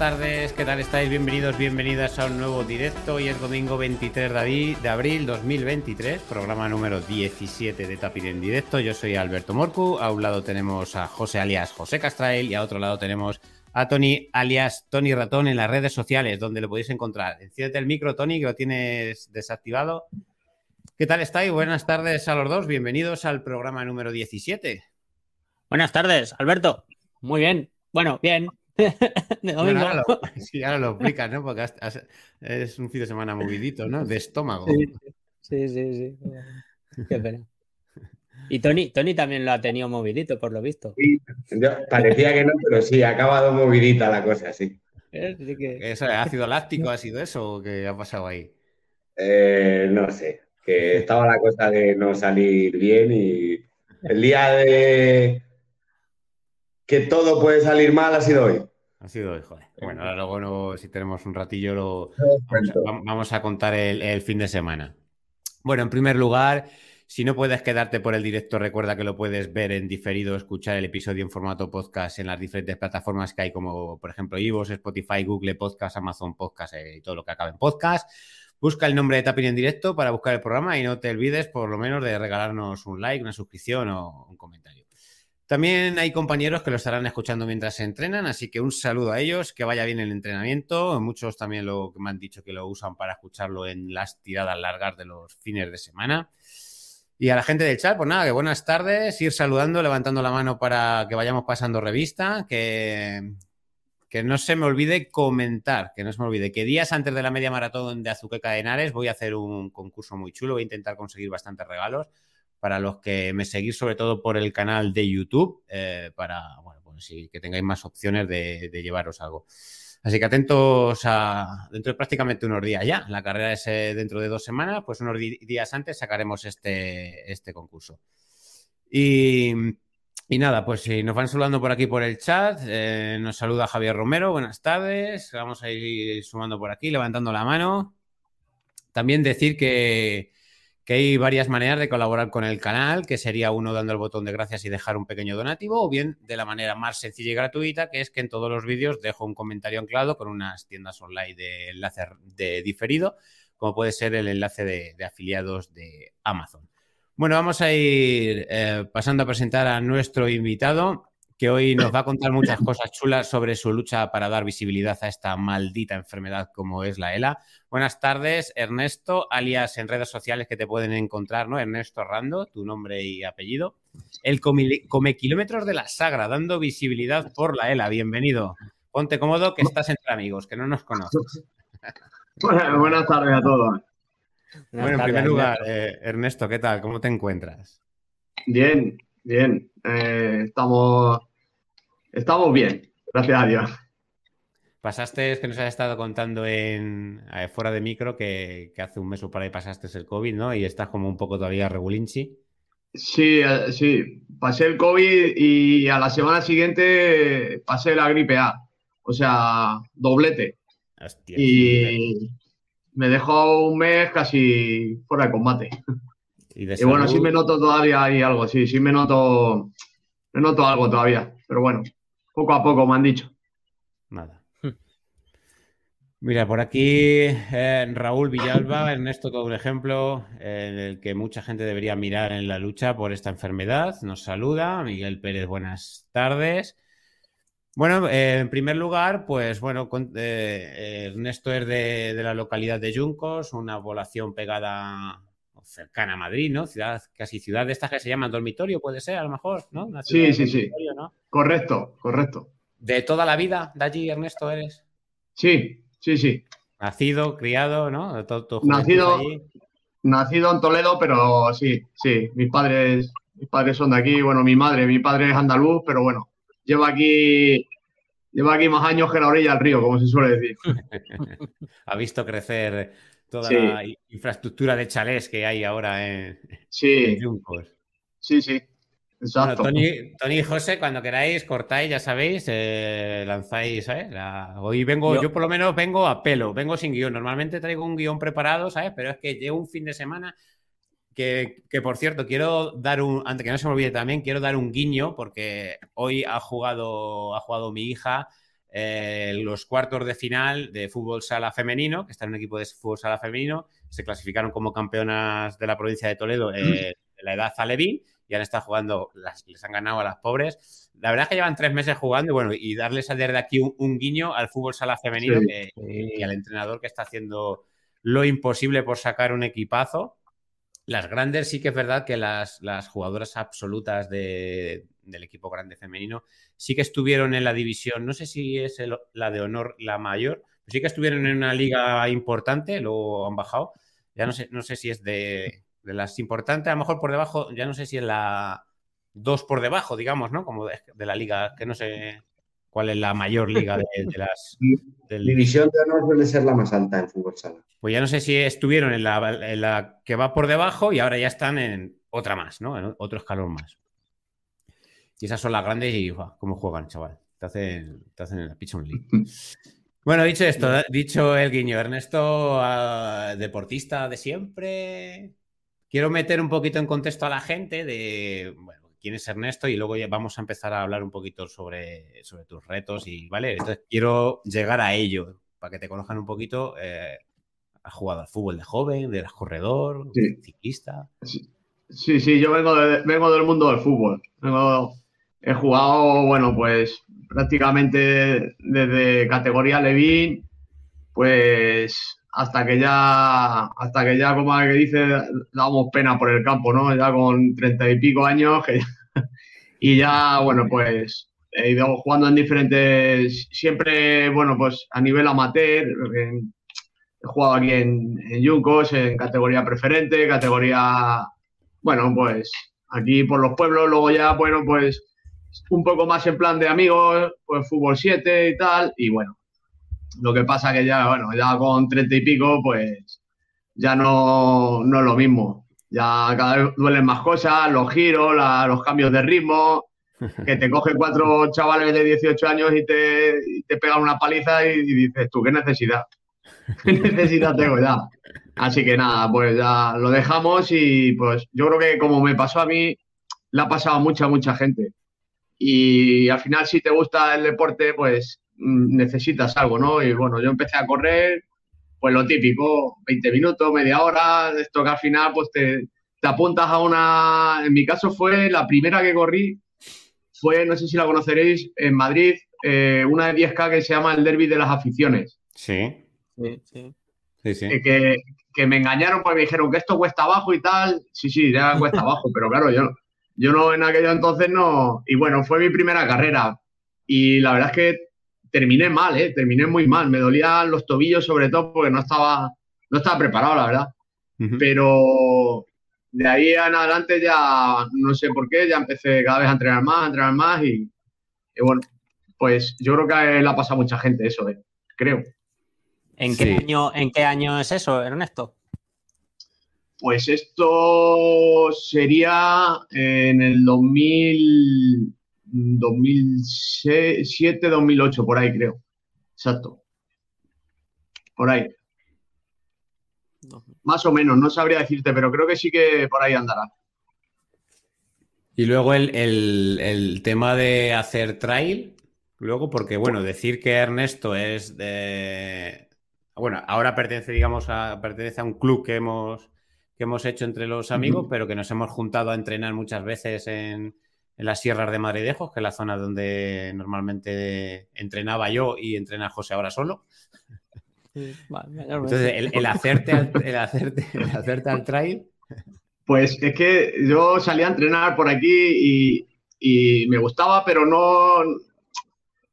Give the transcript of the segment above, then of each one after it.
Buenas tardes, ¿qué tal estáis? Bienvenidos, bienvenidas a un nuevo directo. Hoy es domingo 23 de abril 2023, programa número 17 de Tapir en directo. Yo soy Alberto Morcu, a un lado tenemos a José alias José Castrael y a otro lado tenemos a Tony alias Tony Ratón en las redes sociales, donde lo podéis encontrar. Enciéndete el micro, Tony, que lo tienes desactivado. ¿Qué tal estáis? Buenas tardes a los dos, bienvenidos al programa número 17. Buenas tardes, Alberto. Muy bien. Bueno, bien, de domingo. ahora, lo, sí, ahora lo explicas, ¿no? Porque es un fin de semana movidito, ¿no? De estómago. Sí, sí, sí. Qué pena. Y Tony, Tony también lo ha tenido movidito, por lo visto. Sí, parecía que no, pero sí, ha acabado movidita la cosa, sí. ¿Eh? ¿Eso, ¿Ácido láctico ha sido eso o qué ha pasado ahí? Eh, no sé, que estaba la cosa de no salir bien y el día de que todo puede salir mal ha sido hoy. Ha sido hoy, joder. Bueno, ahora luego, si tenemos un ratillo, lo, vamos, a, contar el, fin de semana. Bueno, en primer lugar, si no puedes quedarte por el directo, recuerda que lo puedes ver en diferido, escuchar el episodio en formato podcast en las diferentes plataformas que hay, como por ejemplo Ivos, Spotify, Google Podcast, Amazon Podcast eh, y todo lo que acabe en podcast. Busca el nombre de Tapin en directo para buscar el programa y no te olvides por lo menos de regalarnos un like, una suscripción o un comentario. También hay compañeros que lo estarán escuchando mientras se entrenan, así que un saludo a ellos, que vaya bien el entrenamiento. Muchos también lo me han dicho que lo usan para escucharlo en las tiradas largas de los fines de semana. Y a la gente del chat, pues nada, que buenas tardes, ir saludando, levantando la mano para que vayamos pasando revista, que, que no se me olvide comentar, que no se me olvide que días antes de la media maratón de Azuqueca de Henares voy a hacer un concurso muy chulo, voy a intentar conseguir bastantes regalos para los que me seguís sobre todo por el canal de YouTube, eh, para, bueno, pues sí, que tengáis más opciones de, llevaros algo. Así que atentos a dentro de prácticamente unos días ya. La carrera es eh, dentro de dos semanas, pues unos días antes sacaremos este, este concurso. Y, nada, pues si nos van saludando por aquí por el chat, eh, nos saluda Javier Romero, buenas tardes. Vamos a ir sumando por aquí, levantando la mano. También decir que, que hay varias maneras de colaborar con el canal, que sería uno dando el botón de gracias y dejar un pequeño donativo, o bien de la manera más sencilla y gratuita, que es que en todos los vídeos dejo un comentario anclado con unas tiendas online de enlace de diferido, como puede ser el enlace de, afiliados de Amazon. Bueno, vamos a ir eh, pasando a presentar a nuestro invitado que hoy nos va a contar muchas cosas chulas sobre su lucha para dar visibilidad a esta maldita enfermedad como es la ELA. Buenas tardes, Ernesto, alias en redes sociales que te pueden encontrar, ¿no? Ernesto Rando, tu nombre y apellido. El come, kilómetros de la Sagra, dando visibilidad por la ELA. Bienvenido. Ponte cómodo que estás entre amigos, que no nos conoces. buenas tardes a todos. bueno, en primer lugar, eh, Ernesto, ¿qué tal? ¿Cómo te encuentras? Bien, bien. Eh, estamos Estamos bien, gracias a Dios. Pasaste, es que nos has estado contando en eh, fuera de micro que, hace un mes o por ahí pasaste el COVID, ¿no? Y estás como un poco todavía regulinchi. Sí, eh, sí. Pasé el COVID y a la semana siguiente pasé la gripe A. O sea, doblete. y me dejó un mes casi fuera de combate. Y, bueno, sí me noto todavía ahí algo, sí, sí me noto, me noto algo todavía. Pero bueno, poco a poco me han dicho. Nada. Mira, por aquí eh, Raúl Villalba, Ernesto, todo un ejemplo en el que mucha gente debería mirar en la lucha por esta enfermedad. Nos saluda. Miguel Pérez, buenas tardes. Bueno, eh, en primer lugar, pues bueno, eh, Ernesto es de, de, la localidad de Yuncos, una población pegada cercana a Madrid, ¿no? Ciudad, casi ciudad de estas que se llaman dormitorio, puede ser, a lo mejor, ¿no? sí, sí, sí. Correcto, correcto. ¿De toda la vida de allí, Ernesto, eres? Sí, sí, sí. Nacido, criado, ¿no? nacido, nacido en Toledo, pero sí, sí. Mis padres, mis padres son de aquí. Bueno, mi madre, mi padre es andaluz, pero bueno, lleva aquí lleva aquí más años que la orilla del río, como se suele decir. ha visto crecer toda la infraestructura de chalés que hay ahora en, sí. Sí, sí. Exacto. Tony, y José, cuando queráis, cortáis, ya sabéis, eh, lanzáis, ¿sabes? hoy vengo, yo... por lo menos vengo a pelo, vengo sin guion. Normalmente traigo un guion preparado, ¿sabes? Pero es que llevo un fin de semana que, que, por cierto, quiero dar un, antes que no se me olvide también, quiero dar un guiño porque hoy ha jugado, ha jugado mi hija eh, los cuartos de final de fútbol sala femenino, que está en un equipo de fútbol sala femenino, se clasificaron como campeonas de la provincia de Toledo eh, de la edad Alevín y han estado jugando, les han ganado a las pobres. La verdad es que llevan tres meses jugando y bueno, y darles desde aquí un, guiño al fútbol sala femenino y al entrenador que está haciendo lo imposible por sacar un equipazo. Las grandes sí que es verdad que las, las jugadoras absolutas del equipo grande femenino sí que estuvieron en la división, no sé si es la de honor la mayor, sí que estuvieron en una liga importante, luego han bajado. Ya no sé, no sé si es de, de las importantes, a lo mejor por debajo, ya no sé si es la dos por debajo, digamos, ¿no? Como de, la liga, que no sé cuál es la mayor liga de, las... División de honor suele ser la más alta en fútbol sala. Pues ya no sé si estuvieron en la, que va por debajo y ahora ya están en otra más, ¿no? En otro escalón más. Y esas son las grandes y cómo juegan, chaval. Te hacen, te hacen la pichón league. Bueno, dicho esto, dicho el guiño, Ernesto, ah, deportista de siempre, quiero meter un poquito en contexto a la gente de, bueno, quién es Ernesto y luego ya vamos a empezar a hablar un poquito sobre, sobre tus retos y, ¿vale? Entonces quiero llegar a ello, para que te conozcan un poquito. Eh, ¿Has jugado al fútbol de joven, de corredor, ciclista? Sí. sí, yo vengo, vengo del mundo del fútbol. He jugado, bueno, pues prácticamente desde categoría Levín, pues hasta que ya, hasta que ya, como que dice, damos pena por el campo, ¿no? Ya con treinta y pico años y ya, bueno, pues he ido jugando en diferentes, siempre, bueno, pues a nivel amateur, he jugado aquí en, en Yuncos, en categoría preferente, categoría, bueno, pues aquí por los pueblos, luego ya, bueno, pues un poco más en plan de amigos, pues fútbol 7 y tal, y bueno, lo que pasa que ya, bueno, ya con treinta y pico, pues ya no, no es lo mismo. Ya cada vez duelen más cosas, los giros, los cambios de ritmo, que te cogen cuatro chavales de 18 años y te, te pegan una paliza y, dices, tú, ¿qué necesidad? ¿Qué necesidad tengo ya? Así que nada, pues ya lo dejamos y pues yo creo que como me pasó a mí, le ha pasado a mucha, mucha gente. Y al final, si te gusta el deporte, pues Mm, necesitas algo, ¿no? Y bueno, yo empecé a correr, pues lo típico, 20 minutos, media hora, esto que al final pues te, apuntas a una, en mi caso fue la primera que corrí, fue, no sé si la conoceréis, en Madrid, eh, una de 10K que se llama el Derby de las Aficiones. Sí. Sí, sí. sí, eh, Que, que, me engañaron porque me dijeron que esto cuesta abajo y tal. Sí, sí, ya cuesta abajo, pero claro, yo, yo no en aquello entonces no. Y bueno, fue mi primera carrera. Y la verdad es que terminé mal, ¿eh? terminé muy mal. Me dolían los tobillos sobre todo porque no estaba, no estaba preparado, la verdad. Pero de ahí en adelante ya, no sé por qué, ya empecé cada vez a entrenar más, a entrenar más y, bueno, pues yo creo que le ha pasado a mucha gente eso, ¿eh? creo. ¿En qué, año, ¿En qué año es eso, Ernesto? Pues esto sería en el 2000, 2007, 2008, por ahí creo. Exacto. Por ahí. Más o menos, no sabría decirte, pero creo que sí que por ahí andará. Y luego el, tema de hacer trail, luego, porque bueno, decir que Ernesto es de. Bueno, ahora pertenece, digamos, a, pertenece a un club que hemos, que hemos hecho entre los amigos, pero que nos hemos juntado a entrenar muchas veces en, en las sierras de Madridejos, que es la zona donde normalmente entrenaba yo y entrena José ahora solo. Entonces, el, hacerte al, el, hacerte, hacerte al trail. Pues es que yo salí a entrenar por aquí y, me gustaba, pero no,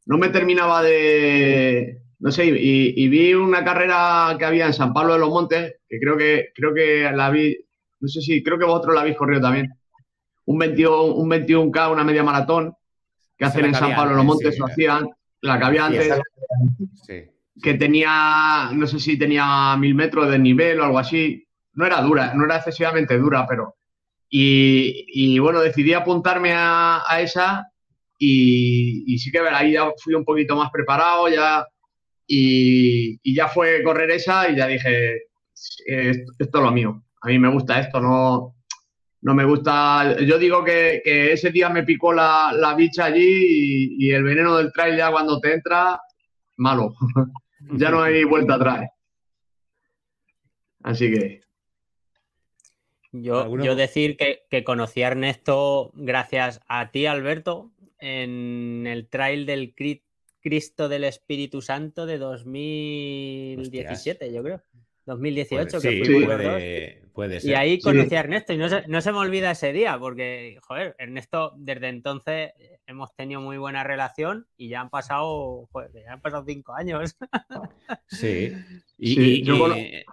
no me terminaba de. No sé, y, vi una carrera que había en San Pablo de los Montes, que creo que creo que la vi, no sé si, creo que vosotros la habéis corrido también un, 21, un 21K, una media maratón, que hacen en San Pablo, los Montes, lo hacían, la que había antes, que tenía, no sé si tenía mil metros de nivel o algo así. No era dura, no era excesivamente dura, pero. Y, bueno, decidí apuntarme a, esa y, sí que ahí ya fui un poquito más preparado, ya. Y, y ya fue correr esa y ya dije, esto, esto es lo mío. A mí me gusta esto, no, no me gusta. Yo digo que, ese día me picó la, bicha allí y, el veneno del trail ya cuando te entra, malo. ya no hay vuelta atrás. Así que. Yo, yo decir que, que, conocí a Ernesto gracias a ti, Alberto, en el trail del Cristo del Espíritu Santo de 2017, yo creo. 2018, que sí, puede, puede, ser. Y ahí conocí a Ernesto y no se, no se, me olvida ese día porque, joder, Ernesto, desde entonces hemos tenido muy buena relación y ya han pasado, joder, ya han pasado cinco años. Sí. Y, sí, y, yo y,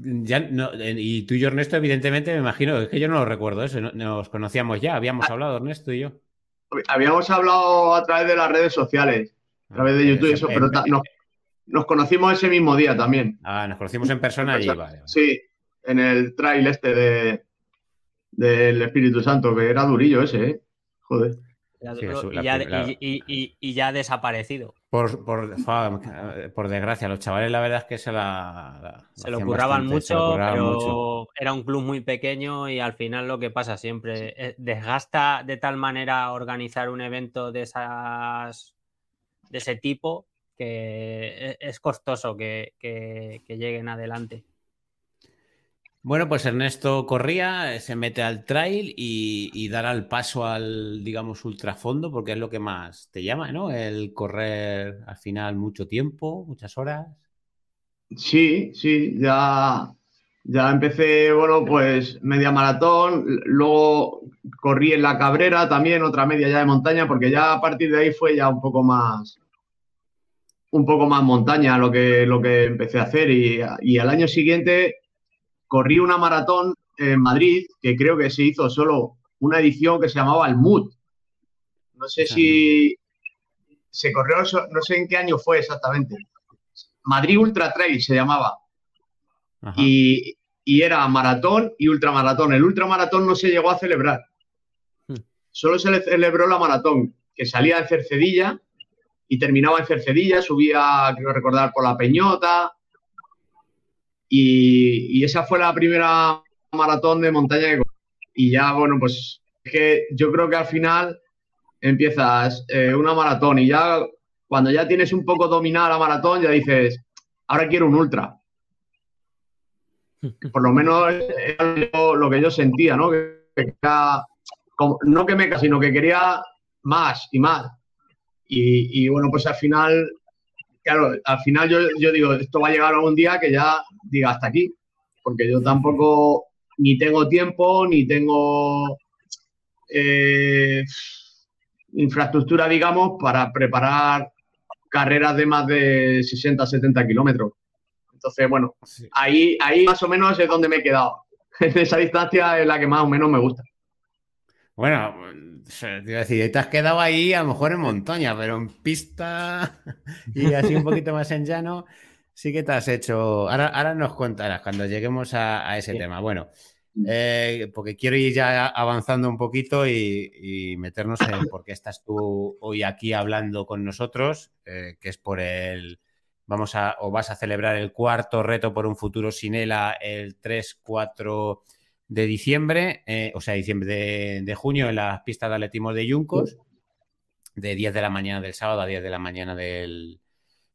ya no, y tú y yo, Ernesto, evidentemente, me imagino, es que yo no lo recuerdo eso, nos conocíamos ya, habíamos hablado, Ernesto y yo. Habíamos hablado a través de las redes sociales, a través de YouTube, eso, pero no, nos conocimos ese mismo día también. Ah, nos conocimos en persona allí, vale, vale. Sí, en el trail este de del Espíritu Santo, que era durillo ese, ¿eh? Joder. Sí, y, ya, y, y, y, ya, desaparecido. Por, por, por, desgracia, los chavales la verdad es que se la... la se lo curraban bastante, mucho, lo curraban pero mucho. era un club muy pequeño y al final lo que pasa siempre, es, desgasta de tal manera organizar un evento de esas de ese tipo que es costoso que, que, que lleguen adelante. Bueno, pues Ernesto corría, se mete al trail y, dará el paso al, digamos, ultrafondo, porque es lo que más te llama, ¿no? El correr al final mucho tiempo, muchas horas. Sí, sí, ya, ya empecé, bueno, pues media maratón, luego corrí en la Cabrera también, otra media ya de montaña, porque ya a partir de ahí fue ya un poco más, un poco más montaña lo que, lo que empecé a hacer y al año siguiente corrí una maratón en Madrid que creo que se hizo solo una edición que se llamaba el Mood. No sé si se corrió, no sé en qué año fue exactamente. Madrid Ultra Trail se llamaba. Y, y, era maratón y ultramaratón. El ultramaratón no se llegó a celebrar. Hmm. Solo se le celebró la maratón, que salía de Cercedilla y terminaba en Cercedilla, subía, quiero recordar, por la Peñota. Y, y, esa fue la primera maratón de montaña que Y ya, bueno, pues es que yo creo que al final empiezas eh, una maratón y ya cuando ya tienes un poco dominada la maratón, ya dices, ahora quiero un ultra. Por lo menos era lo que yo sentía, ¿no? Que, que como, no que me sino que quería más y más. Y, y, bueno, pues al final, claro, al final yo, yo digo, esto va a llegar a un día que ya diga hasta aquí, porque yo tampoco ni tengo tiempo, ni tengo eh, infraestructura, digamos, para preparar carreras de más de 60, 70 kilómetros. Entonces, bueno, sí. ahí, ahí más o menos es donde me he quedado. En esa distancia es la que más o menos me gusta. Bueno, te iba a decir, te has quedado ahí a lo mejor en montaña, pero en pista y así un poquito más en llano, sí que te has hecho. Ahora, ahora nos contarás cuando lleguemos a, a ese sí. tema. Bueno, eh, porque quiero ir ya avanzando un poquito y, y, meternos en por qué estás tú hoy aquí hablando con nosotros, eh, que es por el. Vamos a, o vas a celebrar el cuarto reto por un futuro sin ELA el 3, 4 de diciembre, eh, o sea, diciembre de, junio en las pistas de atletismo de Yuncos, de 10 de la mañana del sábado a 10 de la mañana del,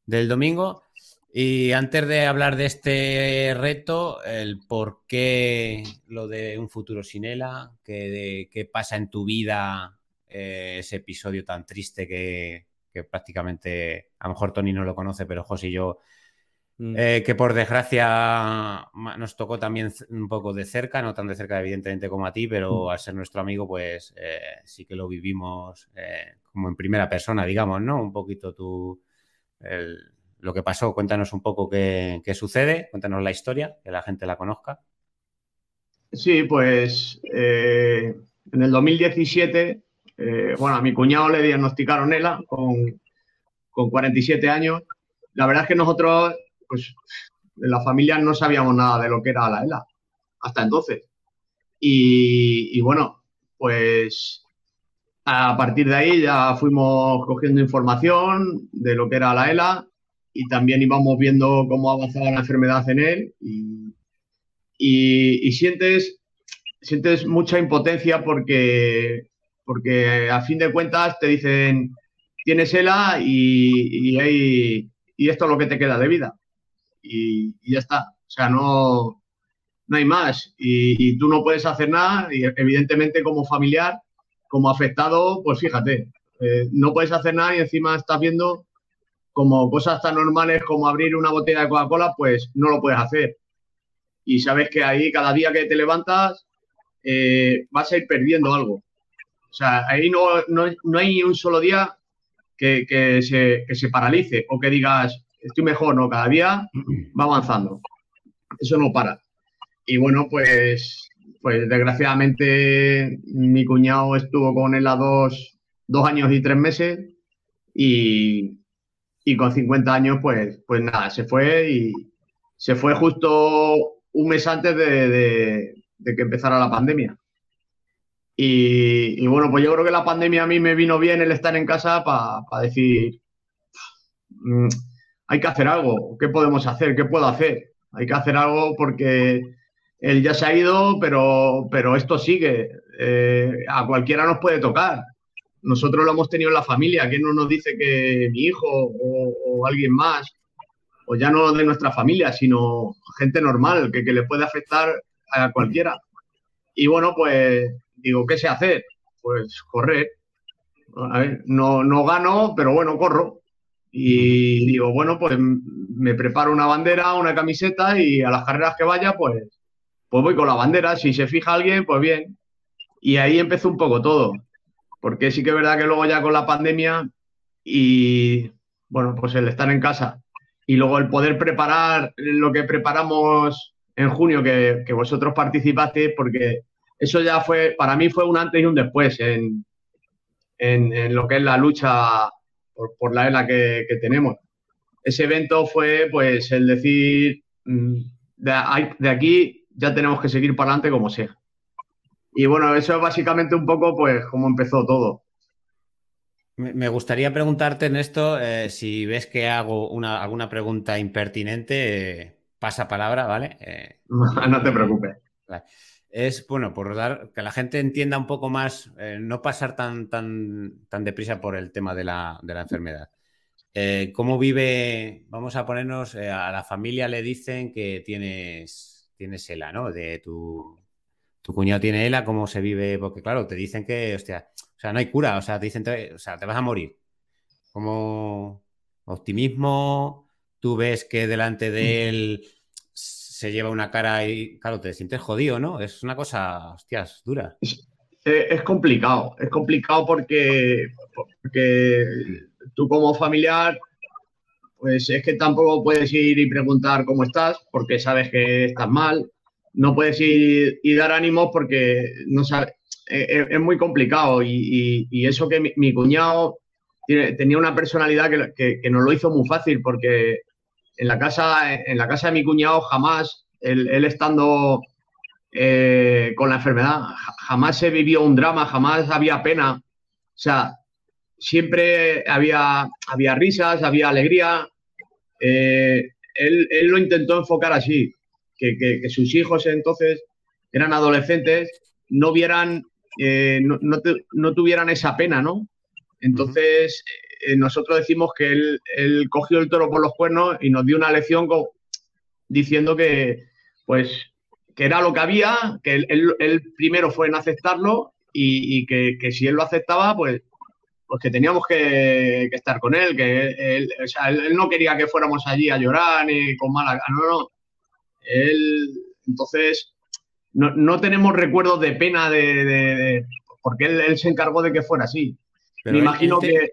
del domingo. Y antes de hablar de este reto, el por qué lo de un futuro sin ELA, qué, qué pasa en tu vida eh, ese episodio tan triste que, que, prácticamente, a lo mejor Tony no lo conoce, pero José y yo eh, que por desgracia nos tocó también un poco de cerca, no tan de cerca evidentemente como a ti, pero al ser nuestro amigo pues eh, sí que lo vivimos eh, como en primera persona, digamos, ¿no? Un poquito tú, el, lo que pasó, cuéntanos un poco qué, qué, sucede, cuéntanos la historia, que la gente la conozca. Sí, pues en el 2017, bueno, a mi cuñado le diagnosticaron ELA con, con 47 años. La verdad es que nosotros pues en la familia no sabíamos nada de lo que era la ELA hasta entonces. Y, bueno, pues a partir de ahí ya fuimos cogiendo información de lo que era la ELA y también íbamos viendo cómo avanzaba la enfermedad en él y sientes, sientes mucha impotencia porque, porque a fin de cuentas te dicen tienes ELA y, y, esto es lo que te queda de vida. Y, ya está. O sea, no, no hay más. Y, tú no puedes hacer nada. Y evidentemente, como familiar, como afectado, pues fíjate, eh, no puedes hacer nada y encima estás viendo como cosas tan normales como abrir una botella de Coca-Cola, pues no lo puedes hacer. Y sabes que ahí cada día que te levantas eh, vas a ir perdiendo algo. O sea, ahí no, no, hay un solo día que, se, que, se, paralice o que digas, estoy mejor, no, cada día va avanzando. Eso no para. Y bueno, pues, pues desgraciadamente mi cuñado estuvo con él a dos, dos años y tres meses y, y con 50 años, pues, pues nada, se fue y se fue justo un mes antes de, que empezara la pandemia. Y, bueno, pues yo creo que la pandemia a mí me vino bien el estar en casa para decir, mm, hay que hacer algo, ¿qué podemos hacer? ¿Qué puedo hacer? Hay que hacer algo porque él ya se ha ido, pero, pero esto sigue. Eh, a cualquiera nos puede tocar. Nosotros lo hemos tenido en la familia. ¿Quién no nos dice que mi hijo o, alguien más, o ya no de nuestra familia, sino gente normal, que, le puede afectar a cualquiera? Y bueno, pues digo, ¿qué sé hacer? Pues correr. A ver, no, no gano, pero bueno, corro. Y digo, bueno, pues me preparo una bandera, una camiseta y a las carreras que vaya, pues, pues voy con la bandera. Si se fija alguien, pues bien. Y ahí empezó un poco todo porque sí que es verdad que luego ya con la pandemia y, bueno, pues el estar en casa y luego el poder preparar lo que preparamos en junio, que, vosotros participaste, porque eso ya fue, para mí fue un antes y un después en, lo que es la lucha por, la ELA que, tenemos. Ese evento fue, pues, el decir, mm, de aquí ya tenemos que seguir para adelante como sea. Y bueno, eso es básicamente un poco pues cómo empezó todo. Me gustaría preguntarte en esto, eh, si ves que hago una, alguna pregunta impertinente, eh, pasa palabra, ¿vale? Eh, no te preocupes. Es, bueno, por dar, que la gente entienda un poco más, no pasar tan, tan, tan deprisa por el tema de la, de la enfermedad. ¿Cómo vive, vamos a ponernos, a la familia le dicen que tienes, tienes ELA, ¿no? De tu, tu cuñado tiene ELA, ¿cómo se vive? Porque claro, te dicen que, hostia, o sea, no hay cura, o sea, te dicen, o sea, te vas a morir. Como optimismo, tú ves que delante de mm. él se lleva una cara y, claro, te sientes jodido, ¿no? Es una cosa, hostias, dura. Es, complicado, es complicado porque, porque tú como familiar, pues es que tampoco puedes ir y preguntar cómo estás, porque sabes que estás mal, no puedes ir y dar ánimos porque no sabe, eh, eh, es, muy complicado y, eso que mi, cuñado tenía una personalidad que, que, nos lo hizo muy fácil porque en la casa, en la casa de mi cuñado jamás, él, estando eh, con la enfermedad, jamás se vivió un drama, jamás había pena. O sea, siempre había, había risas, había alegría. él, él, lo intentó enfocar así que, sus hijos entonces eran adolescentes, no vieran, eh, no, tuvieran esa pena, ¿no? Entonces, eh, nosotros decimos que él, cogió el toro por los cuernos y nos dio una lección diciendo que, pues, que era lo que había, que él, primero fue en aceptarlo y, que, si él lo aceptaba, pues, pues que teníamos que, estar con él, que él, él, no quería que fuéramos allí a llorar ni con mala... No, no, él, entonces, no, tenemos recuerdos de pena de, porque él, se encargó de que fuera así. Me imagino que...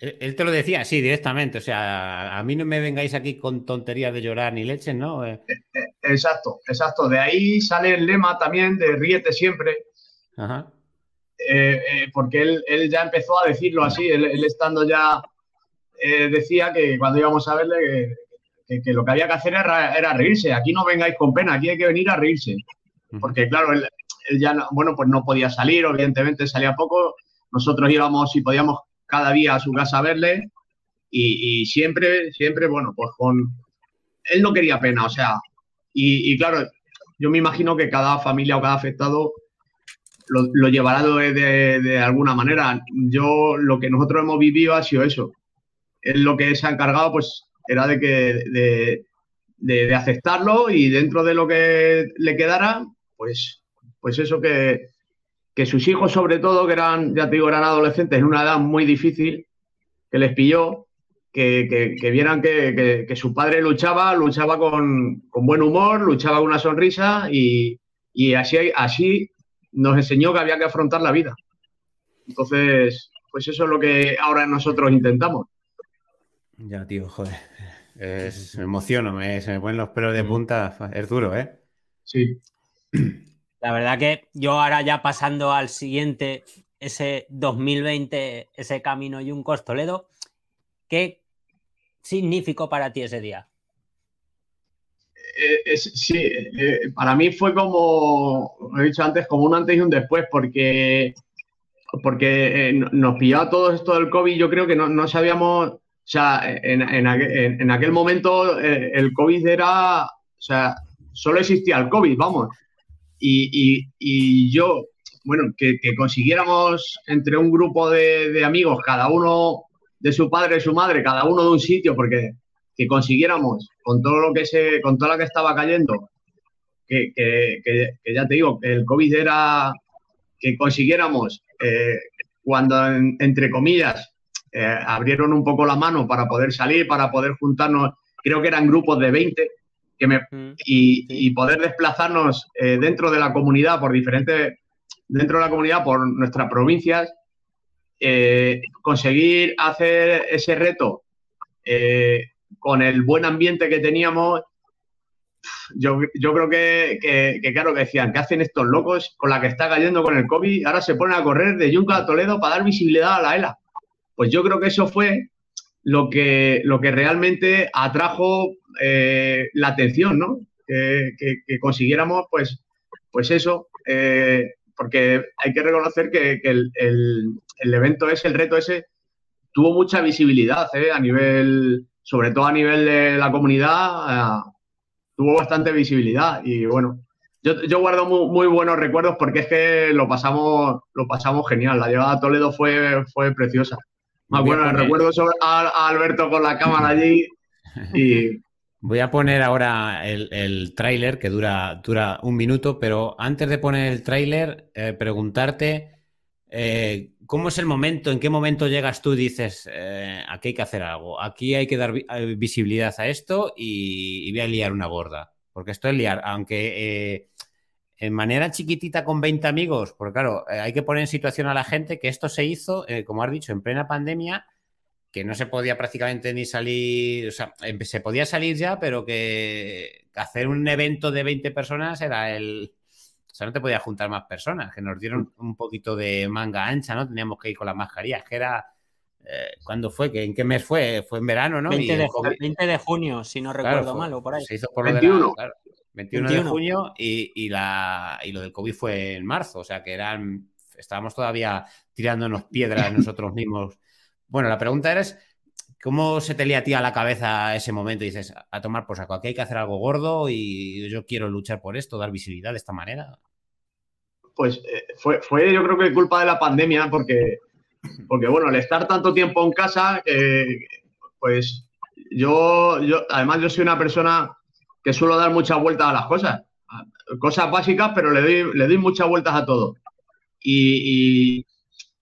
Él te lo decía así directamente, o sea, a mí no me vengáis aquí con tonterías de llorar ni leche, ¿no? Eh, eh, eh, exacto, exacto. De ahí sale el lema también de ríete siempre. Ajá. porque él, ya empezó a decirlo así, él, estando ya, decía que cuando íbamos a verle, que, lo que había que hacer era, reírse. Aquí no vengáis con pena, aquí hay que venir a reírse. Porque claro, él, ya, no, bueno, pues no podía salir, evidentemente salía poco. Nosotros íbamos y podíamos cada día a su casa a verle y, siempre, siempre, bueno, pues con... Él no quería pena, o sea, y, claro, yo me imagino que cada familia o cada afectado lo, llevará de, alguna manera. Yo, lo que nosotros hemos vivido ha sido eso. Él lo que se ha encargado, pues, era de que de, aceptarlo y dentro de lo que le quedara, pues, pues eso que, que sus hijos, sobre todo, que eran, ya te digo, eran adolescentes en una edad muy difícil, que les pilló, que, vieran que, su padre luchaba, luchaba con, buen humor, luchaba con una sonrisa y, así, así nos enseñó que había que afrontar la vida. Entonces, pues eso es lo que ahora nosotros intentamos. Ya, tío, joder. me emociono, me, se me ponen los pelos de punta. Es duro, ¿eh? Sí. La verdad que yo ahora ya pasando al siguiente, ese 2020, ese camino y un costoledo, ¿qué significó para ti ese día? Eh, sí, eh, para mí fue como, he dicho antes, como un antes y un después, porque, porque eh, nos pillaba todo esto del COVID, yo creo que no, sabíamos, o sea, en, aquel, momento el COVID era, o sea, solo existía el COVID, vamos. Y, yo, bueno, que, consiguiéramos entre un grupo de amigos, cada uno de su padre y su madre, cada uno de un sitio, porque que consiguiéramos con todo lo que se, con toda la que estaba cayendo, que, ya te digo, que el COVID era que consiguiéramos eh, cuando, entre comillas, eh, abrieron un poco la mano para poder salir, para poder juntarnos, creo que eran grupos de 20, que me, y, poder desplazarnos eh, dentro de la comunidad por diferentes, dentro de la comunidad por nuestras provincias, eh, conseguir hacer ese reto eh, con el buen ambiente que teníamos, yo, creo que, claro, que decían, ¿qué hacen estos locos con la que está cayendo con el COVID? Ahora se ponen a correr de Yunca a Toledo para dar visibilidad a la ELA. Pues yo creo que eso fue lo que, lo que realmente atrajo eh, la atención, ¿no? Que, consiguiéramos, pues, pues eso, porque hay que reconocer que, el, el evento ese, el reto ese, tuvo mucha visibilidad ¿eh? a nivel, sobre todo a nivel de la comunidad, eh, tuvo bastante visibilidad y bueno, yo, guardo muy, buenos recuerdos porque es que lo pasamos, lo pasamos genial. La llegada a Toledo fue, fue preciosa. Más bueno, recuerdo a, Alberto con la cámara allí y Voy a poner ahora el, tráiler que dura, dura un minuto, pero antes de poner el tráiler, eh, preguntarte eh, ¿Cómo es el momento? ¿En qué momento llegas tú y dices, eh, aquí hay que hacer algo? Aquí hay que dar visibilidad a esto y, voy a liar una gorda. Porque esto es liar, aunque en manera chiquitita con 20 amigos, porque claro, hay que poner en situación a la gente que esto se hizo, como has dicho, en plena pandemia, que no se podía prácticamente ni salir, o sea, se podía salir ya, pero que hacer un evento de 20 personas era el, o sea, no te podías juntar más personas, que nos dieron un poquito de manga ancha, ¿no? Teníamos que ir con las mascarillas, que era... Eh, ¿Cuándo fue? ¿En qué mes fue? Fue en verano, ¿no? 20, de, junio, si no recuerdo mal, o por ahí. Se hizo por lo 21. de 21, de junio y, la, y lo del COVID fue en marzo, o sea que eran, estábamos todavía tirándonos piedras nosotros mismos. Bueno, la pregunta era, ¿cómo se te lía a ti a la cabeza ese momento? Y dices, a tomar por saco, aquí hay que hacer algo gordo y yo quiero luchar por esto, dar visibilidad de esta manera pues eh, fue, fue yo creo que culpa de la pandemia, porque, porque bueno, al estar tanto tiempo en casa, pues yo, yo, además yo soy una persona que suelo dar muchas vueltas a las cosas, cosas básicas, pero le doy, le doy muchas vueltas a todo. Y,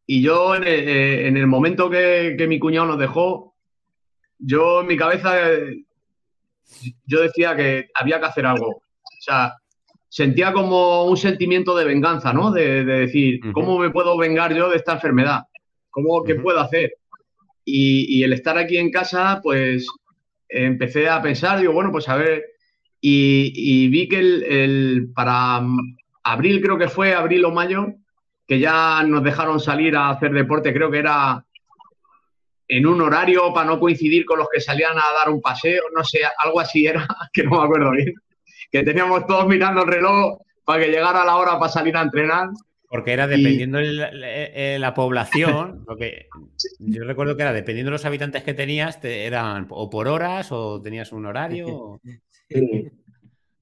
yo en el, eh, en el momento que, que, mi cuñado nos dejó, yo en mi cabeza, yo decía que había que hacer algo. O sea, sentía como un sentimiento de venganza, ¿no? De, decir, ¿cómo me puedo vengar yo de esta enfermedad? ¿Cómo, ¿Qué puedo hacer? Y, el estar aquí en casa, pues empecé a pensar, digo, bueno, pues a ver, y, vi que el, para abril, creo que fue abril o mayo, que ya nos dejaron salir a hacer deporte, creo que era en un horario para no coincidir con los que salían a dar un paseo, no sé, algo así era, que no me acuerdo bien que teníamos todos mirando el reloj para que llegara la hora para salir a entrenar. Porque era dependiendo de la, población, porque yo recuerdo que era dependiendo de los habitantes que tenías, eran o por horas o tenías un horario.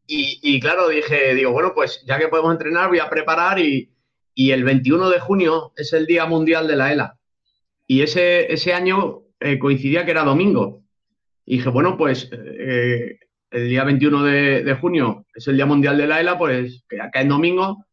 Y, claro, dije, digo, bueno, pues ya que podemos entrenar, voy a preparar y, y el 21 de junio es el Día Mundial de la ELA. Y ese, ese año eh, coincidía que era domingo. Y dije, bueno, pues eh, el día 21 de, junio es el Día Mundial de la ELA, pues que acá es domingo.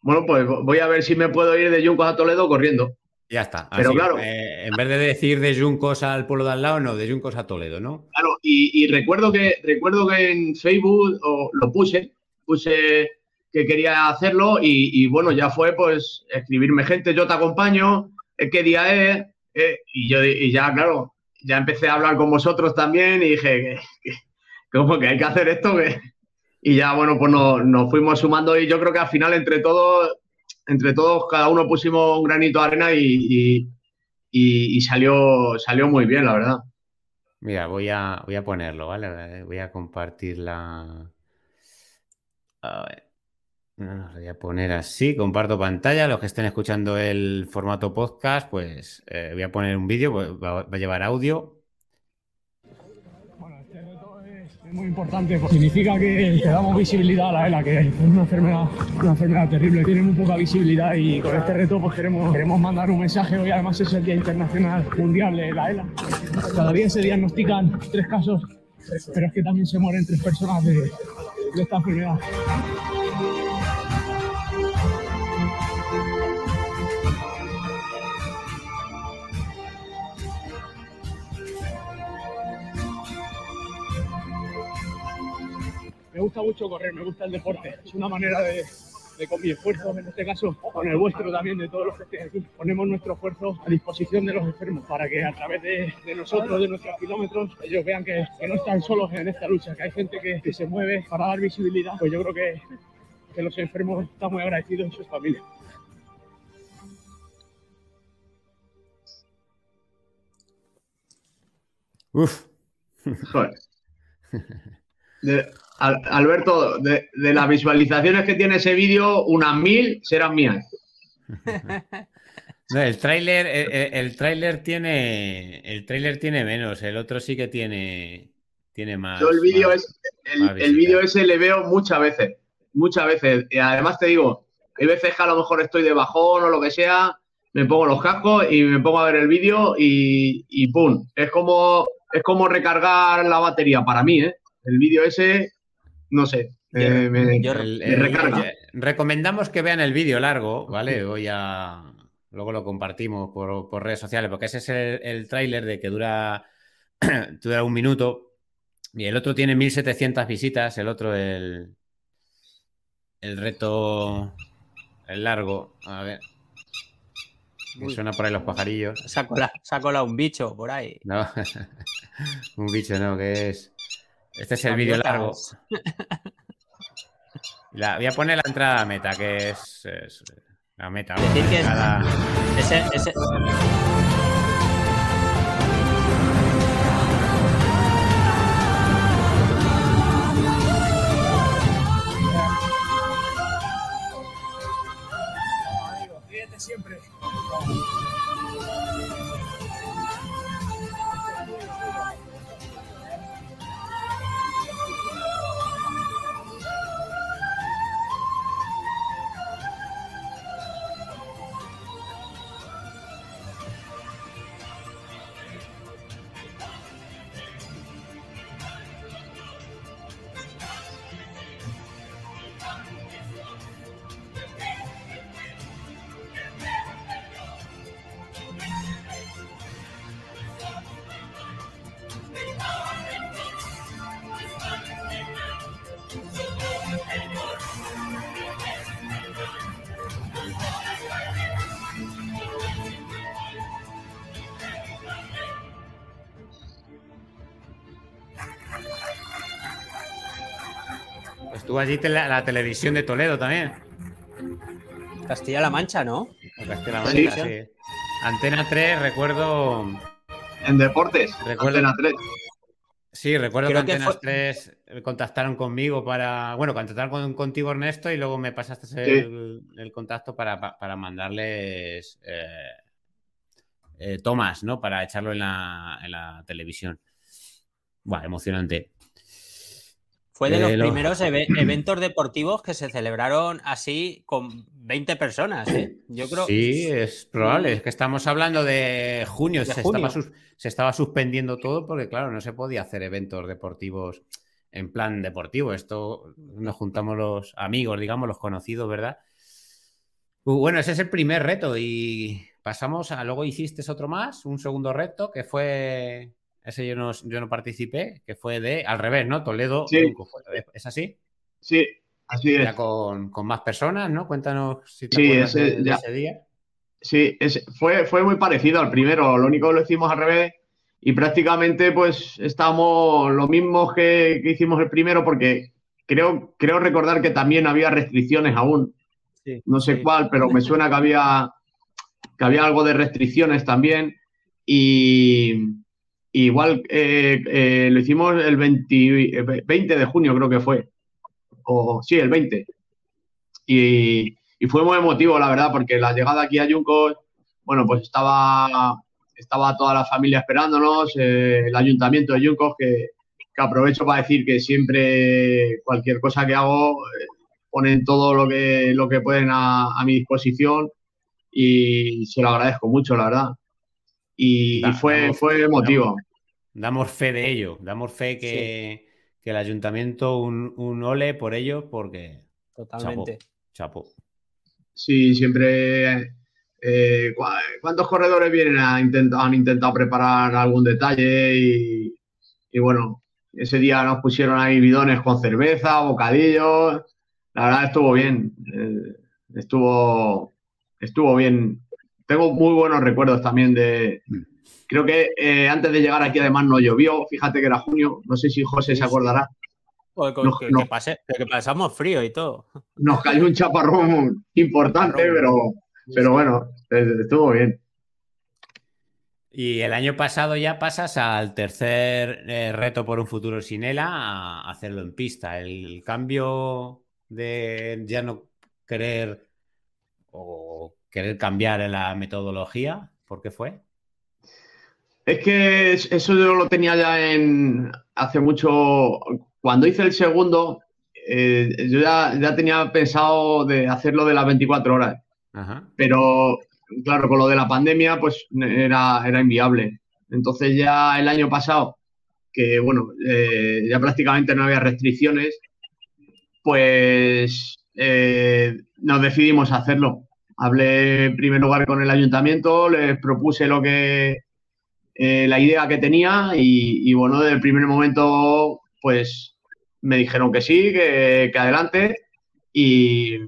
Bueno, pues voy a ver si me puedo ir de Yuncos a Toledo corriendo. Ya está. Pero claro. Eh, en vez de decir de Yuncos al pueblo de al lado, no, de Yuncos a Toledo, ¿no? Claro, y, recuerdo, que, recuerdo que en Facebook lo puse, puse que quería hacerlo y, bueno, ya fue pues escribirme gente, yo te acompaño, ¿qué día es? Eh, y yo y ya, claro, ya empecé a hablar con vosotros también y dije que, como que hay que hacer esto que... y ya bueno, pues nos, fuimos sumando y yo creo que al final entre todos, entre todos cada uno pusimos un granito de arena y, y salió, salió muy bien, la verdad. Mira, voy a, voy a ponerlo, ¿vale? Voy a compartir la... A ver. Voy a poner así, comparto pantalla. Los que estén escuchando el formato podcast, pues eh, voy a poner un vídeo, pues, va, a llevar audio. Bueno, este reto es, muy importante, porque significa que, damos visibilidad a la ELA, que es una enfermedad, una enfermedad terrible, tiene muy poca visibilidad y con este reto pues queremos, queremos mandar un mensaje. Hoy además es el Día Internacional Mundial de la ELA. Cada día se diagnostican tres casos, pero es que también se mueren tres personas de, de esta enfermedad. Me gusta mucho correr, me gusta el deporte. Es una manera de, con mi esfuerzo, en este caso, con el vuestro también, de todos los que estén aquí, ponemos nuestro esfuerzo a disposición de los enfermos para que a través de, nosotros, de nuestros kilómetros, ellos vean que, no están solos en esta lucha, que hay gente que, se mueve para dar visibilidad. Pues yo creo que, que los enfermos están muy agradecidos en sus familias. Uf. Joder. Alberto, de, las visualizaciones que tiene ese vídeo, unas mil serán mías. el tráiler, el, tráiler tiene, el tráiler tiene menos, el otro sí que tiene, tiene más. Yo el vídeo es, el, vídeo ese le veo muchas veces, muchas veces. Y además te digo, hay veces que a lo mejor estoy de bajón o lo que sea, me pongo los cascos y me pongo a ver el vídeo y, y pum, es como, es como recargar la batería para mí, ¿eh? El vídeo ese no sé. recomendamos que vean el vídeo largo, ¿vale? Voy a. Luego lo compartimos por, redes sociales, porque ese es el, tráiler de que dura, dura un minuto. Y el otro tiene 1700 visitas, el otro, el, el reto, el largo. A ver. suena por ahí los pajarillos. Ha colado un bicho por ahí. No, un bicho no, que es. Este es el vídeo largo. voy a poner la entrada meta, que es, la meta. ese, ese... Estuvo allí la, televisión de Toledo también. Castilla-La Mancha, ¿no? Castilla-La Mancha, sí. Antena 3, recuerdo. En deportes. Recuerdo... Antena 3. Sí, recuerdo que Antena 3 contactaron conmigo para. Bueno, contactaron contigo, Ernesto, y luego me pasaste el, contacto para, mandarles eh, eh, tomas, ¿no? Para echarlo en la, en la televisión. Bueno, emocionante. Fue de los primeros eventos deportivos que se celebraron así con 20 personas. ¿eh? Yo creo. Sí, es probable. Es que estamos hablando de junio. se, Estaba suspendiendo todo porque, claro, no se podía hacer eventos deportivos en plan deportivo. Esto nos juntamos los amigos, digamos, los conocidos, ¿verdad? Uh, bueno, ese es el primer reto y pasamos a. Luego hiciste otro más, un segundo reto que fue ese yo no, yo no participé, que fue de al revés, ¿no? Toledo. Sí. ¿Es así? Sí, así es. Ya con, más personas, ¿no? Cuéntanos si te sí, ese, de, ese día. Sí, fue, fue muy parecido al primero. Lo único que lo hicimos al revés y prácticamente pues estamos lo mismo que, hicimos el primero porque creo, creo recordar que también había restricciones aún. no sé cuál, pero me suena que había, que había algo de restricciones también. Y, Igual eh, eh, lo hicimos el 20, 20, de junio, creo que fue. O sí, el 20. Y, fue muy emotivo, la verdad, porque la llegada aquí a Yuncos, bueno, pues estaba, estaba toda la familia esperándonos, eh, el ayuntamiento de Yuncos, que, aprovecho para decir que siempre cualquier cosa que hago ponen todo lo que, lo que pueden a mi disposición y se lo agradezco mucho, la verdad y, fue, fue emotivo. Damos, fe de ello, damos fe que, el ayuntamiento un, un, ole por ello porque... Totalmente. Chapo. Sí, siempre... Eh, ¿Cuántos corredores vienen a intentar, han intentado preparar algún detalle? Y, y bueno, ese día nos pusieron ahí bidones con cerveza, bocadillos. La verdad estuvo bien. Eh, estuvo, estuvo bien tengo muy buenos recuerdos también de. Creo que eh, antes de llegar aquí, además, no llovió. Fíjate que era junio. No sé si José se acordará. que, pasamos frío y todo. Nos cayó un chaparrón importante, pero, pero bueno, estuvo bien. Y el año pasado ya pasas al tercer eh, reto por un futuro sin ELA a hacerlo en pista. El cambio de ya no querer o querer cambiar la metodología? ¿Por qué fue? Es que eso yo lo tenía ya en hace mucho. Cuando hice el segundo, eh, yo ya, tenía pensado de hacerlo de las 24 horas. Pero claro, con lo de la pandemia, pues era, era inviable. Entonces ya el año pasado, que bueno, eh, ya prácticamente no había restricciones, pues eh, nos decidimos hacerlo. Hablé en primer lugar con el ayuntamiento, les propuse lo que eh, la idea que tenía y, bueno, desde el primer momento pues me dijeron que sí, que, adelante y,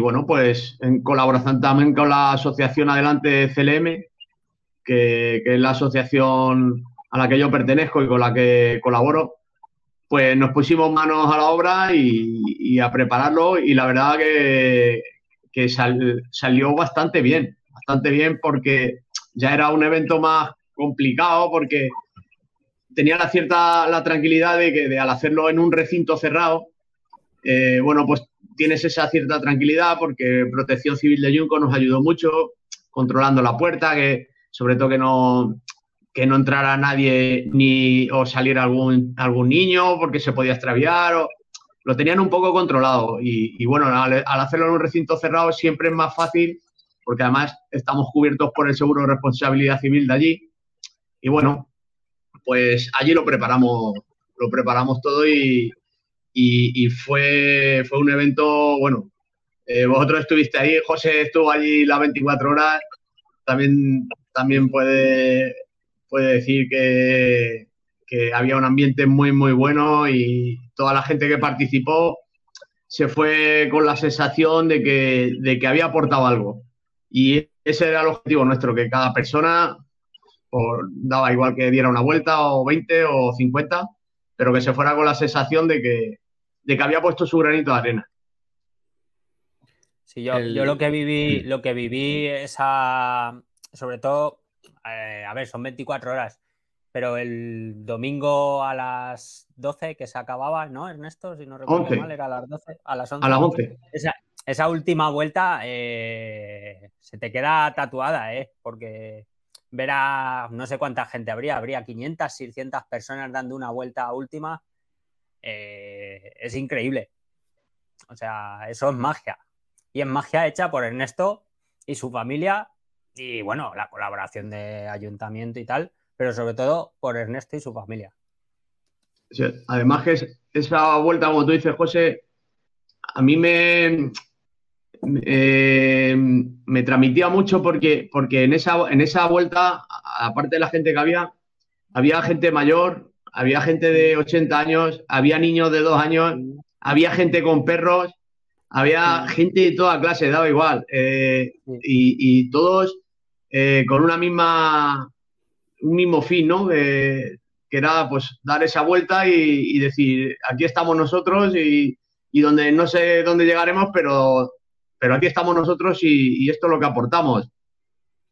bueno, pues en colaboración también con la asociación Adelante CLM, que, es la asociación a la que yo pertenezco y con la que colaboro, pues nos pusimos manos a la obra y a prepararlo y la verdad que, que salió bastante bien, bastante bien porque ya era un evento más complicado porque tenía la cierta la tranquilidad de que al hacerlo en un recinto cerrado, eh, bueno, pues tienes esa cierta tranquilidad porque Protección Civil de Junco nos ayudó mucho controlando la puerta, que sobre todo que no que no entrara nadie ni o saliera algún algún niño porque se podía extraviar lo tenían un poco controlado. Y, bueno, al, hacerlo en un recinto cerrado siempre es más fácil, porque además estamos cubiertos por el seguro de responsabilidad civil de allí. Y bueno, pues allí lo preparamos, lo preparamos todo y, fue, fue un evento, bueno, eh, vosotros estuviste ahí, José estuvo allí las 24 horas, también, también puede, puede decir que, que había un ambiente muy, muy bueno y toda la gente que participó se fue con la sensación de que, de que había aportado algo. Y ese era el objetivo nuestro, que cada persona por, daba igual que diera una vuelta o 20 o 50, pero que se fuera con la sensación de que, de que había puesto su granito de arena. Sí, yo, yo lo que viví, lo que viví esa, sobre todo, eh, a ver, son 24 horas pero el domingo a las 12 que se acababa, ¿no, Ernesto? Si no recuerdo mal, era a las 12, a las 11. A las 11. Esa, última vuelta eh, se te queda tatuada, ¿eh? Porque verá, no sé cuánta gente habría, habría 500, 600 personas dando una vuelta última. eh, es increíble. O sea, eso es magia. Y es magia hecha por Ernesto y su familia y bueno, la colaboración de ayuntamiento y tal, pero sobre todo por Ernesto y su familia. además que esa vuelta, como tú dices, José, a mí me, eh, me transmitía mucho porque, porque en, esa, en esa vuelta, aparte de la gente que había, había gente mayor, había gente de 80 años, había niños de 2 años, había gente con perros, había gente de toda clase, daba igual. Eh, y, todos eh, con una misma, un mismo fin, ¿no? que era pues dar esa vuelta y, decir, aquí estamos nosotros y, y, donde no sé dónde llegaremos, pero, pero aquí estamos nosotros y, esto es lo que aportamos.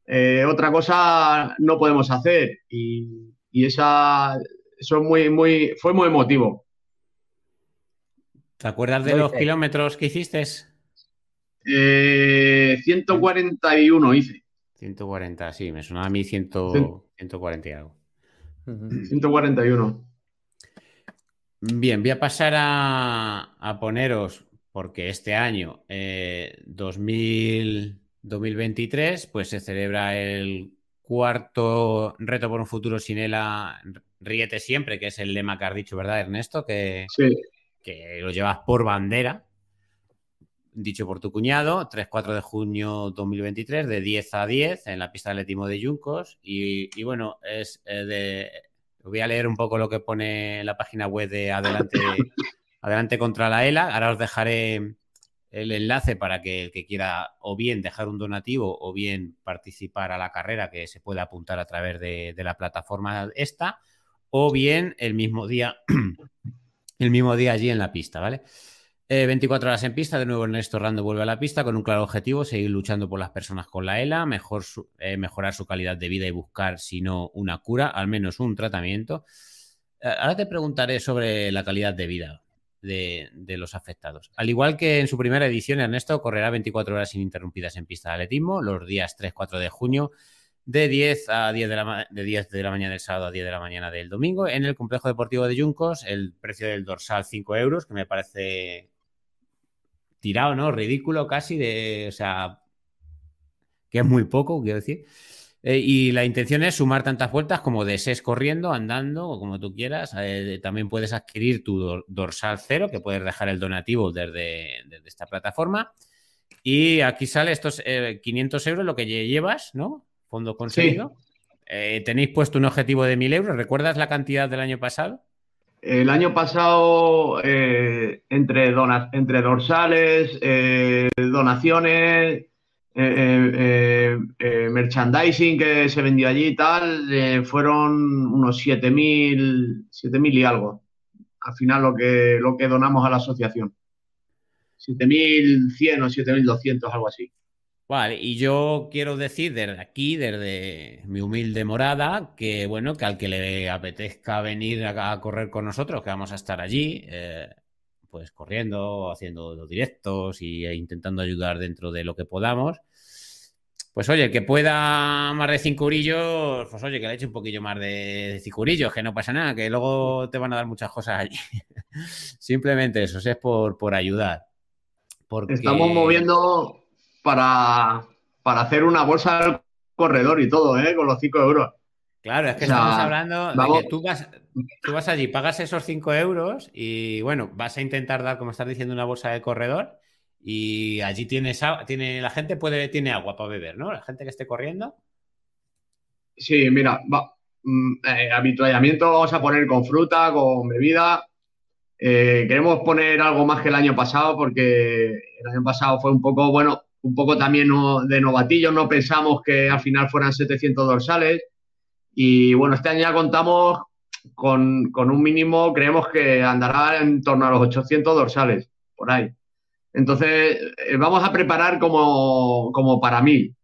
Eh, otra cosa no podemos hacer y, esa, eso muy, muy, fue muy emotivo. ¿Te acuerdas de los kilómetros que hiciste? 141 eh, hice. 140, sí, me sonaba a mí 140 y algo. 141. Bien, voy a pasar a, poneros, porque este año, 2023, eh, pues se celebra el cuarto reto por un futuro sin ELA, ríete siempre, que es el lema que has dicho, ¿verdad, Ernesto? Que, sí que lo llevas por bandera, dicho por tu cuñado, 3-4 de junio 2023, de 10 a 10 en la pista de atletismo de Yuncos. Y, bueno, es eh, de. Voy a leer un poco lo que pone la página web de Adelante, Adelante contra la ELA. Ahora os dejaré el enlace para que el que quiera o bien dejar un donativo o bien participar a la carrera que se puede apuntar a través de, de la plataforma esta o bien el mismo día el mismo día allí en la pista, ¿vale? 24 eh, horas en pista, de nuevo Ernesto Rando vuelve a la pista con un claro objetivo, seguir luchando por las personas con la ELA, eh, mejorar su calidad de vida y buscar, si no, una cura, al menos un tratamiento. Eh, ahora te preguntaré sobre la calidad de vida de, de, los afectados. Al igual que en su primera edición, Ernesto correrá 24 horas ininterrumpidas en pista de atletismo los días 3-4 de junio de 10 a 10 de la, de 10 de la mañana del sábado a 10 de la mañana del domingo. En el complejo deportivo de Yuncos, el precio del dorsal 5 euros, que me parece tirado, ¿no? Ridículo casi, de, o sea, que es muy poco, quiero decir. Eh, y la intención es sumar tantas vueltas como desees corriendo, andando o como tú quieras. Eh, también puedes adquirir tu dorsal cero, que puedes dejar el donativo desde, esta plataforma. Y aquí sale estos 500 eh, euros lo que llevas, ¿no? fondo conseguido. Eh, tenéis puesto un objetivo de 1.000 euros. ¿Recuerdas la cantidad del año pasado? El año pasado, eh, entre, dorsales, eh, donaciones, merchandising que se vendió allí y tal, fueron unos 7.000 7.000 y algo. Al final lo que, lo que donamos a la asociación. 7.100 o 7.200, algo así. Vale, y yo quiero decir desde aquí, desde mi humilde morada, que bueno, que al que le apetezca venir a, correr con nosotros, que vamos a estar allí, eh, pues corriendo, haciendo los directos y, e intentando ayudar dentro de lo que podamos. Pues oye, que pueda más de cinco urillos, pues oye, que le eche un poquillo más de, cinco urillos, que no pasa nada, que luego te van a dar muchas cosas allí. Simplemente eso, es por, por ayudar. Porque... Estamos moviendo para, para hacer una bolsa al corredor y todo, ¿eh? Con los 5 euros. Claro, es que estamos hablando de que tú vas, tú vas allí, pagas esos 5 euros y bueno, vas a intentar dar, como estás diciendo, una bolsa de corredor y allí tienes tiene, la gente puede, tiene agua para beber, ¿no? La gente que esté corriendo. Sí, mira, va, mm, eh, habituallamiento vamos a poner con fruta, con bebida. Eh, queremos poner algo más que el año pasado porque el año pasado fue un poco, bueno, un poco también de novatillos, no pensamos que al final fueran 700 dorsales. Y bueno, este año ya contamos con, un mínimo, creemos que andará en torno a los 800 dorsales, por ahí. Entonces, eh, vamos a preparar como, como para mil.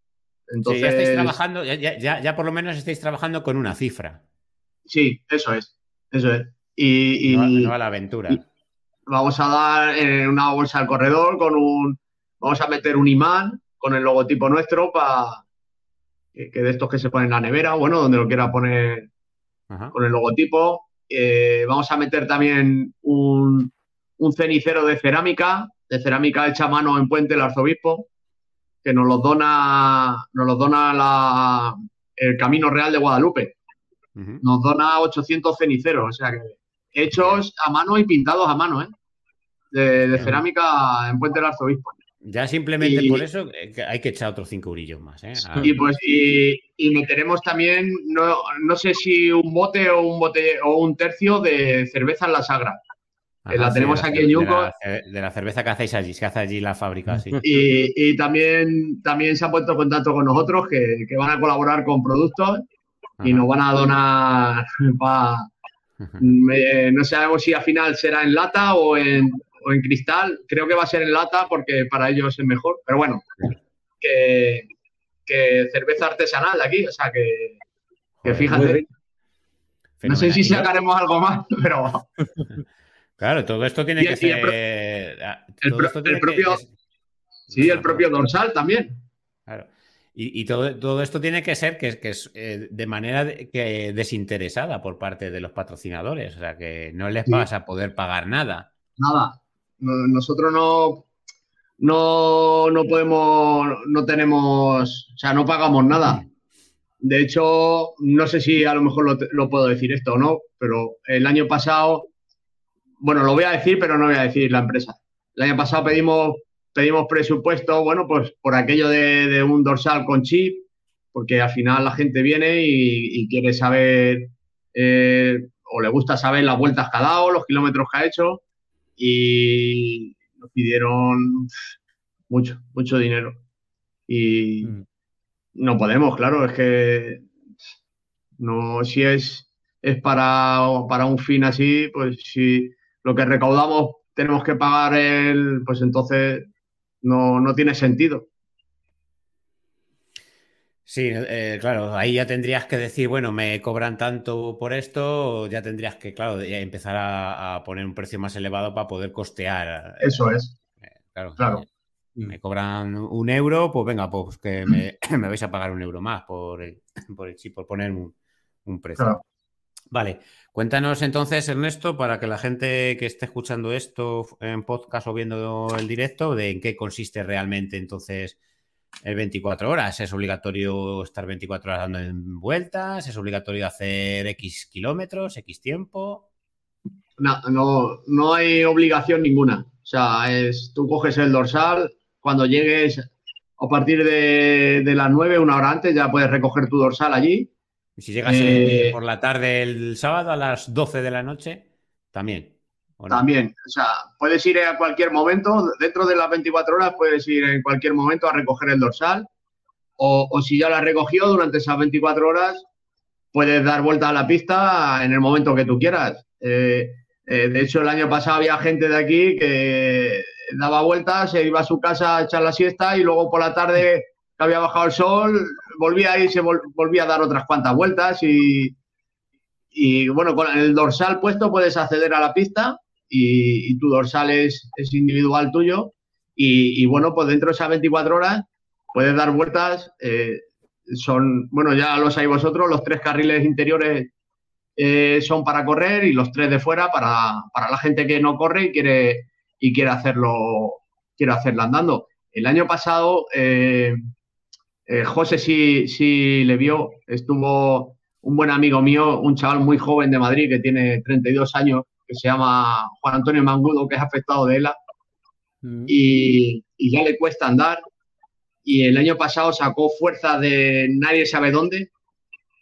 Entonces, ya estáis trabajando, ya, por lo menos estáis trabajando con una cifra. Sí, eso es, eso es. Y, no, a la aventura. vamos a dar eh, una bolsa al corredor con un, Vamos a meter un imán con el logotipo nuestro para que, de estos que se ponen en la nevera, bueno, donde lo quiera poner con el logotipo. Eh, vamos a meter también un, cenicero de cerámica, de cerámica hecha a mano en Puente el Arzobispo, que nos los dona, nos los dona el Camino Real de Guadalupe. Nos dona 800 ceniceros, o sea que hechos a mano y pintados a mano, ¿eh? De, cerámica en Puente del Arzobispo. Ya simplemente por eso eh, hay que echar otros cinco eurillos más. ¿eh? Y pues y, meteremos también, no, no, sé si un bote o un bote o un tercio de cerveza en la Sagra. la tenemos aquí en Yuco. De la, cerveza que hacéis allí, que hace allí la fábrica. Sí. Y, también, también se ha puesto en contacto con nosotros que, van a colaborar con productos y nos van a donar para. no sabemos si al final será en lata o en, o en cristal, creo que va a ser en lata porque para ellos es mejor, pero bueno, que, cerveza artesanal de aquí, o sea que, fíjate. No sé si sacaremos algo más, pero. Claro, todo esto tiene que ser. El, propio. Sí, el propio dorsal también. Claro. Y, todo, todo, esto tiene que ser que, que es eh, de manera que desinteresada por parte de los patrocinadores. O sea, que no les vas a poder pagar nada. Nada. Nosotros no, no, no podemos, no tenemos, o sea, no pagamos nada. De hecho, no sé si a lo mejor lo, puedo decir esto o no, pero el año pasado, bueno, lo voy a decir, pero no voy a decir la empresa. El año pasado pedimos, pedimos presupuesto, bueno, pues por aquello de, un dorsal con chip, porque al final la gente viene y, quiere saber, eh, o le gusta saber las vueltas que ha dado, los kilómetros que ha hecho y nos pidieron mucho, mucho dinero. Y mm. no podemos, claro, es que no, si es, es para, para un fin así, pues si lo que recaudamos tenemos que pagar el, pues entonces no, no tiene sentido. Sí, eh, claro, ahí ya tendrías que decir, bueno, me cobran tanto por esto, ya tendrías que, claro, empezar a, poner un precio más elevado para poder costear. Eh, Eso es. Eh, claro. claro. Me cobran un euro, pues venga, pues que me, vais a pagar un euro más por el, por el chip, por poner un, precio. Vale, cuéntanos entonces, Ernesto, para que la gente que esté escuchando esto en podcast o viendo el directo, de en qué consiste realmente entonces el 24 horas. ¿Es obligatorio estar 24 horas dando vueltas? ¿Es obligatorio hacer X kilómetros, X tiempo? No, no, no hay obligación ninguna. O sea, es, tú coges el dorsal, cuando llegues a partir de, las 9, una hora antes, ya puedes recoger tu dorsal allí. Y si llegas eh, por la tarde el sábado a las 12 de la noche, también. También, o sea, puedes ir a cualquier momento, dentro de las 24 horas puedes ir en cualquier momento a recoger el dorsal o, si ya lo has recogido durante esas 24 horas, puedes dar vuelta a la pista en el momento que tú quieras. Eh, eh, de hecho, el año pasado había gente de aquí que daba vueltas, se iba a su casa a echar la siesta y luego por la tarde que había bajado el sol, volvía ahí, se volvía a dar otras cuantas vueltas y, y bueno, con el dorsal puesto puedes acceder a la pista y, tu dorsal es, individual tuyo. Y, bueno, pues dentro de esas 24 horas puedes dar vueltas. Eh, son, bueno, ya lo sabéis vosotros, los tres carriles interiores eh, son para correr y los tres de fuera para, la gente que no corre y quiere, y quiere, hacerlo, quiere hacerlo andando. El año pasado, eh, José sí, sí le vio, estuvo un buen amigo mío, un chaval muy joven de Madrid que tiene 32 años, que se llama Juan Antonio Mangudo, que es afectado de ELA, mm. y, ya le cuesta andar. Y el año pasado sacó fuerza de nadie sabe dónde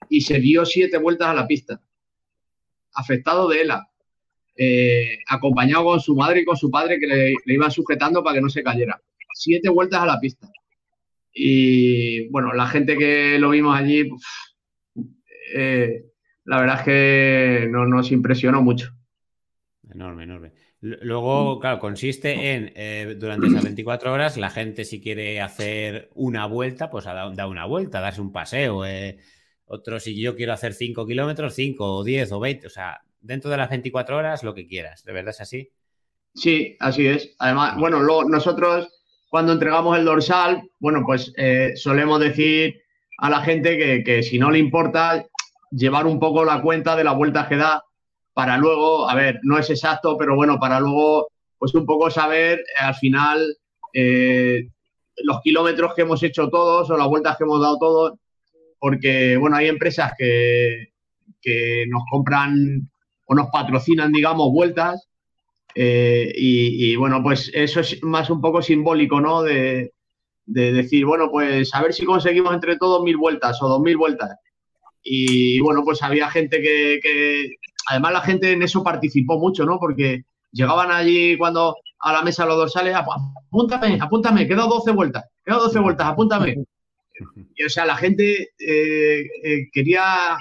y se dio siete vueltas a la pista, afectado de ELA, eh, acompañado con su madre y con su padre que le, iban sujetando para que no se cayera. Siete vueltas a la pista. Y bueno, la gente que lo vimos allí, eh, la verdad es que no, nos impresionó mucho. Enorme, enorme. Luego, claro, consiste en, eh, durante esas 24 horas, la gente si quiere hacer una vuelta, pues da, una vuelta, darse un paseo. Eh. Otro, si yo quiero hacer 5 kilómetros, 5 o 10 o 20, o sea, dentro de las 24 horas, lo que quieras. ¿De verdad es así? Sí, así es. Además, bueno, nosotros cuando entregamos el dorsal, bueno, pues eh, solemos decir a la gente que, que si no le importa llevar un poco la cuenta de la vuelta que da para luego, a ver, no es exacto, pero bueno, para luego, pues un poco saber eh, al final eh, los kilómetros que hemos hecho todos o las vueltas que hemos dado todos, porque bueno, hay empresas que, que nos compran o nos patrocinan, digamos, vueltas. Eh, y, bueno, pues eso es más un poco simbólico, ¿no? De, decir, bueno, pues a ver si conseguimos entre todos mil vueltas o dos mil vueltas. Y bueno, pues había gente que, además la gente en eso participó mucho, ¿no? Porque llegaban allí cuando a la mesa los dorsales, apúntame, apúntame, quedo 12 vueltas, quedo 12 vueltas, apúntame. Y o sea, la gente eh, eh, quería,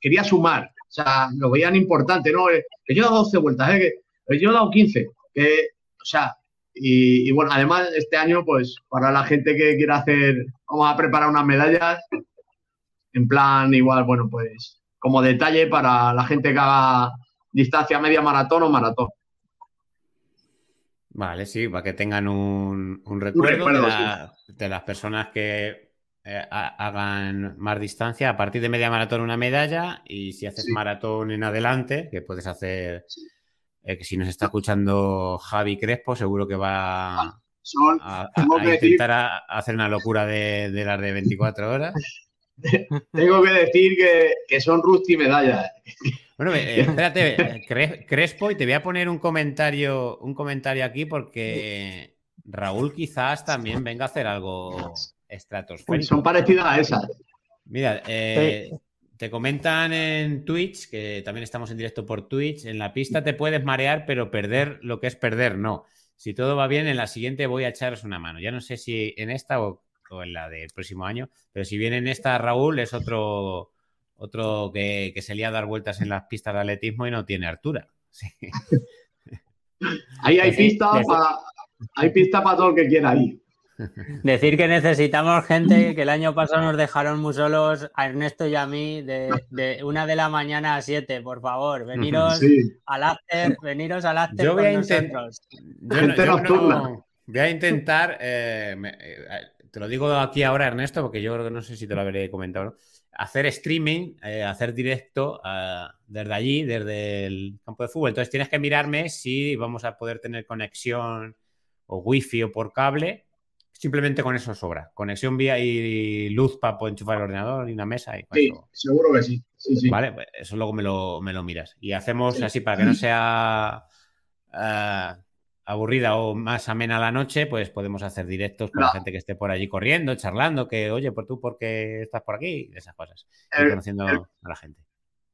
quería sumar, o sea, lo veían importante, ¿no? Eh, que yo he dado 12 vueltas, ¿eh? que yo he dado 15, que, o sea, y, bueno, además este año, pues para la gente que quiera hacer, vamos a preparar unas medallas, en plan igual, bueno, pues como detalle para la gente que haga distancia media maratón o maratón. Vale, sí, para que tengan un, recuerdo, de, las personas que eh, hagan más distancia, a partir de media maratón una medalla y si haces maratón en adelante, que puedes hacer, eh, que si nos está escuchando Javi Crespo, seguro que va ah, a, intentar hacer una locura de, las de 24 horas. Tengo que decir que, son Rusty medallas. Bueno, eh, espérate, Crespo, y te voy a poner un comentario, un comentario aquí porque Raúl quizás también venga a hacer algo estratosféricos. Son parecidas a esas. Mira, eh, te comentan en Twitch, que también estamos en directo por Twitch, en la pista te puedes marear, pero perder lo que es perder, no. Si todo va bien, en la siguiente voy a echaros una mano. Ya no sé si en esta o, en la del próximo año, pero si viene en esta, Raúl, es otro, otro que, se le a dar vueltas en las pistas de atletismo y no tiene altura. Ahí hay pista para hay pista para todo el que quiera ir. Decir que necesitamos gente que el año pasado nos dejaron muy solos a Ernesto y a mí de, una de la mañana a siete, por favor, veniros al after, veniros al after yo voy, a intentar, voy a intentar, eh, te lo digo aquí ahora Ernesto, porque yo creo que no sé si te lo habré comentado, hacer streaming, eh, hacer directo eh, desde allí, desde el campo de fútbol. Entonces tienes que mirarme si vamos a poder tener conexión o wifi o por cable Simplemente con eso sobra. Conexión vía y luz para poder enchufar el ordenador y una mesa. Y sí, seguro que sí. Vale, pues eso luego me lo, me lo miras. Y hacemos así para que no sea eh, aburrida o más amena la noche, pues podemos hacer directos con la gente que esté por allí corriendo, charlando, que oye, por tú, ¿por qué estás por aquí? Esas cosas. conociendo a la gente.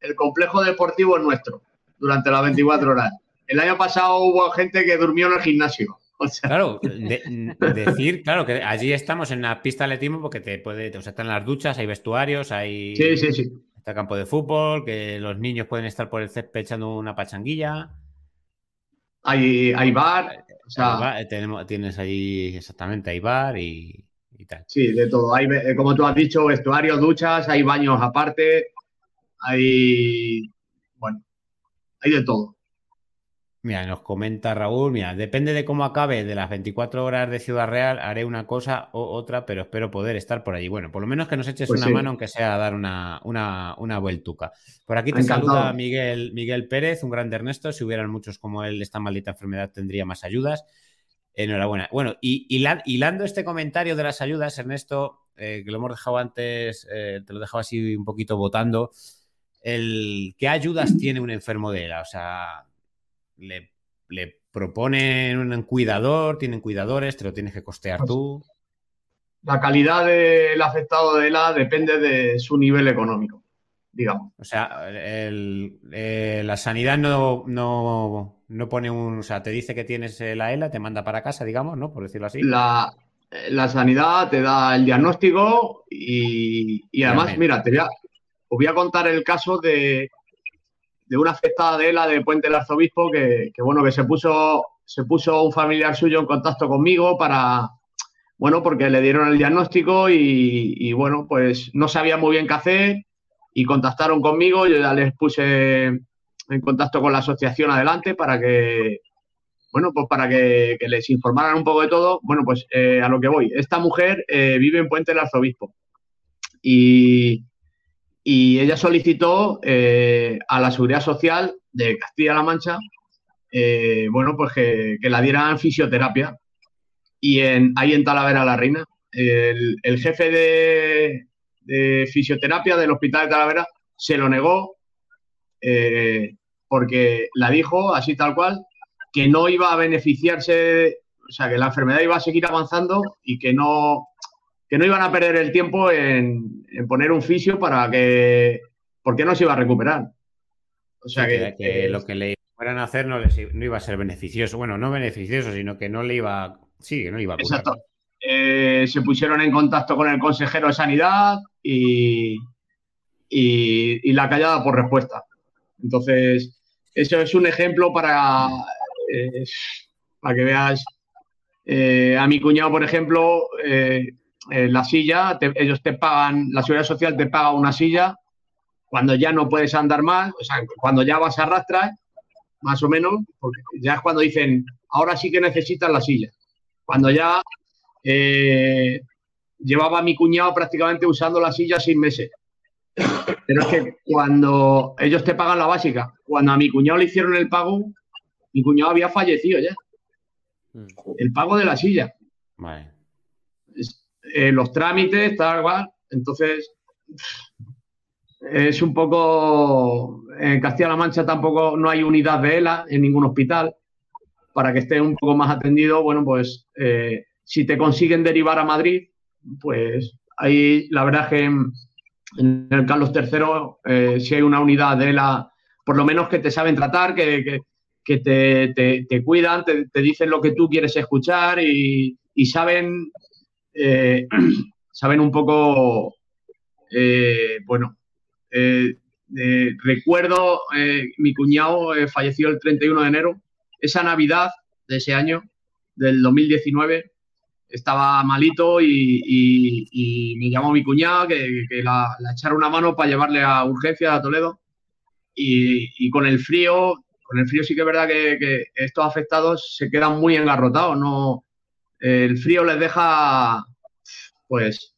El complejo deportivo es nuestro durante las 24 horas. El año pasado hubo gente que durmió en el gimnasio. Claro, decir, claro, que allí estamos en la pista de atletismo porque te puede, o sea, están las duchas, hay vestuarios, hay sí, sí, sí. está campo de fútbol, que los niños pueden estar por el césped echando una pachanguilla. Hay, hay bar, o sea, tenemos, tienes ahí exactamente, hay bar y, tal. Sí, de todo. Hay, eh, como tú has dicho, vestuarios, duchas, hay baños aparte, hay, bueno, hay de todo. Mira, nos comenta Raúl, mira, depende de cómo acabe de las 24 horas de Ciudad Real, haré una cosa o otra, pero espero poder estar por allí. Bueno, por lo menos que nos eches pues una mano, aunque sea a dar una, una, una vueltuca. Por aquí te saluda Miguel, Miguel Pérez, un grande Ernesto. Si hubieran muchos como él, esta maldita enfermedad tendría más ayudas. Enhorabuena. Bueno, y hilando este comentario de las ayudas, Ernesto, eh, que lo hemos dejado antes, eh, te lo dejaba así un poquito votando. El, ¿Qué ayudas tiene un enfermo de ELA? O sea, le, proponen un cuidador, tienen cuidadores, te lo tienes que costear pues tú. La calidad del afectado de ELA depende de su nivel económico, digamos. O sea, eh, la sanidad no, no, pone un. O sea, te dice que tienes la ELA, te manda para casa, digamos, ¿no? Por decirlo así. La, sanidad te da el diagnóstico y, además, mira, te voy, os voy a contar el caso de, de una afectada de ELA de Puente del Arzobispo que, bueno, que se puso, se puso un familiar suyo en contacto conmigo para, bueno, porque le dieron el diagnóstico y, bueno, pues no sabía muy bien qué hacer y contactaron conmigo, yo ya les puse en contacto con la asociación adelante para que, bueno, pues para que, les informaran un poco de todo. Bueno, pues eh, a lo que voy. Esta mujer eh, vive en Puente del Arzobispo y, y ella solicitó eh, a la Seguridad Social de Castilla-La Mancha, eh, bueno, pues que, la dieran fisioterapia. Y en, ahí en Talavera la Reina, el, jefe de, fisioterapia del Hospital de Talavera se lo negó eh, porque la dijo así tal cual, que no iba a beneficiarse, o sea, que la enfermedad iba a seguir avanzando y que no, que no iban a perder el tiempo en, poner un fisio para que, porque no se iba a recuperar. O sea que, lo que le fueran a hacer no, no iba a ser beneficioso. Bueno, no beneficioso, sino que no le iba, sí, que no iba a curar. Exacto. Eh, se pusieron en contacto con el consejero de Sanidad y, y, la callada por respuesta. Entonces, eso es un ejemplo para, eh, para que veas. Eh, a mi cuñado, por ejemplo, la silla, ellos te pagan, la seguridad social te paga una silla cuando ya no puedes andar más, o sea, cuando ya vas a arrastrar, más o menos, porque ya es cuando dicen, ahora sí que necesitas la silla. Cuando ya eh, llevaba a mi cuñado prácticamente usando la silla seis meses. Pero es que cuando ellos te pagan la básica, cuando a mi cuñado le hicieron el pago, mi cuñado había fallecido ya. Mm. El pago de la silla. Vale. Eh, los trámites, tal cual. Entonces, es un poco. En Castilla-La Mancha tampoco no hay unidad de ELA en ningún hospital. Para que esté un poco más atendido, bueno, pues eh, si te consiguen derivar a Madrid, pues ahí la verdad que en, el Carlos III, eh, si hay una unidad de ELA, por lo menos que te saben tratar, que, te, cuidan, te, dicen lo que tú quieres escuchar y, saben, eh, saben un poco, bueno, eh, eh, recuerdo, eh, mi cuñado falleció el 31 de enero. Esa Navidad de ese año, del 2019, estaba malito y, me llamó mi cuñado que, la, echara una mano para llevarle a urgencia a Toledo. Y, con el frío, con el frío sí que es verdad que, estos afectados se quedan muy engarrotados. No, el frío les deja, pues,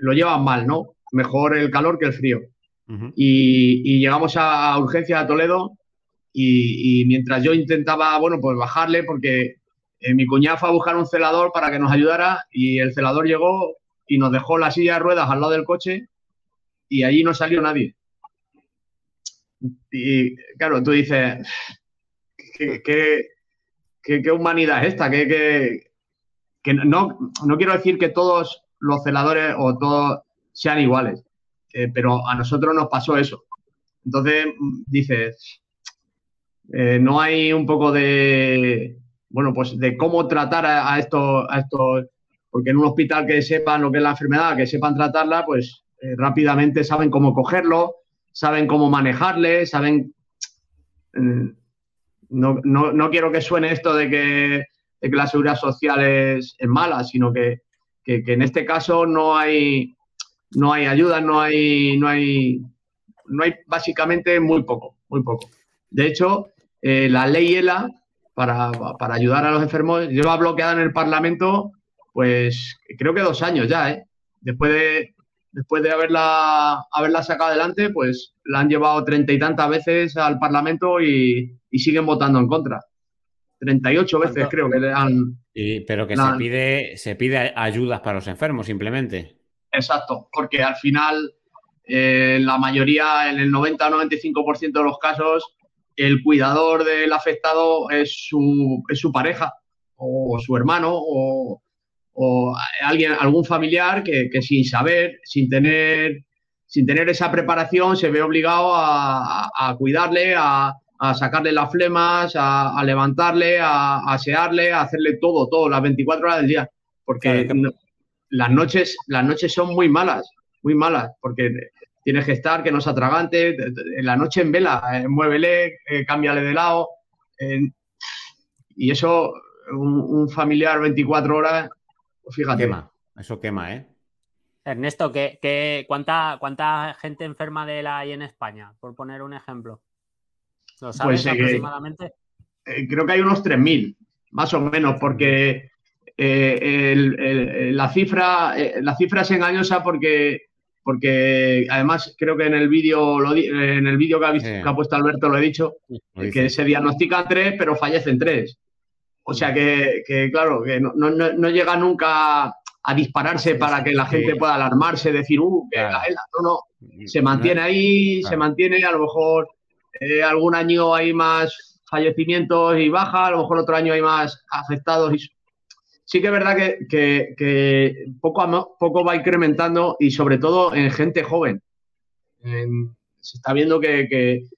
lo llevan mal, ¿no? Mejor el calor que el frío y, llegamos a, urgencia a Toledo y, mientras yo intentaba, bueno, pues bajarle porque eh, mi cuñada fue a buscar un celador para que nos ayudara y el celador llegó y nos dejó la silla de ruedas al lado del coche y allí no salió nadie. Y claro, tú dices, ¿qué, humanidad es esta? Que no, no quiero decir que todos los celadores o todos sean iguales, eh, pero a nosotros nos pasó eso. Entonces, dices, eh, no hay un poco de, bueno, pues de cómo tratar a, estos, a estos, porque en un hospital que sepan lo que es la enfermedad, que sepan tratarla, pues eh, rápidamente saben cómo cogerlo, saben cómo manejarle, saben... No, no, quiero que suene esto de que, de que la seguridad social es, mala, sino que, que, en este caso no hay, no hay ayuda, no hay, no hay, no hay básicamente muy poco, muy poco. De hecho, eh, la ley ELA para, ayudar a los enfermos lleva bloqueada en el Parlamento, pues creo que dos años ya, ¿eh? Después de, después de haberla, haberla sacado adelante, pues la han llevado treinta y tantas veces al Parlamento y, siguen votando en contra. 38 veces creo que le han... pero que se, pide, se pide ayudas para los enfermos simplemente. Exacto, porque al final, eh, la mayoría, en el 90 o 95% de los casos, el cuidador del afectado es su, es su pareja o su hermano o, alguien, algún familiar que, sin saber, sin tener, sin tener esa preparación, se ve obligado a, cuidarle, a, sacarle las flemas, a, levantarle, a, asearle, a hacerle todo, todo, las 24 horas del día. Porque las noches, las noches son muy malas, muy malas, porque tienes que estar, que no se atragante, en la noche en vela, eh, muévele, eh, cámbiale de lado. y eso, un, familiar 24 horas, pues fíjate. Quema, eso quema, ¿eh? Ernesto, ¿qué, cuánta, ¿cuánta gente enferma de la hay en España? Por poner un ejemplo. ¿Lo sabes pues, eh, creo que hay unos 3.000, más o menos, porque eh, la, cifra, eh, la cifra es engañosa porque porque además creo que en el vídeo en el vídeo que, ha puesto Alberto lo he dicho, que se diagnostican tres, pero fallecen tres. O sea que, claro, que no, no, llega nunca a dispararse para que la gente pueda alarmarse, decir, uh, que la, no, no, se mantiene ahí, se mantiene, a lo mejor eh, algún año hay más fallecimientos y baja, a lo mejor otro año hay más afectados. Y... Sí que es verdad que, poco a poco va incrementando y sobre todo en gente joven. se está viendo que,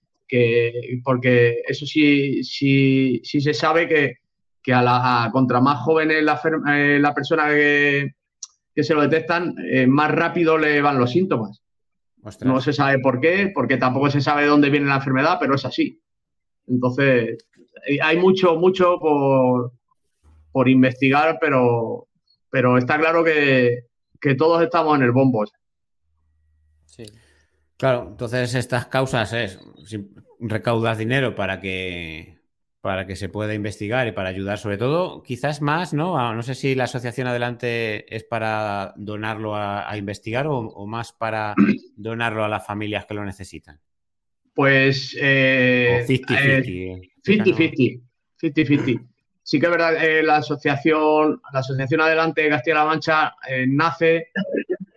porque eso sí, sí, sí se sabe que, a la contra más joven es la, eh, la persona que, se lo detectan, eh, más rápido le van los síntomas. No se sabe por qué, porque tampoco se sabe dónde viene la enfermedad, pero es así. Entonces, hay mucho, mucho por, por investigar, pero, pero está claro que, todos estamos en el bombo. Sí. Claro, entonces estas causas es, si recaudas dinero para que para que se pueda investigar y para ayudar sobre todo, quizás más, ¿no? No sé si la asociación adelante es para donarlo a, investigar o, más para donarlo a las familias que lo necesitan. Pues... 50-50. 50-50. Sí que es verdad, eh, la asociación, la asociación Adelante Castilla-La Mancha eh, nace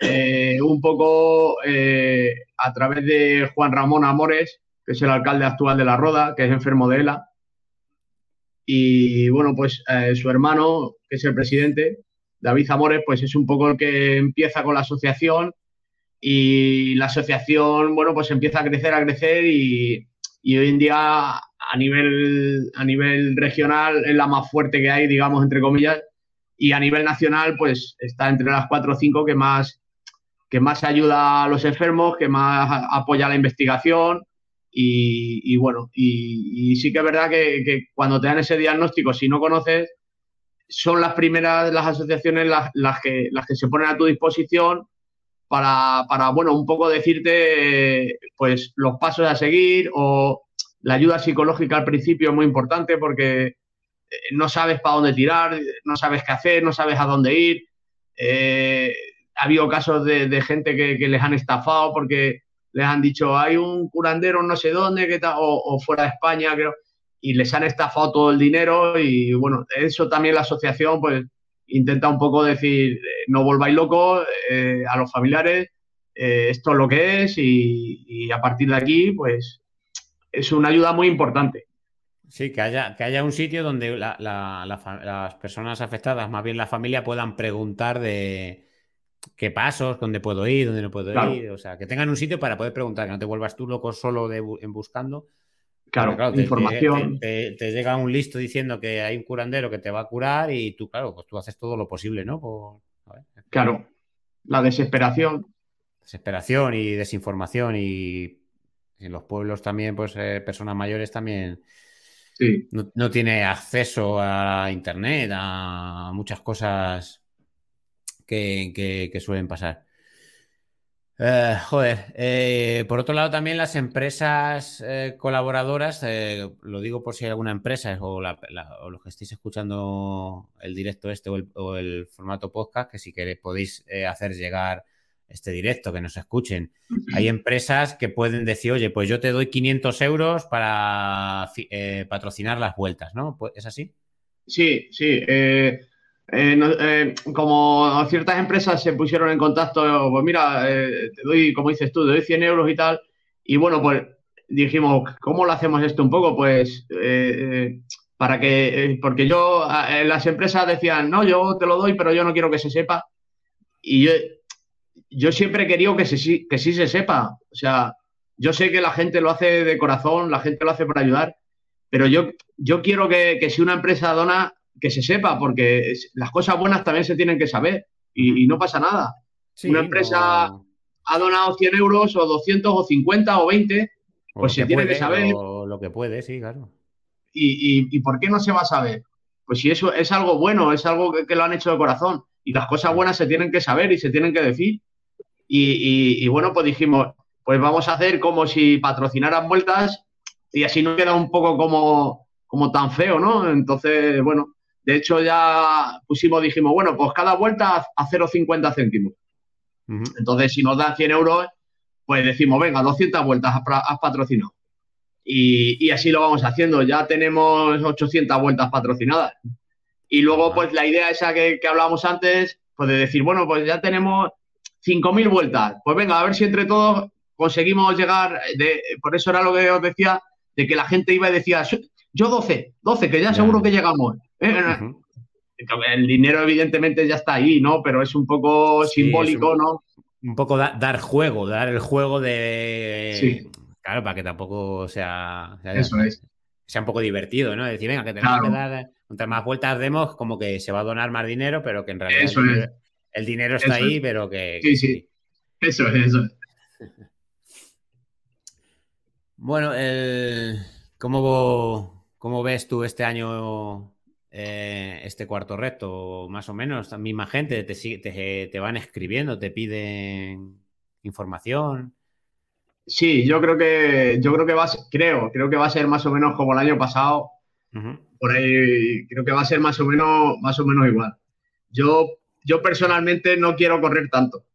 eh, un poco a través de Juan Ramón Amores, que es el alcalde actual de La Roda, que es enfermo de ELA y bueno, pues eh, su hermano, que es el presidente, David Zamores, pues es un poco el que empieza con la asociación y la asociación, bueno, pues empieza a crecer, a crecer y, hoy en día a nivel, a nivel regional es la más fuerte que hay, digamos, entre comillas, y a nivel nacional, pues está entre las cuatro o cinco que más, que más ayuda a los enfermos, que más apoya la investigación y, bueno, y, sí que es verdad que, cuando te dan ese diagnóstico, si no conoces, son las primeras las asociaciones las, que, las que se ponen a tu disposición para, para, bueno, un poco decirte, pues, los pasos a seguir o la ayuda psicológica al principio es muy importante porque eh, no sabes para dónde tirar, no sabes qué hacer, no sabes a dónde ir. Eh, ha habido casos de, gente que, que, les han estafado porque les han dicho, hay un curandero no sé dónde, que o, fuera de España, creo, y les han estafado todo el dinero y bueno, eso también la asociación pues intenta un poco decir, eh, no volváis locos eh, a los familiares, eh, esto es lo que es y, a partir de aquí pues es una ayuda muy importante. Sí, que haya, que haya un sitio donde las personas afectadas, más bien la familia, puedan preguntar de, qué pasos, dónde puedo ir, dónde no puedo ir. O sea, que tengan un sitio para poder preguntar, que no te vuelvas tú loco solo de, en buscando. Claro, información. Te, llega un listo diciendo que hay un curandero que te va a curar y tú, claro, pues tú haces todo lo posible, ¿no? Claro, la desesperación. Desesperación y desinformación y en los pueblos también, pues eh, personas mayores también sí. no, no, tiene acceso a internet, a muchas cosas que, suelen pasar. Eh, joder, eh, por otro lado también las empresas eh, colaboradoras, lo digo por si hay alguna empresa o, los que estéis escuchando el directo este o el, formato podcast, que si queréis podéis hacer llegar este directo, que nos escuchen. Hay empresas que pueden decir, oye, pues yo te doy 500 euros para patrocinar las vueltas, ¿no? ¿Es así? Sí, sí. Eh, eh, como ciertas empresas se pusieron en contacto, pues mira, eh, te doy, como dices tú, te doy 100 euros y tal. Y bueno, pues dijimos, ¿cómo lo hacemos esto un poco? Pues para que, porque yo, las empresas decían, no, yo te lo doy, pero yo no quiero que se sepa. Y yo, yo siempre he querido que, se, que sí se sepa. O sea, yo sé que la gente lo hace de corazón, la gente lo hace por ayudar, pero yo, yo quiero que, que si una empresa dona, que se sepa, porque las cosas buenas también se tienen que saber y, no pasa nada. Una empresa ha donado 100 euros o 200 o 50 o 20, pues se tiene que saber. lo que puede, sí, claro. Y, por qué no se va a saber? Pues si eso es algo bueno, es algo que, lo han hecho de corazón. Y las cosas buenas se tienen que saber y se tienen que decir. Y, bueno, pues dijimos, pues vamos a hacer como si patrocinaran vueltas y así no queda un poco como, como tan feo, ¿no? Entonces, bueno, de hecho, ya pusimos, dijimos, bueno, pues cada vuelta a 0,50 céntimos. Entonces, si nos dan 100 euros, pues decimos, venga, 200 vueltas has patrocinado. Y, así lo vamos haciendo. Ya tenemos 800 vueltas patrocinadas. Y luego, pues la idea esa que, que hablábamos antes, pues de decir, bueno, pues ya tenemos 5.000 vueltas. Pues venga, a ver si entre todos conseguimos llegar. De, por eso era lo que os decía, de que la gente iba y decía, yo 12, 12, que ya seguro que llegamos. ¿Eh? El dinero, evidentemente, ya está ahí, ¿no? Pero es un poco simbólico, ¿no? Un poco dar juego, dar el juego de. Sí. Claro, para que tampoco sea. Eso es. Sea un poco divertido, ¿no? Decir, venga, que tenemos que dar. Cuantas más vueltas demos, como que se va a donar más dinero, pero que en realidad. Eso el, es. dinero, el dinero está ahí, pero que. Sí, sí. Eso es, eso es. Bueno, el... ¿cómo, ¿cómo ves tú este año eh, este cuarto reto? Más o menos, la misma gente te, te, te van escribiendo, te piden información. Sí, yo creo que yo creo que va a ser, creo, creo que va a ser más o menos como el año pasado. Por ahí creo que va a ser más o menos más o menos igual. Yo yo personalmente no quiero correr tanto.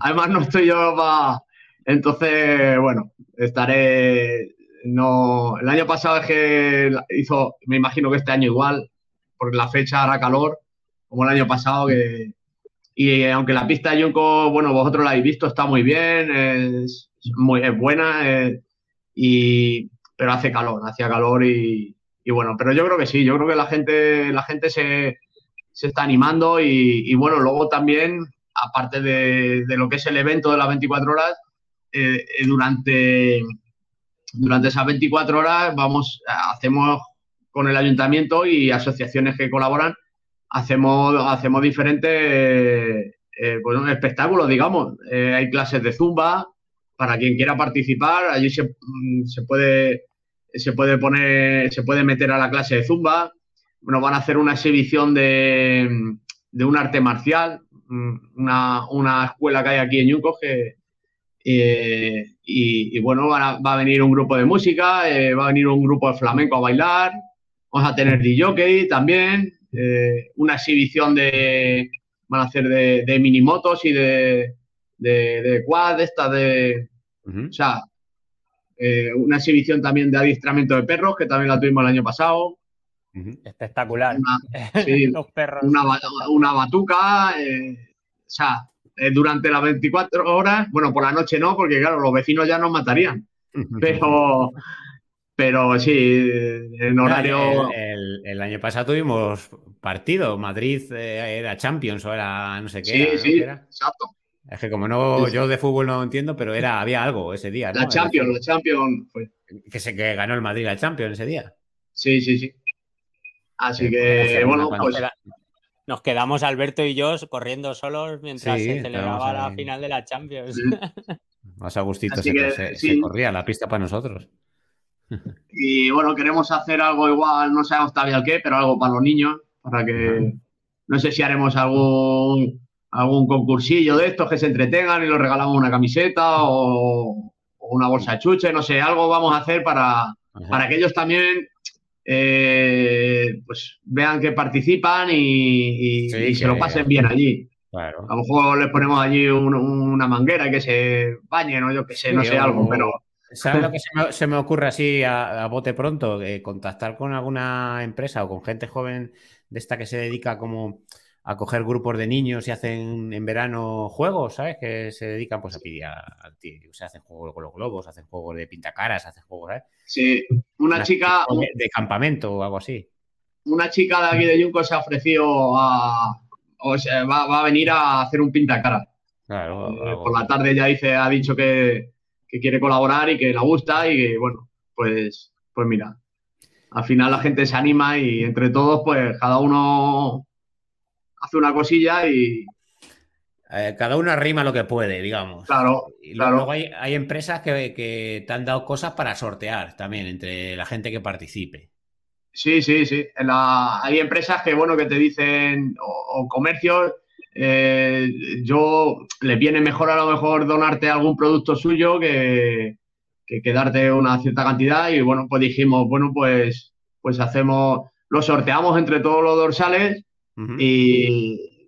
Además no estoy yo para entonces, bueno, estaré no el año pasado es que hizo me imagino que este año igual porque la fecha hará calor como el año pasado que y aunque la pista de Junco, bueno, vosotros la habéis visto, está muy bien, es, muy, buena, eh, y, pero hace calor, hacía calor y, bueno, pero yo creo que sí, yo creo que la gente, la gente se, está animando y, bueno, luego también, aparte de, lo que es el evento de las 24 horas, eh, eh, durante, durante esas 24 horas vamos, hacemos con el ayuntamiento y asociaciones que colaboran, hacemos, hacemos diferentes eh, pues espectáculos, digamos. Eh, hay clases de zumba para quien quiera participar. Allí se, mm, se, puede, se puede poner, se puede meter a la clase de zumba. Bueno, van a hacer una exhibición de, de un arte marcial, mm, una, una, escuela que hay aquí en Yucos que, eh, y, bueno, va a, venir un grupo de música, va a venir un grupo de flamenco a bailar, vamos a tener DJ también, eh, una exhibición de, van a hacer de, de minimotos y de, de, de quad, esta de, o sea, eh, una exhibición también de adiestramiento de perros, que también la tuvimos el año pasado. Espectacular. Una, sí, Los perros. Una, una batuca, eh, o sea, durante las 24 horas, bueno, por la noche no, porque claro, los vecinos ya nos matarían. Pero, pero sí, en horario. El, año pasado tuvimos partido. Madrid eh, era Champions o era no sé qué. Sí, era, sí, exacto. Es que como no, yo de fútbol no entiendo, pero era, había algo ese día. La Champions, la Champions fue. Que se que ganó el Madrid la Champions ese día. Sí, sí, sí. Así que, bueno, pues. Nos quedamos Alberto y yo corriendo solos mientras se celebraba la final de la Champions. Más a gustito se, se corría la pista para nosotros. Y bueno, queremos hacer algo igual, no sabemos todavía el qué, pero algo para los niños, para que no sé si haremos algún algún concursillo de estos que se entretengan y los regalamos una camiseta o, una bolsa de chuche, no sé, algo vamos a hacer para, para que ellos también eh, pues vean que participan y, se lo pasen bien allí. A lo mejor les ponemos allí una manguera que se bañen o yo que sé, no sé, algo, pero ¿Sabes lo que se me, ocurre así a, bote pronto? Eh, contactar con alguna empresa o con gente joven de esta que se dedica como a coger grupos de niños y hacen en verano juegos, ¿sabes? Que se dedican pues a pedir a, o sea, hacen juegos con los globos, hacen juegos de pintacaras, hacen juegos, ¿sabes? Sí, una, chica... De, campamento o algo así. Una chica de aquí de Yunco se ha ofrecido a... O sea, va, a venir a hacer un pintacara. Claro. Eh, por la tarde ya dice, ha dicho que, que quiere colaborar y que le gusta y que, bueno, pues, pues mira, al final la gente se anima y entre todos, pues cada uno hace una cosilla y... Eh, cada uno arrima lo que puede, digamos. Claro. Y luego, hay, empresas que, te han dado cosas para sortear también entre la gente que participe. Sí, sí, sí. hay empresas que, bueno, que te dicen, o comercios eh, yo le viene mejor a lo mejor donarte algún producto suyo que, que, darte una cierta cantidad y bueno, pues dijimos, bueno, pues, pues hacemos, lo sorteamos entre todos los dorsales y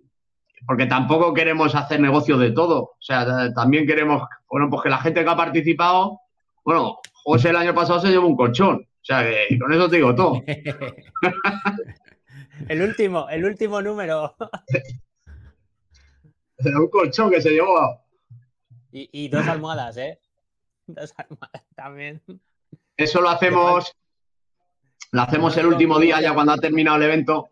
porque tampoco queremos hacer negocio de todo. O sea, también queremos, bueno, pues que la gente que ha participado, bueno, José el año pasado se llevó un colchón. O sea, que con eso te digo todo. el último, el último número. un colchón que se llevó. Y, dos almohadas, ¿eh? Dos almohadas también. Eso lo hacemos, lo hacemos el último día, ya cuando ha terminado el evento.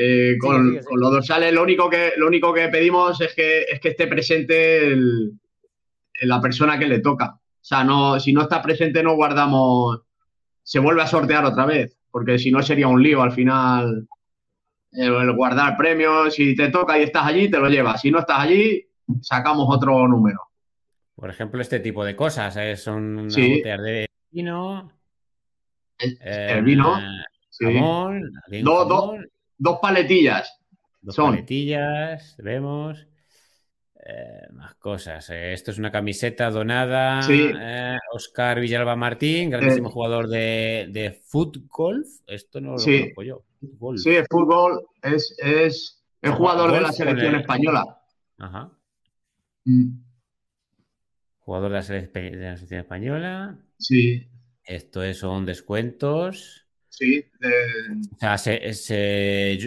Eh, con, los dorsales, lo único que, lo único que pedimos es que, es que esté presente la persona que le toca. O sea, no, si no está presente, no guardamos. Se vuelve a sortear otra vez, porque si no sería un lío al final. El, guardar premios, si te toca y estás allí, te lo llevas. Si no estás allí, sacamos otro número. Por ejemplo, este tipo de cosas, ¿eh? son botellas de vino. El, eh, vino. Dos, paletillas. Dos paletillas, vemos. Eh, más cosas. esto es una camiseta donada. Oscar Villalba Martín, grandísimo jugador de, de golf. Esto no lo conozco yo. Sí, el fútbol es, es, jugador de la selección española. Ajá. Mm. Jugador de la, selección española. Sí. Esto es, son descuentos. Sí. O sea,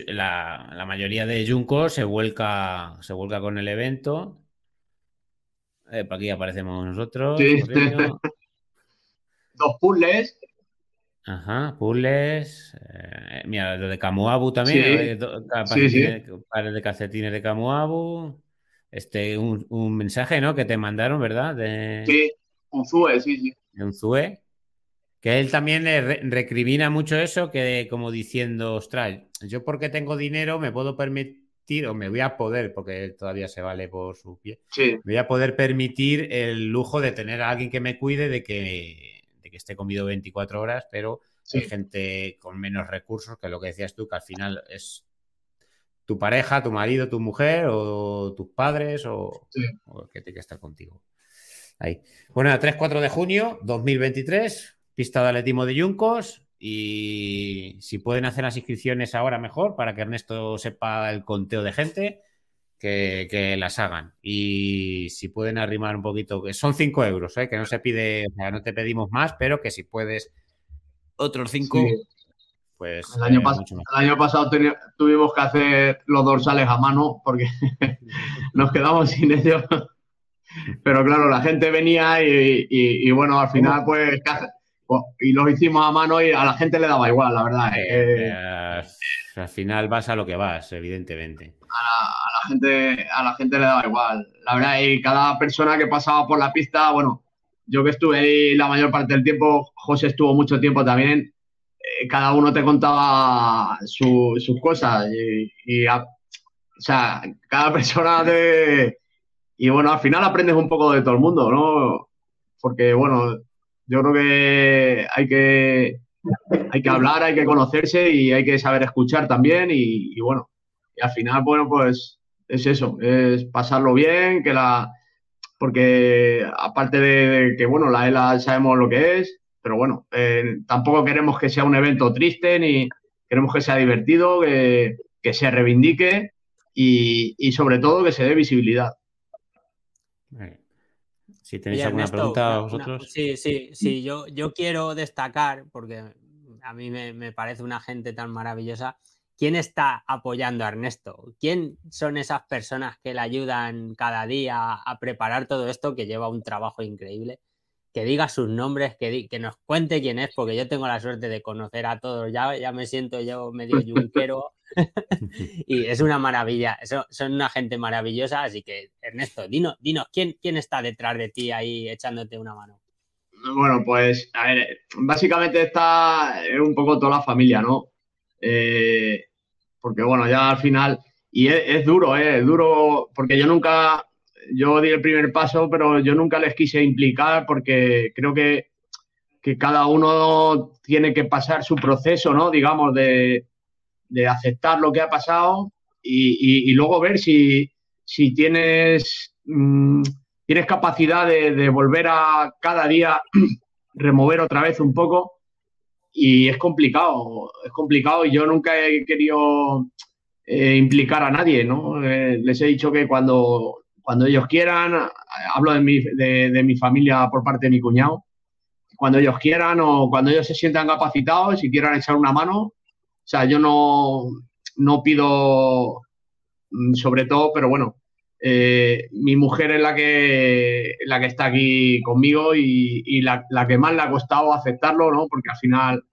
la, mayoría de Junco se vuelca, se vuelca con el evento. Eh, por aquí aparecemos nosotros. Sí. Dos puzzles. Ajá, puzzles. Eh, mira, lo de Camuabu también. Sí. sí, Pares de calcetines de Camuabu. Este, un, mensaje, ¿no? Que te mandaron, ¿verdad? De... Sí, un ZUE, sí, sí. Un ZUE. Que él también le recrimina mucho eso, que como diciendo, ostras, yo porque tengo dinero me puedo permitir, o me voy a poder, porque él todavía se vale por su pie, sí. me voy a poder permitir el lujo de tener a alguien que me cuide de que, de que esté comido 24 horas, pero hay gente con menos recursos, que lo que decías tú, que al final es tu pareja, tu marido, tu mujer o tus padres o, el que tiene que estar contigo. Ahí. Bueno, 3-4 de junio 2023, pista de atletismo de Yuncos. Y si pueden hacer las inscripciones ahora mejor para que Ernesto sepa el conteo de gente, que, las hagan. Y si pueden arrimar un poquito, que son 5 euros, ¿eh? que no se pide, o sea, no te pedimos más, pero que si puedes otros 5, pues, el año, eh, año pasado tuvimos que hacer los dorsales a mano porque nos quedamos sin ellos. Pero claro, la gente venía y, bueno, al final pues y los hicimos a mano y a la gente le daba igual, la verdad. Eh, al final vas a lo que vas, evidentemente. A la, gente, a la gente le daba igual. La verdad, y cada persona que pasaba por la pista, bueno, yo que estuve ahí la mayor parte del tiempo, José estuvo mucho tiempo también, eh, cada uno te contaba sus cosas y, o sea, cada persona te... Y bueno, al final aprendes un poco de todo el mundo, ¿no? Porque bueno, yo creo que hay que, hay que hablar, hay que conocerse y hay que saber escuchar también y, bueno, y al final, bueno, pues es eso, es pasarlo bien, que la... Porque aparte de que, bueno, la ELA sabemos lo que es, pero bueno, eh, tampoco queremos que sea un evento triste ni queremos que sea divertido, que, se reivindique y, sobre todo que se dé visibilidad. Si tenéis alguna pregunta vosotros. sí, sí, sí, yo, yo quiero destacar, porque a mí me, me, parece una gente tan maravillosa, ¿quién está apoyando a Ernesto? ¿Quién son esas personas que le ayudan cada día a preparar todo esto que lleva un trabajo increíble? que diga sus nombres, que, que nos cuente quién es, porque yo tengo la suerte de conocer a todos, ya, ya me siento yo medio yunquero y es una maravilla, son una gente maravillosa, así que Ernesto, dinos, dinos ¿quién, quién está detrás de ti ahí echándote una mano. Bueno, pues a ver, básicamente está un poco toda la familia, ¿no? Eh, porque bueno, ya al final, y es, es duro, ¿eh? es duro, porque yo nunca, yo di el primer paso, pero yo nunca les quise implicar porque creo que, cada uno tiene que pasar su proceso, ¿no? Digamos, de, aceptar lo que ha pasado y, luego ver si, tienes, mm, tienes capacidad de, volver a cada día remover otra vez un poco. Y es complicado, es complicado y yo nunca he querido eh, implicar a nadie, ¿no? Eh, les he dicho que cuando, cuando ellos quieran, hablo de mi, de, mi familia por parte de mi cuñado, cuando ellos quieran o cuando ellos se sientan capacitados y quieran echar una mano, sea, yo no, no pido mm, sobre todo, pero bueno, eh, mi mujer es la que, la que está aquí conmigo y, la, que más le ha costado aceptarlo, ¿no? Porque al final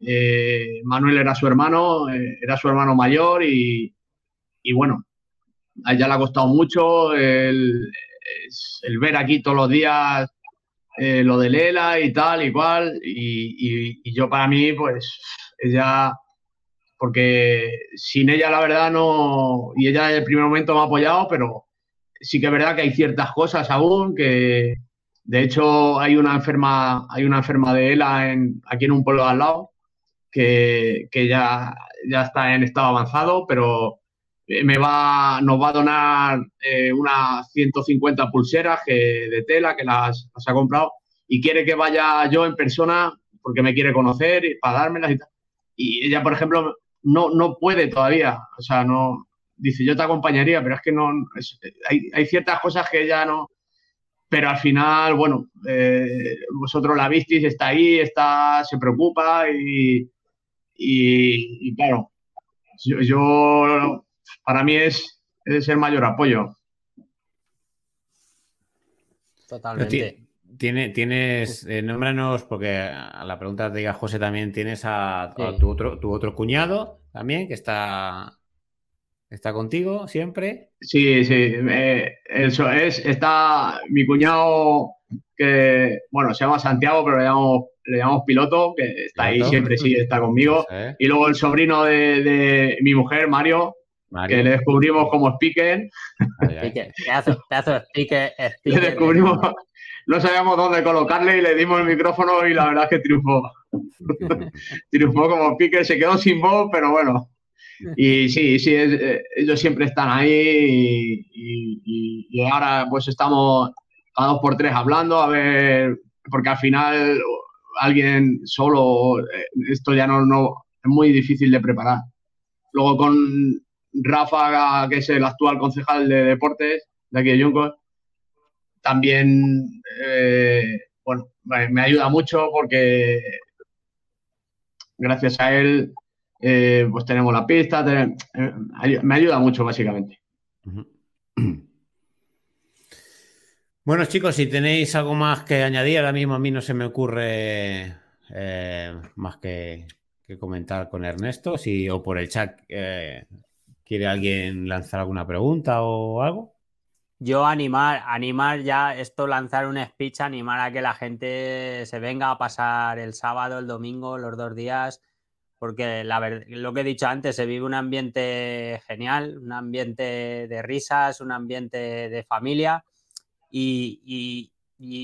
eh, Manuel era su hermano, eh, era su hermano mayor y, bueno, a ella le ha costado mucho el, ver aquí todos los días lo de Lela y tal y cual. Y, y yo para mí, pues, ella porque sin ella la verdad no, y ella en el primer momento me ha apoyado, pero sí que es verdad que hay ciertas cosas aún que, de hecho, hay una enferma, hay una enferma de ELA en, aquí en un pueblo al lado que, ya, ya está en estado avanzado, pero me va, nos va a donar eh, unas 150 pulseras de tela que las, ha comprado y quiere que vaya yo en persona porque me quiere conocer para dármelas y tal. Y ella, por ejemplo, no, no puede todavía, o sea, no, dice, yo te acompañaría, pero es que no, hay, ciertas cosas que ya no, pero al final, bueno, eh, vosotros la visteis, está ahí, está, se preocupa y, y, claro, yo, para mí es, es el mayor apoyo. Totalmente. Tiene, tienes, eh, nómbranos, porque a la pregunta te diga José también, tienes a, tu, otro, tu otro cuñado también, que está ¿Está contigo siempre? Sí, sí. eso es. Está mi cuñado, que, bueno, se llama Santiago, pero le llamamos, le llamamos piloto, que está ahí siempre, sí, está conmigo. Y luego el sobrino de, mi mujer, Mario, que le descubrimos como speaker. pedazo, pedazo de speaker, Le descubrimos, no sabíamos dónde colocarle y le dimos el micrófono y la verdad es que triunfó. triunfó como speaker, se quedó sin voz, pero bueno. Y sí, sí, eh, ellos siempre están ahí y, ahora pues estamos a dos por tres hablando, a ver, porque al final alguien solo, eh, esto ya no, no es muy difícil de preparar. Luego con Rafa, que es el actual concejal de deportes de aquí de Yuncos, también, eh, bueno, me ayuda mucho porque gracias a él eh, pues tenemos la pista, eh, me ayuda mucho básicamente. Bueno chicos, si tenéis algo más que añadir, ahora mismo a mí no se me ocurre eh, más que, comentar con Ernesto, si o por el chat quiere alguien lanzar alguna pregunta o algo. Yo animar, animar ya esto, lanzar un speech, animar a que la gente se venga a pasar el sábado, el domingo, los dos días porque la lo que he dicho antes, se vive un ambiente genial, un ambiente de risas, un ambiente de familia y,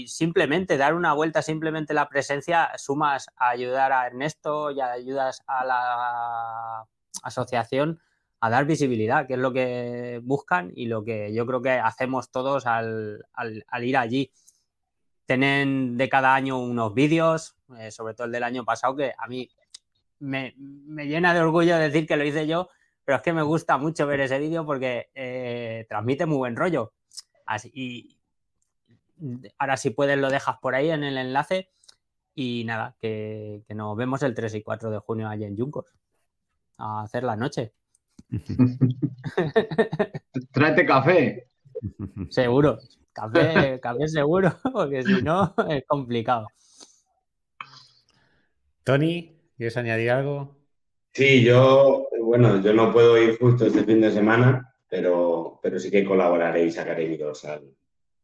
simplemente dar una vuelta, simplemente la presencia, sumas a ayudar a Ernesto y ayudas a la asociación a dar visibilidad, que es lo que buscan y lo que yo creo que hacemos todos al, ir allí. Tienen de cada año unos vídeos, eh, sobre todo el del año pasado, que a mí me, llena de orgullo decir que lo hice yo, pero es que me gusta mucho ver ese vídeo porque eh, transmite muy buen rollo. Así, y ahora si puedes lo dejas por ahí en el enlace y nada, que, nos vemos el 3 y 4 de junio allí en Yuncos a hacer la noche. Tráete café. Seguro, café, café seguro, porque si no es complicado. Tony, ¿Quieres añadir algo? Sí, yo, bueno, yo no puedo ir justo este fin de semana, pero, pero sí que colaboraré y sacaré mi dorsal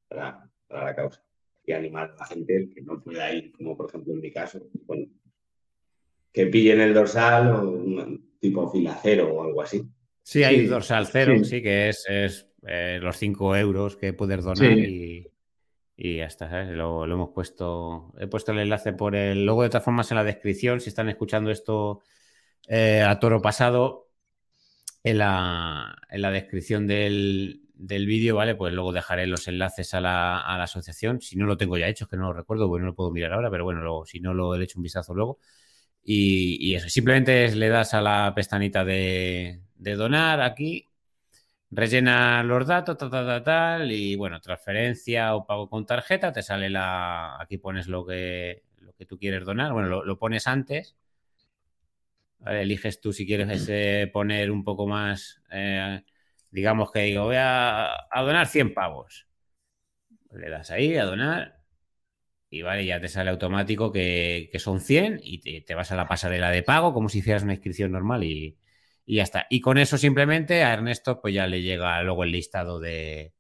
para, la causa. Y animar a la gente que no pueda ir, como por ejemplo en mi caso, bueno, que pillen el dorsal o tipo fila cero o algo así. Sí, hay dorsal cero, sí, que es, eh, los 5 euros que puedes donar y, y ya está, Lo, hemos puesto, he puesto el enlace por el, luego de todas formas en la descripción, si están escuchando esto eh, a toro pasado, en la, en la descripción del, del vídeo, ¿vale? Pues luego dejaré los enlaces a la, a la, asociación, si no lo tengo ya hecho, que no lo recuerdo, bueno, no lo puedo mirar ahora, pero bueno, luego, si no lo he hecho un vistazo luego. Y, eso, simplemente le das a la pestañita de, donar aquí, rellena los datos, tal, tal, tal, y bueno, transferencia o pago con tarjeta, te sale la, aquí pones lo que, lo que tú quieres donar, bueno, lo, pones antes, eliges tú si quieres poner un poco más, eh, digamos que digo, voy a, donar 100 pavos, le das ahí a donar y vale, ya te sale automático que, son 100 y te, vas a la pasarela de pago como si hicieras una inscripción normal y, ya está. Y con eso simplemente a Ernesto pues ya le llega luego el listado de,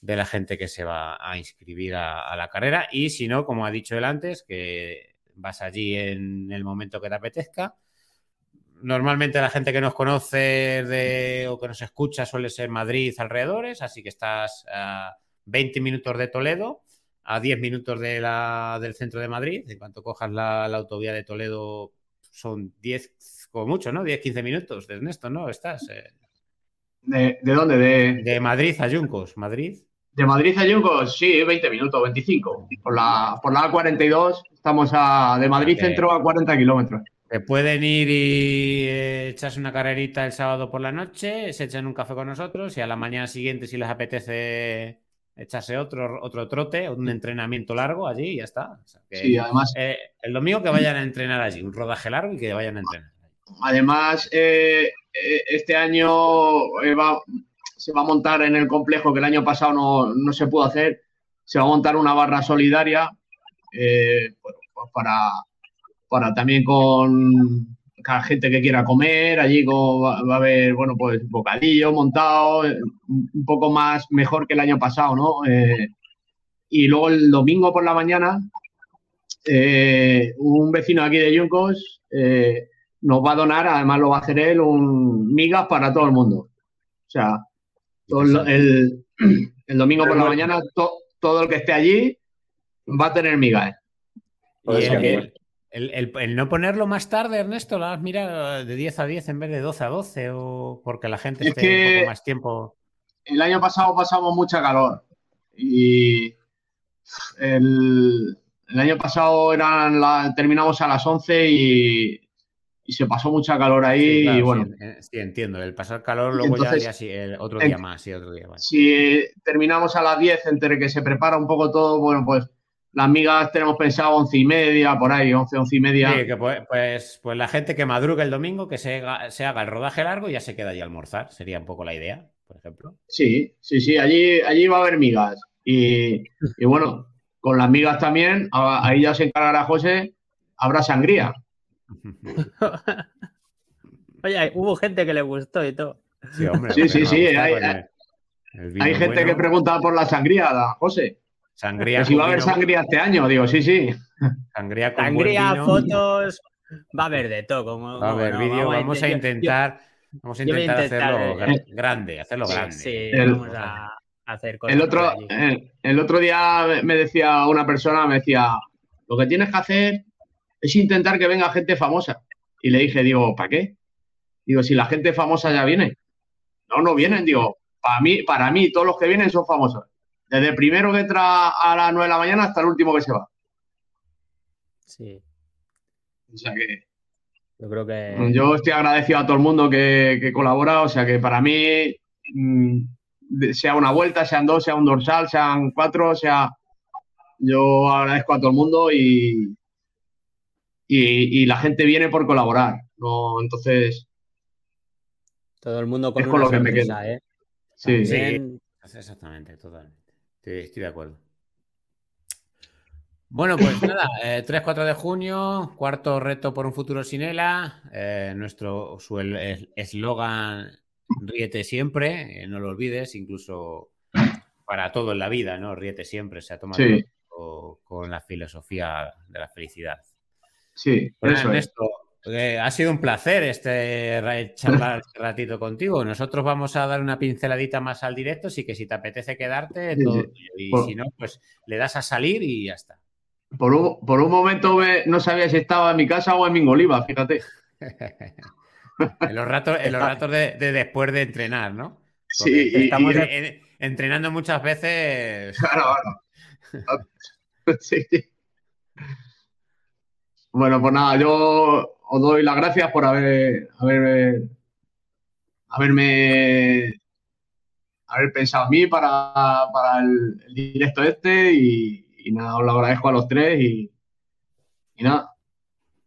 la gente que se va a inscribir a, la carrera y si no, como ha dicho él antes, que vas allí en el momento que te apetezca. Normalmente la gente que nos conoce de, o que nos escucha suele ser Madrid alrededores, así que estás a 20 minutos de Toledo a 10 minutos de la, del centro de Madrid. En cuanto cojas la, autovía de Toledo, son 10, como mucho, ¿no? 10, 15 minutos de Ernesto, ¿no? Estás. Eh. ¿De, dónde? De... de Madrid a Yuncos, Madrid. De Madrid a Yuncos, sí, 20 minutos, 25. Por la, por la A42 estamos a, de Madrid centro a 40 kilómetros. Te pueden ir y eh, echarse una carrerita el sábado por la noche, se echan un café con nosotros y a la mañana siguiente, si les apetece echarse otro, otro trote, un entrenamiento largo allí y ya está. sí, además. Eh, el domingo que vayan a entrenar allí, un rodaje largo y que vayan a entrenar. Además, eh, eh, este año se va a montar en el complejo que el año pasado no, se pudo hacer. Se va a montar una barra solidaria pues para, para también con cada gente que quiera comer, allí va, a haber, bueno, pues bocadillo montado, eh, un poco más mejor que el año pasado, ¿no? Eh, y luego el domingo por la mañana, eh, un vecino aquí de Yuncos nos va a donar, además lo va a hacer él, un migas para todo el mundo. O sea, el, domingo por la mañana, todo el que esté allí va a tener migas. El, no ponerlo más tarde, Ernesto, ¿lo has mirado de 10 a 10 en vez de 12 a 12? ¿O porque la gente esté un poco más tiempo? El año pasado pasamos mucha calor. Y el, año pasado eran terminamos a las 11 y, se pasó mucha calor ahí. y bueno. Eh, sí, entiendo. El pasar calor, luego ya, el otro día más. otro día más. Si terminamos a las 10, entre que se prepara un poco todo, bueno, pues las migas tenemos pensado once y media, por ahí, once, once y media. Sí, que pues, pues, pues, la gente que madruga el domingo, que se, haga el rodaje largo y ya se queda ahí a almorzar. Sería un poco la idea, por ejemplo. Sí, sí, sí, allí, allí va a haber migas. Y, bueno, con las migas también, ahí ya se encargará José, habrá sangría. Oye, hubo gente que le gustó y todo. Sí, hombre, sí, sí, sí. Hay, hay gente que pregunta por la sangría, José. Sangría. si va a haber sangría este año, digo, sí, sí. Sangría, con sangría fotos, va a haber de todo. Como, va a haber vídeo, vamos, a intentar, vamos a intentar, hacerlo grande, hacerlo grande. Sí, vamos a hacer cosas. El otro, el, otro día me decía una persona, me decía, lo que tienes que hacer es intentar que venga gente famosa. Y le dije, digo, ¿para qué? Digo, si la gente famosa ya viene. No, no vienen, digo, para mí, para mí, todos los que vienen son famosos. Desde el primero que entra a las 9 de la mañana hasta el último que se va. Sí. O sea que. Yo creo que. Yo estoy agradecido a todo el mundo que, colabora. O sea que para mí, mm, sea una vuelta, sean dos, sea un dorsal, sean cuatro, sea. Yo agradezco a todo el mundo y, y, la gente viene por colaborar. No, entonces. Todo el mundo con es lo que me queda. ¿eh? Sí. sí. Exactamente, totalmente. Estoy, de acuerdo. Bueno, pues nada, 3-4 eh, de junio, cuarto reto por un futuro sin ELA. Eh, nuestro eslogan, ríete siempre, eh, no lo olvides, incluso para todo en la vida, ¿no? Ríete siempre, se ha tomado con la filosofía de la felicidad. Sí, eso ha sido un placer este charlar este ratito contigo. Nosotros vamos a dar una pinceladita más al directo, así que si te apetece quedarte, y si no, pues le das a salir y ya está. Por un, momento no sabía si estaba en mi casa o en Mingoliva, fíjate. en los ratos, en los ratos de, después de entrenar, ¿no? sí, estamos entrenando muchas veces. Claro, claro. sí. Bueno, pues nada, yo os doy las gracias por haber, haber, haberme haber pensado a mí para, el, directo este y, nada, os lo agradezco a los tres y, nada.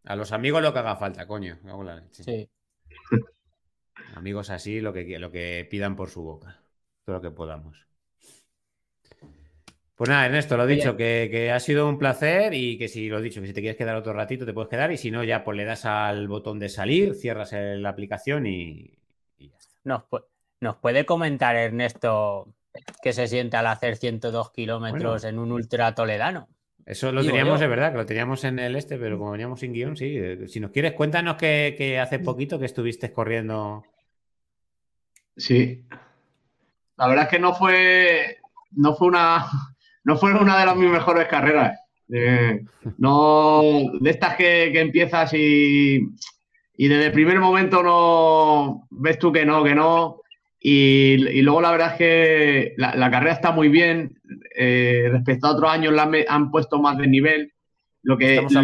A los amigos lo que haga falta, coño. Sí. Amigos así, lo que, lo que pidan por su boca. Todo lo que podamos. Pues nada, Ernesto, lo dicho, que, ha sido un placer y que si lo dicho, que si te quieres quedar otro ratito te puedes quedar y si no, ya pues le das al botón de salir, cierras la aplicación y, ya está. Nos, ¿Nos puede comentar, Ernesto, qué se siente al hacer 102 kilómetros en un ultra toledano? Eso lo teníamos, de verdad, que lo teníamos en el este, pero como veníamos sin guion, sí. Si nos quieres, cuéntanos que, hace poquito que estuviste corriendo. Sí. La verdad es que no fue, no fue una, no fue una de las mis mejores carreras. no, de estas que, empiezas y, y, desde el primer momento no ves tú que no, que no. Y, luego la verdad es que la, carrera está muy bien. Eh, respecto a otros años la han puesto más de nivel. Lo que, estamos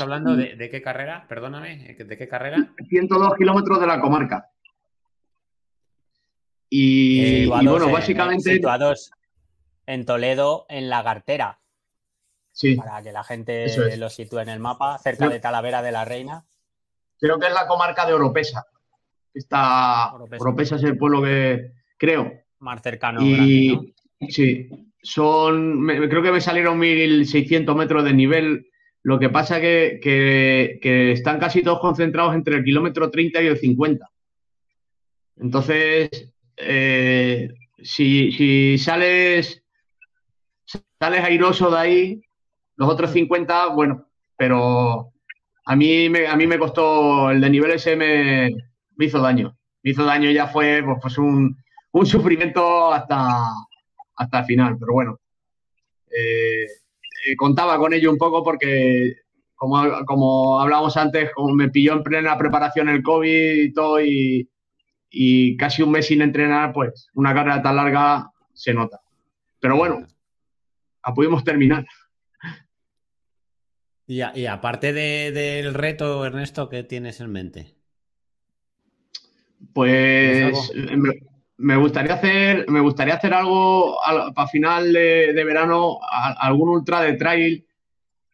hablando, de, qué carrera, perdóname, ¿de qué carrera? 102 kilómetros de la comarca. Y, bueno, básicamente en Toledo, en la Gartera. Sí. Para que la gente lo sitúe en el mapa, cerca de Talavera de la Reina. Creo que es la comarca de Oropesa. Está. Oropesa, es el pueblo que creo. Más cercano. Y sí, son. creo que me salieron 1600 metros de nivel. Lo que pasa que, que, están casi todos concentrados entre el kilómetro 30 y el 50. Entonces, eh, si, si, sales sales airoso de ahí, los otros 50, bueno, pero a mí me, a mí me costó, el de nivel ese me, hizo daño. Me hizo daño ya fue pues, pues un, sufrimiento hasta, hasta el final, pero bueno. Eh, eh, contaba con ello un poco porque, como, como hablamos antes, como me pilló en plena preparación el COVID y todo y, y casi un mes sin entrenar, pues una carrera tan larga se nota. Pero bueno, pudimos terminar. Y, aparte del reto, Ernesto, ¿qué tienes en mente? Pues me, gustaría hacer, me gustaría hacer algo para final de, verano, algún ultra de trail.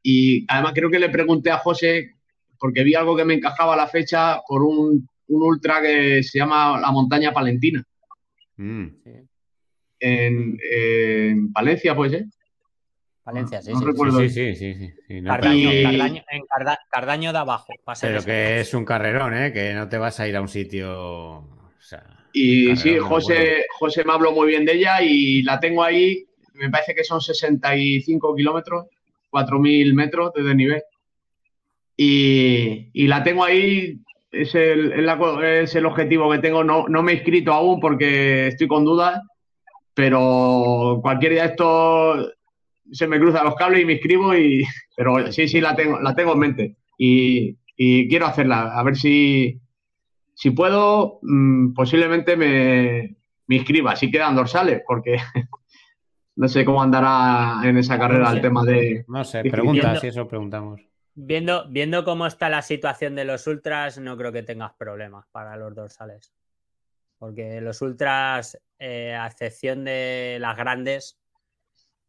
Y además creo que le pregunté a José, porque vi algo que me encajaba a la fecha, por un, ultra que se llama la montaña palentina. Mm. En, en, Palencia, pues, ¿eh? Valencia, sí, sí, sí, sí, sí, Cardaño, en Cardaño, de abajo. Pero que es un carrerón, ¿eh? Que no te vas a ir a un sitio. y sí, José, José me habló muy bien de ella y la tengo ahí. Me parece que son 65 kilómetros, 4.000 metros de desnivel. Y, y la tengo ahí, es el, es el objetivo que tengo. No, no me he inscrito aún porque estoy con dudas, pero cualquier día esto se me cruzan los cables y me inscribo y pero sí sí la tengo la tengo en mente. Y, quiero hacerla a ver si si puedo mm, posiblemente me, me inscriba si quedan dorsales porque no sé cómo andará en esa carrera el tema de no sé pregunta si eso preguntamos. viendo viendo cómo está la situación de los ultras no creo que tengas problemas para los dorsales. Porque los ultras eh, a excepción de las grandes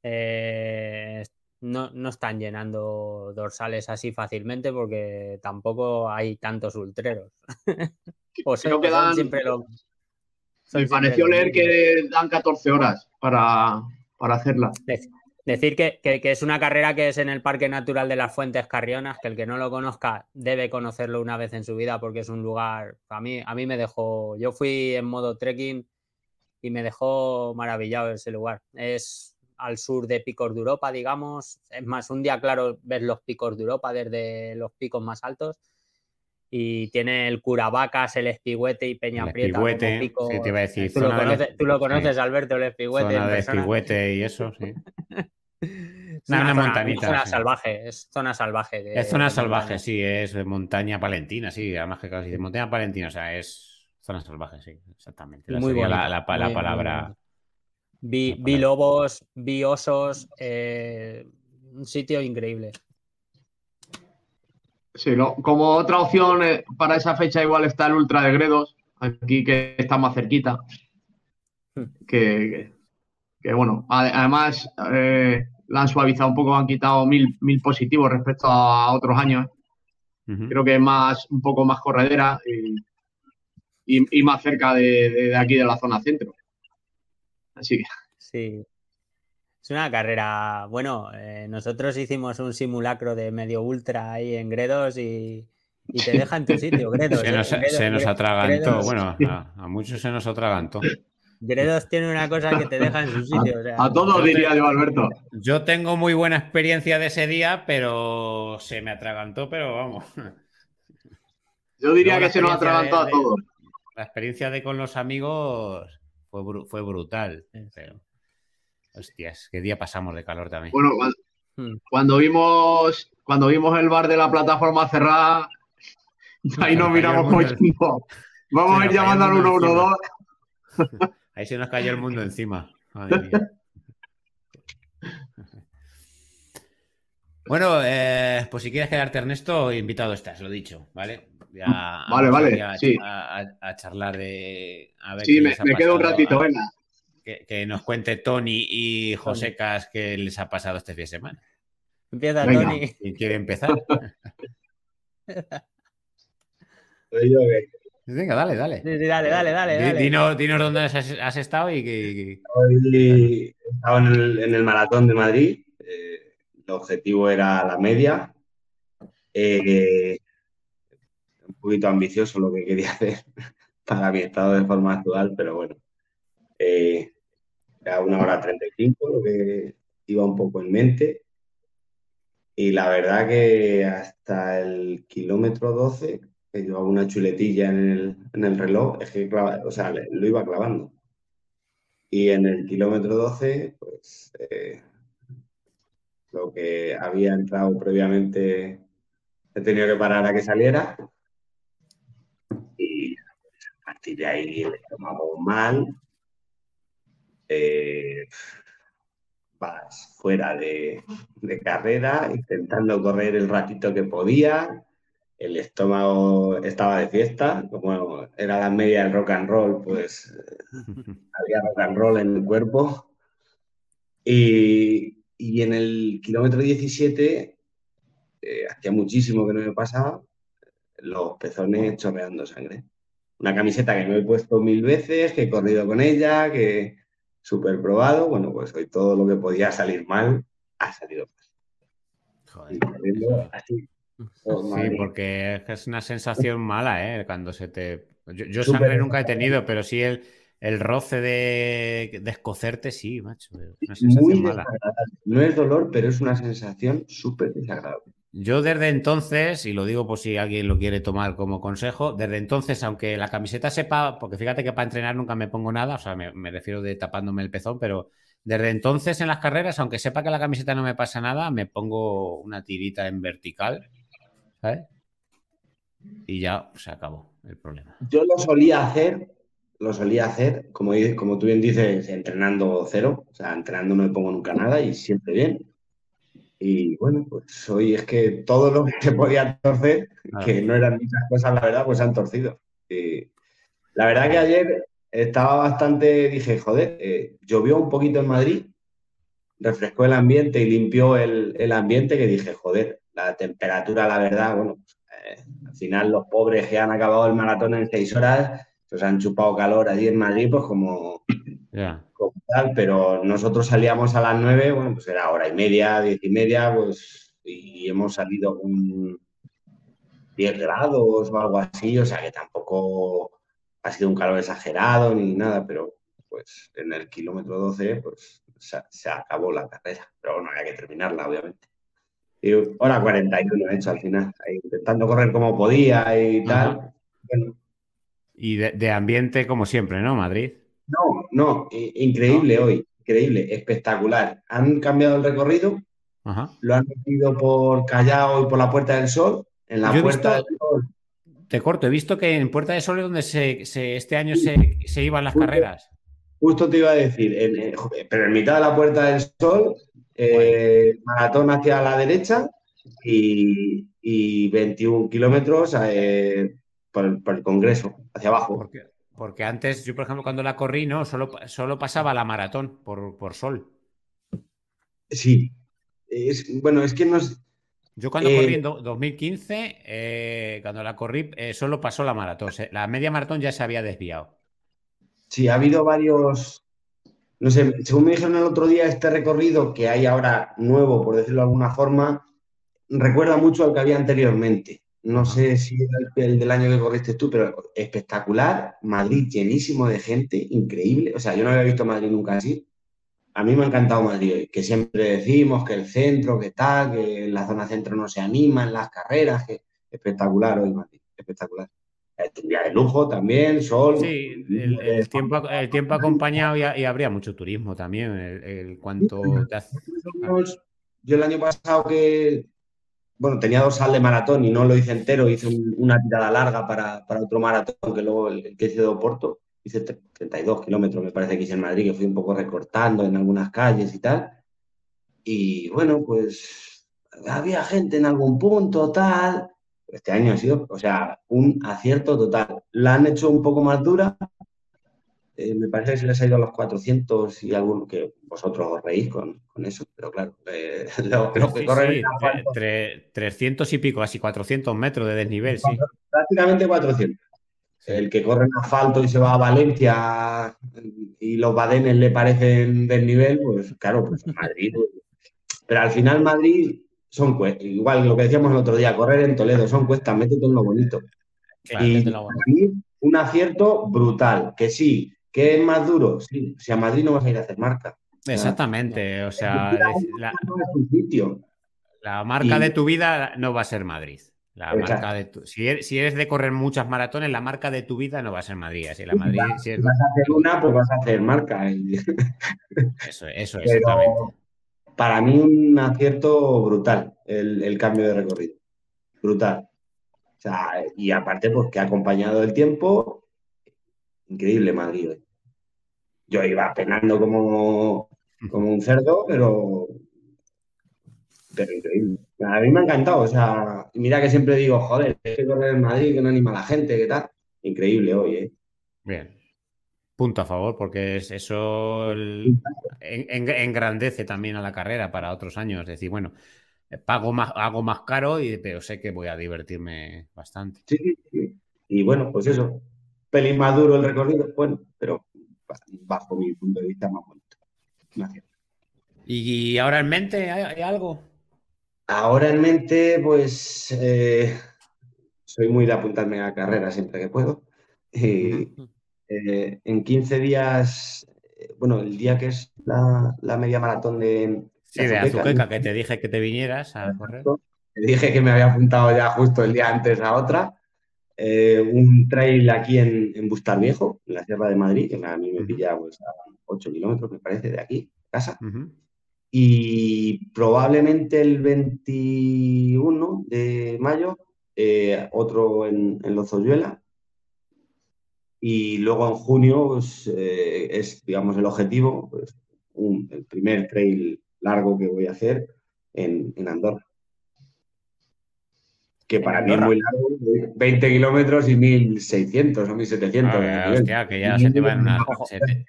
eh, no, están llenando dorsales así fácilmente porque tampoco hay tantos ultreros. o sea, que dan, siempre lo, me pareció leer que dan 14 horas para, hacerla. Decir que, es una carrera que es en el Parque Natural de las Fuentes Carrionas, que el que no lo conozca debe conocerlo una vez en su vida porque es un lugar, a mí, a mí me dejó, yo fui en modo trekking y me dejó maravillado ese lugar. Es al sur de Picos de Europa, digamos. Es más, un día, claro, ves los picos de Europa desde los picos más altos. Y tiene el Curavacas, el Espigüete y Peña Prieta. Espigüete, sí, te iba a decir. Tú, lo conoces, Alberto, el Espigüete. Zona de Espigüete y eso, sí. es una, montanita. zona salvaje, es zona salvaje. es zona salvaje, sí, es montaña palentina, sí, además que casi de montaña palentina, o sea, es zona salvaje, sí, exactamente. muy buena, la, palabra. Vi, lobos, vi osos, eh, un sitio increíble. Sí, como otra opción eh, para esa fecha igual está el Ultra de Gredos, aquí que está más cerquita. Hmm. Que, bueno, además eh, la han suavizado un poco, han quitado mil, mil positivos respecto a otros años. Creo que es más, un poco más corredera y, más cerca de, aquí de la zona centro. Así que. Sí. Es una carrera. Bueno, eh, nosotros hicimos un simulacro de medio ultra ahí en Gredos y, te deja en tu sitio, Gredos. Se nos, ¿eh? se nos atragantó. Bueno, a, muchos se nos atragantó. Gredos tiene una cosa que te deja en su sitio. a todos diría yo, Alberto. Yo tengo muy buena experiencia de ese día, pero se me atragantó, pero vamos. Yo diría que se nos atragantó a todos. La experiencia de con los amigos fue, fue brutal. Pero... Hostias, qué día pasamos de calor también. Bueno, cuando, hmm. vimos cuando vimos el bar de la plataforma cerrada, ahí nos miramos como Vamos a ir llamando al 112. Ahí se nos cayó el mundo encima. Bueno, eh, pues si quieres quedarte, Ernesto, invitado estás, lo dicho, ¿vale? Vale, vale, a, sí. A, charlar de... sí, me, quedo un ratito, venga. Que, nos cuente Tony y José Cas qué les ha pasado este fin de semana. Empieza Tony. ¿Quién quiere empezar? Venga, dale, dale. Sí, sí, dale, dale, dale. Dinos, dónde has, estado y que. Hoy he estado en el, maratón de Madrid. Eh, el objetivo era la media. Eh, poquito ambicioso lo que quería hacer para mi estado de forma actual, pero bueno. Eh, era una hora 35 lo que iba un poco en mente. Y la verdad que hasta el kilómetro 12 que llevaba una chuletilla en el, reloj, es que o sea, lo iba clavando. Y en el kilómetro 12, pues eh, lo que había entrado previamente he tenido que parar a que saliera. Y partir de ahí el estómago mal. Eh, vas fuera de, de carrera, intentando correr el ratito que podía el estómago estaba de fiesta, como era la media del rock and roll, pues había rock and roll en el cuerpo. Y, en el kilómetro 17, eh, hacía muchísimo que no me pasaba, los pezones chorreando sangre. Una camiseta que no he puesto mil veces, que he corrido con ella, que súper probado. Bueno, pues hoy todo lo que podía salir mal ha salido mal. Joder, así, Sí, porque es una sensación mala, ¿eh? Cuando se te. Yo, sangre nunca he tenido, pero sí el, el roce de, de, escocerte, sí, macho. Una sensación mala. No es dolor, pero es una sensación súper desagradable. Yo desde entonces, y lo digo por si alguien lo quiere tomar como consejo, desde entonces, aunque la camiseta sepa, porque fíjate que para entrenar nunca me pongo nada, o sea, me, refiero de tapándome el pezón, pero desde entonces en las carreras, aunque sepa que la camiseta no me pasa nada, me pongo una tirita en vertical y ya se acabó el problema. Yo lo solía hacer, lo solía hacer, como, como tú bien dices, entrenando cero, o sea, entrenando no me pongo nunca nada y siempre bien. Y bueno, pues hoy es que todo lo que se podía torcer, que no eran muchas cosas, la verdad, pues se han torcido. Y la verdad que ayer estaba bastante, dije, joder, eh, llovió un poquito en Madrid, refrescó el ambiente y limpió el, el ambiente, que dije, joder, la temperatura, la verdad, bueno, eh, al final los pobres que han acabado el maratón en seis horas, pues han chupado calor allí en Madrid, pues como, tal, pero nosotros salíamos a las nueve, bueno, pues era hora y media, diez y media, pues, y hemos salido con 10 grados o algo así, o sea que tampoco ha sido un calor exagerado ni nada, pero pues en el kilómetro 12, pues se, se acabó la carrera, pero bueno, había que terminarla, obviamente. Y hora 41 he hecho al final, intentando correr como podía y tal. Y de, ambiente como siempre, ¿no? Madrid. No, no, increíble hoy, increíble, espectacular. Han cambiado el recorrido, lo han metido por Callao y por la Puerta del Sol. En la Puerta del Sol. Te corto, he visto que en Puerta del Sol es donde se, este año se, iban las carreras. Justo te iba a decir, pero en mitad de la Puerta del Sol eh, maratón hacia la derecha y, 21 kilómetros eh, por, el Congreso, hacia abajo. Porque antes, yo por ejemplo, cuando la corrí, no, solo, solo pasaba la maratón por, sol. Sí. Es, bueno, es que nos. Yo cuando corrí en 2015, eh, cuando la corrí, eh, solo pasó la maratón. La media maratón ya se había desviado. Sí, ha habido varios. No sé, según me dijeron el otro día, este recorrido que hay ahora nuevo, por decirlo de alguna forma, recuerda mucho al que había anteriormente. No sé si era el, del año que corriste tú, pero espectacular. Madrid llenísimo de gente, increíble. O sea, yo no había visto Madrid nunca así. A mí me ha encantado Madrid hoy, que siempre decimos que el centro, que tal, que la zona centro no se anima en las carreras, que espectacular hoy Madrid, espectacular. Un día de lujo también, sol. Sí, el, tiempo, el tiempo acompañado y, habría mucho turismo también. El, cuanto Yo el año pasado que bueno, tenía dos sal de maratón y no lo hice entero, hice una tirada larga para, otro maratón que luego el, que hice de Oporto, hice 32 kilómetros, me parece que hice en Madrid, que fui un poco recortando en algunas calles y tal. Y bueno, pues había gente en algún punto, tal. Este año ha sido, o sea, un acierto total. La han hecho un poco más dura, eh, me parece que se les ha ido a los 400 y algún que vosotros os reís con, eso, pero claro, eh, lo, que corren 300 y pico, así 400 metros de desnivel, sí. Prácticamente 400. El que corre en asfalto y se va a Valencia y los badenes le parecen desnivel, pues claro, pues Madrid. Pues, pero al final Madrid son cuestas, igual lo que decíamos el otro día, correr en Toledo son cuestas, métete en lo bonito. y un acierto brutal, que sí, ¿Qué es más duro? Sí, si a Madrid no vas a ir a hacer marca. Exactamente, o sea, la, marca de tu vida no va a ser Madrid. La marca de si, eres, de correr muchas maratones, la marca de tu vida no va a ser Madrid. Si la Madrid si vas a hacer una, pues vas a hacer marca. Eso, eso exactamente. para mí un acierto brutal el, cambio de recorrido. Brutal. O sea, y aparte, pues que ha acompañado el tiempo. Increíble Madrid hoy yo iba penando como, como un cerdo, pero, pero increíble. A mí me ha encantado, o sea, mira que siempre digo, joder, hay que correr en Madrid, que no anima a la gente, ¿qué tal? Increíble hoy, ¿eh? Bien. Punto a favor, porque es eso engrandece también a la carrera para otros años. Es decir, bueno, pago más, hago más caro, y, pero sé que voy a divertirme bastante. Sí, sí, sí. Y bueno, pues eso. Pelín más duro el recorrido, bueno, pero bajo mi punto de vista, más bonito. ¿Y ahora en mente hay, algo? Ahora en mente, pues eh, soy muy de apuntarme a carrera siempre que puedo. Eh, en 15 días, eh, bueno, el día que es la, media maratón de... Sí, de Azuqueca, que te dije que te vinieras a correr. Te dije que me había apuntado ya justo el día antes a otra. Eh, un trail aquí en, en Bustar Viejo, en la Sierra de Madrid, que a mí me pilla pues, a 8 kilómetros, me parece, de aquí, casa. Y probablemente el 21 de mayo, eh, otro en, en Lozoyuela. Y luego en junio pues, eh, es, digamos, el objetivo, pues, el primer trail largo que voy a hacer en, en Andorra que para mí es muy largo, 20 kilómetros y 1600 o 1700. hostia, que ya se te, van unas,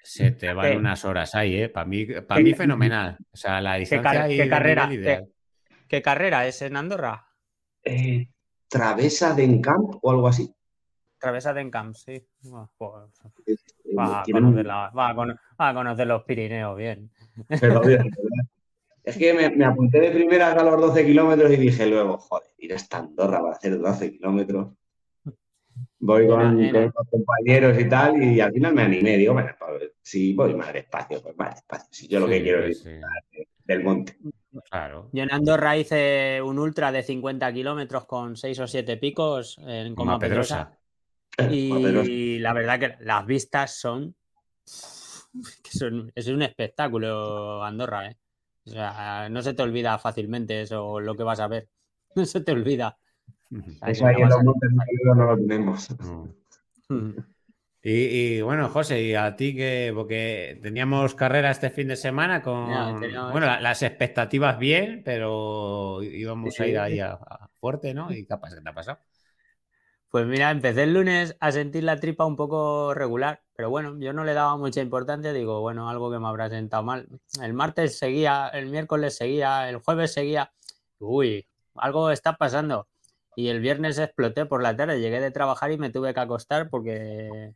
se, te, van unas, horas ahí, ¿eh? Para mí, para mí fenomenal. O sea, la distancia ¿Qué, carrera, ¿qué, carrera es en Andorra? Eh, Travesa de Encamp o algo así. Travesa de Encamp, sí. Pues, va, a conocer a, conocer los Pirineos bien. Pero bien, Es que me, apunté de primera a los 12 kilómetros y dije luego, joder, ir hasta Andorra para hacer 12 kilómetros. Voy con, los compañeros y tal, y al final me animé. Digo, bueno, pues, si voy más despacio, pues más despacio. Si yo lo que quiero es del monte. Claro. Yo en Andorra hice un ultra de 50 kilómetros con 6 o 7 picos en Coma Pedrosa. Y la verdad que las vistas son, son. Es un espectáculo Andorra, ¿eh? O sea, no se te olvida fácilmente eso, lo que vas a ver. No se te olvida. Eso ahí en los montes no lo tenemos. Y, bueno, José, y a ti que, porque teníamos carrera este fin de semana con, bueno, las expectativas bien, pero íbamos a ir ahí a, fuerte, ¿no? ¿Y qué, qué te ha pasado? Pues mira, empecé el lunes a sentir la tripa un poco regular, pero bueno, yo no le daba mucha importancia, digo, bueno, algo que me habrá sentado mal. El martes seguía, el miércoles seguía, el jueves seguía, uy, algo está pasando. Y el viernes exploté por la tarde, llegué de trabajar y me tuve que acostar porque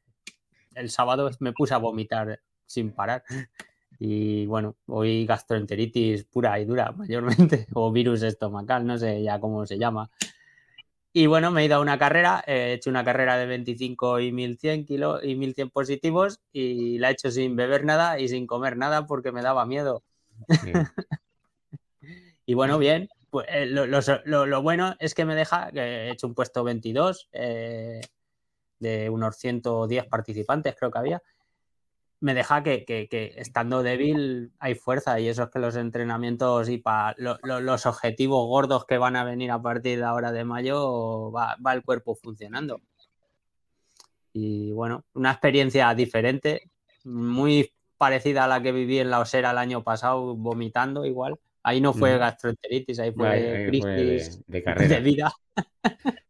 el sábado me puse a vomitar sin parar. Y bueno, hoy gastroenteritis pura y dura mayormente, o virus estomacal, no sé ya cómo se llama. Y bueno, me he ido a una carrera, he hecho una carrera de 25 y 1100 kilos y 1100 positivos y la he hecho sin beber nada y sin comer nada porque me daba miedo. y bueno, bien, pues eh, lo, bueno es que me deja, que he hecho un puesto 22 eh, de unos 110 participantes, creo que había. Me deja que, estando débil hay fuerza y eso es que los entrenamientos y para los objetivos gordos que van a venir a partir de ahora de mayo va, va el cuerpo funcionando. Y bueno, una experiencia diferente, muy parecida a la que viví en la Osera el año pasado, vomitando igual Ahí no fue gastroenteritis, ahí fue crisis de, de, vida.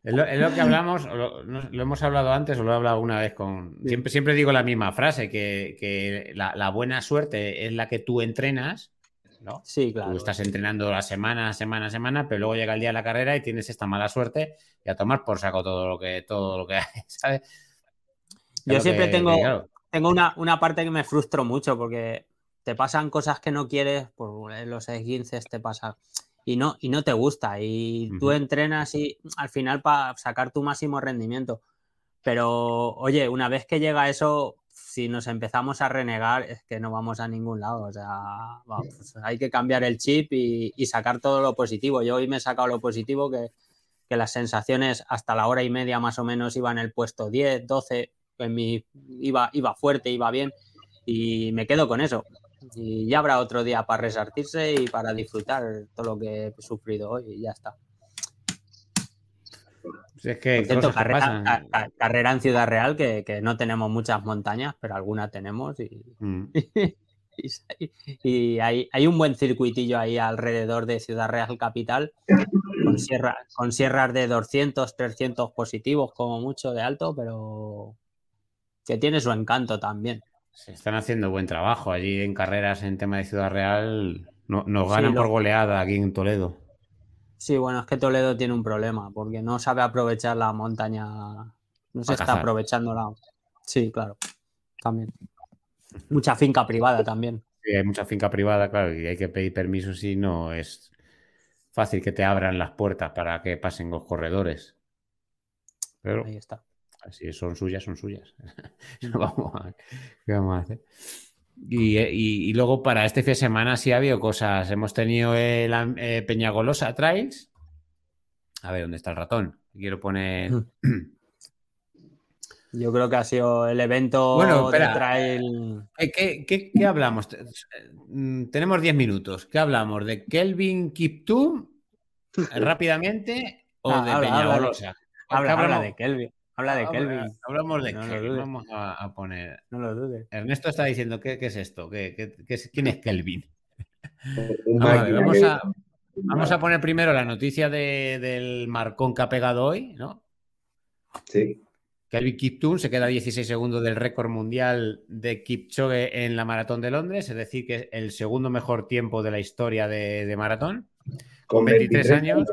Es lo, que hablamos, lo, hemos hablado antes o lo he hablado una vez con... Siempre, siempre digo la misma frase, que, la, buena suerte es la que tú entrenas, ¿no? Sí, claro. Tú estás entrenando la semana, semana, semana, pero luego llega el día de la carrera y tienes esta mala suerte y a tomar por saco todo lo que, todo lo que hay, ¿sabes? Yo siempre tengo, tengo una, una parte que me frustro mucho porque te pasan cosas que no quieres, por los esguinces te pasa y no, y no te gusta. Y tú entrenas y al final para sacar tu máximo rendimiento. Pero, oye, una vez que llega eso, si nos empezamos a renegar, es que no vamos a ningún lado. O sea, hay que cambiar el chip y, sacar todo lo positivo. Yo hoy me he sacado lo positivo, que, que, las sensaciones hasta la hora y media más o menos iban en el puesto 10, 12, en mi, iba, iba fuerte, iba bien. Y me quedo con eso. Y ya habrá otro día para resartirse y para disfrutar todo lo que he sufrido hoy y ya está. es que carrera, en Ciudad Real, que, no tenemos muchas montañas, pero alguna tenemos y, mm. y, hay, hay, un buen circuitillo ahí alrededor de Ciudad Real Capital, con, con sierras de 200, 300 positivos como mucho de alto, pero que tiene su encanto también. Se están haciendo buen trabajo allí en carreras en tema de Ciudad Real. No, nos ganan por goleada aquí en Toledo. Sí, bueno, es que Toledo tiene un problema porque no sabe aprovechar la montaña. No se está aprovechando la. Sí, claro. También. Mucha finca privada también. Sí, hay mucha finca privada, claro, y hay que pedir permiso si no es fácil que te abran las puertas para que pasen los corredores. Pero Ahí está. Si son suyas, son suyas. vamos a, ¿Qué vamos a hacer? Y, luego para este fin de semana sí ha habido cosas. Hemos tenido el eh, Peñagolosa Trails. A ver, ¿dónde está el ratón? Quiero poner. Yo creo que ha sido el evento bueno, de trail. ¿Qué, qué, hablamos? Mm, tenemos 10 minutos. ¿Qué hablamos? ¿De Kelvin Kiptum rápidamente o ah, de Peñagolosa? habla de Kelvin. Habla de Kelvin. Hablamos de Kelvin. Vamos a, poner. No lo dudes. Ernesto está diciendo: ¿qué, es esto? ¿Qué, quién es Kelvin? vamos, a, poner primero la noticia del marcón que ha pegado hoy, ¿no? Sí. Kelvin Kiptoon se queda 16 segundos del récord mundial de Kipchoge en la maratón de Londres, es decir, que es el segundo mejor tiempo de la historia de, maratón. Con 23, años.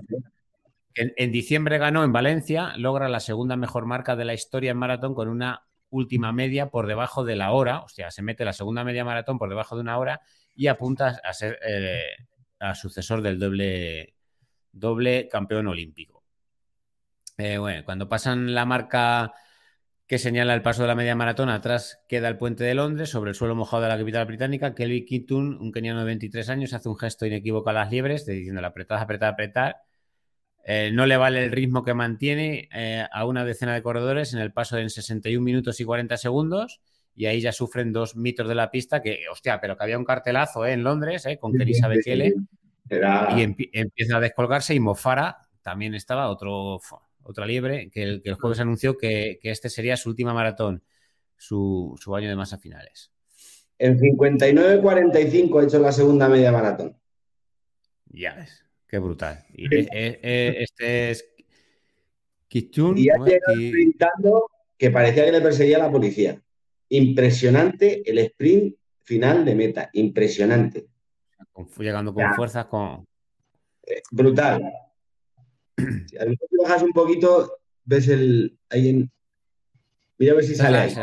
En, diciembre ganó en Valencia, logra la segunda mejor marca de la historia en maratón con una última media por debajo de la hora, o sea, se mete la segunda media maratón por debajo de una hora y apunta a ser eh, a sucesor del doble, doble campeón olímpico. Eh, bueno, cuando pasan la marca que señala el paso de la media maratón, atrás queda el puente de Londres, sobre el suelo mojado de la capital británica. Kelly Kintun, un keniano de 23 años, hace un gesto inequívoco a las liebres, diciendo apretar, apretar, apretar eh, no le vale el ritmo que mantiene eh, a una decena de corredores en el paso de en 61 minutos y 40 segundos. Y ahí ya sufren dos mitos de la pista que, hostia, pero que había un cartelazo eh, en Londres con Kerisa Bekele. Y empieza a descolgarse y Mofara también estaba, otro, otra liebre, que el, que el jueves anunció que, este sería su última maratón, su, su año de masa finales. En 59-45 ha hecho la segunda media maratón. Ya ves. Qué brutal. Y este es y ha llegado sprintando que parecía que le perseguía la policía. Impresionante el sprint final de meta, impresionante. Llegando con fuerzas, con... Eh, brutal. Si a lo mejor bajas un poquito, ves el... Ahí en... Mira a ver si sale ahí.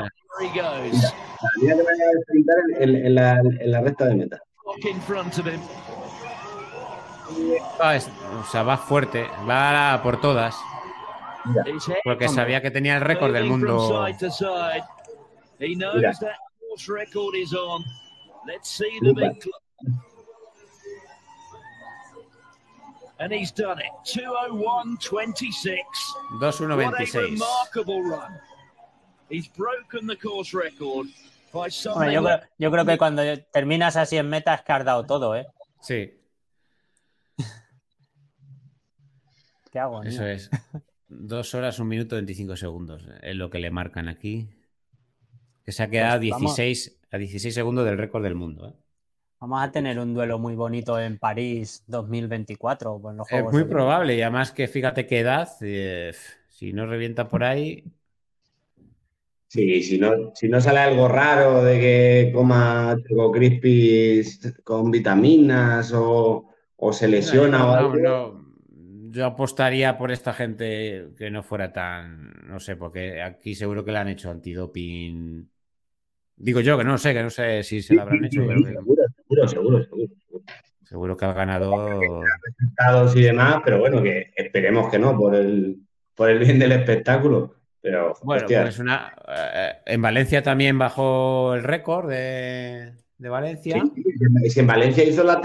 Mira, que me a sprintar en, en, la, en la recta de meta. Ah, o sea, va fuerte, va por todas. Porque sabía que tenía el récord del mundo. Mira. And he's done it. 201.26. 2.1.26. He's broken the course record by some yo, creo, yo creo que cuando terminas así en meta es que has dado todo, ¿eh? Sí. ¿Qué hago? Eso es. Dos horas, un minuto, 25 segundos. Es lo que le marcan aquí. Que se ha quedado a, 16, a 16 segundos del récord del mundo. ¿eh? Vamos a tener un duelo muy bonito en París 2024. es muy probable. Y además que fíjate qué edad. Eh, si no revienta por ahí. Sí, si no, si no sale algo raro de que coma Choco Crispies con vitaminas o, se lesiona o algo yo apostaría por esta gente que no fuera tan, no sé, porque aquí seguro que le han hecho antidoping. Digo yo que no sé, que no sé si se lo habrán hecho. seguro, seguro, seguro, seguro. que ha ganado. Resultados y demás, pero bueno, que esperemos que no, por el, por el bien del espectáculo. Pero, bueno, pues una, eh, en Valencia también bajó el récord de, de Valencia. Sí, es que en Valencia hizo la,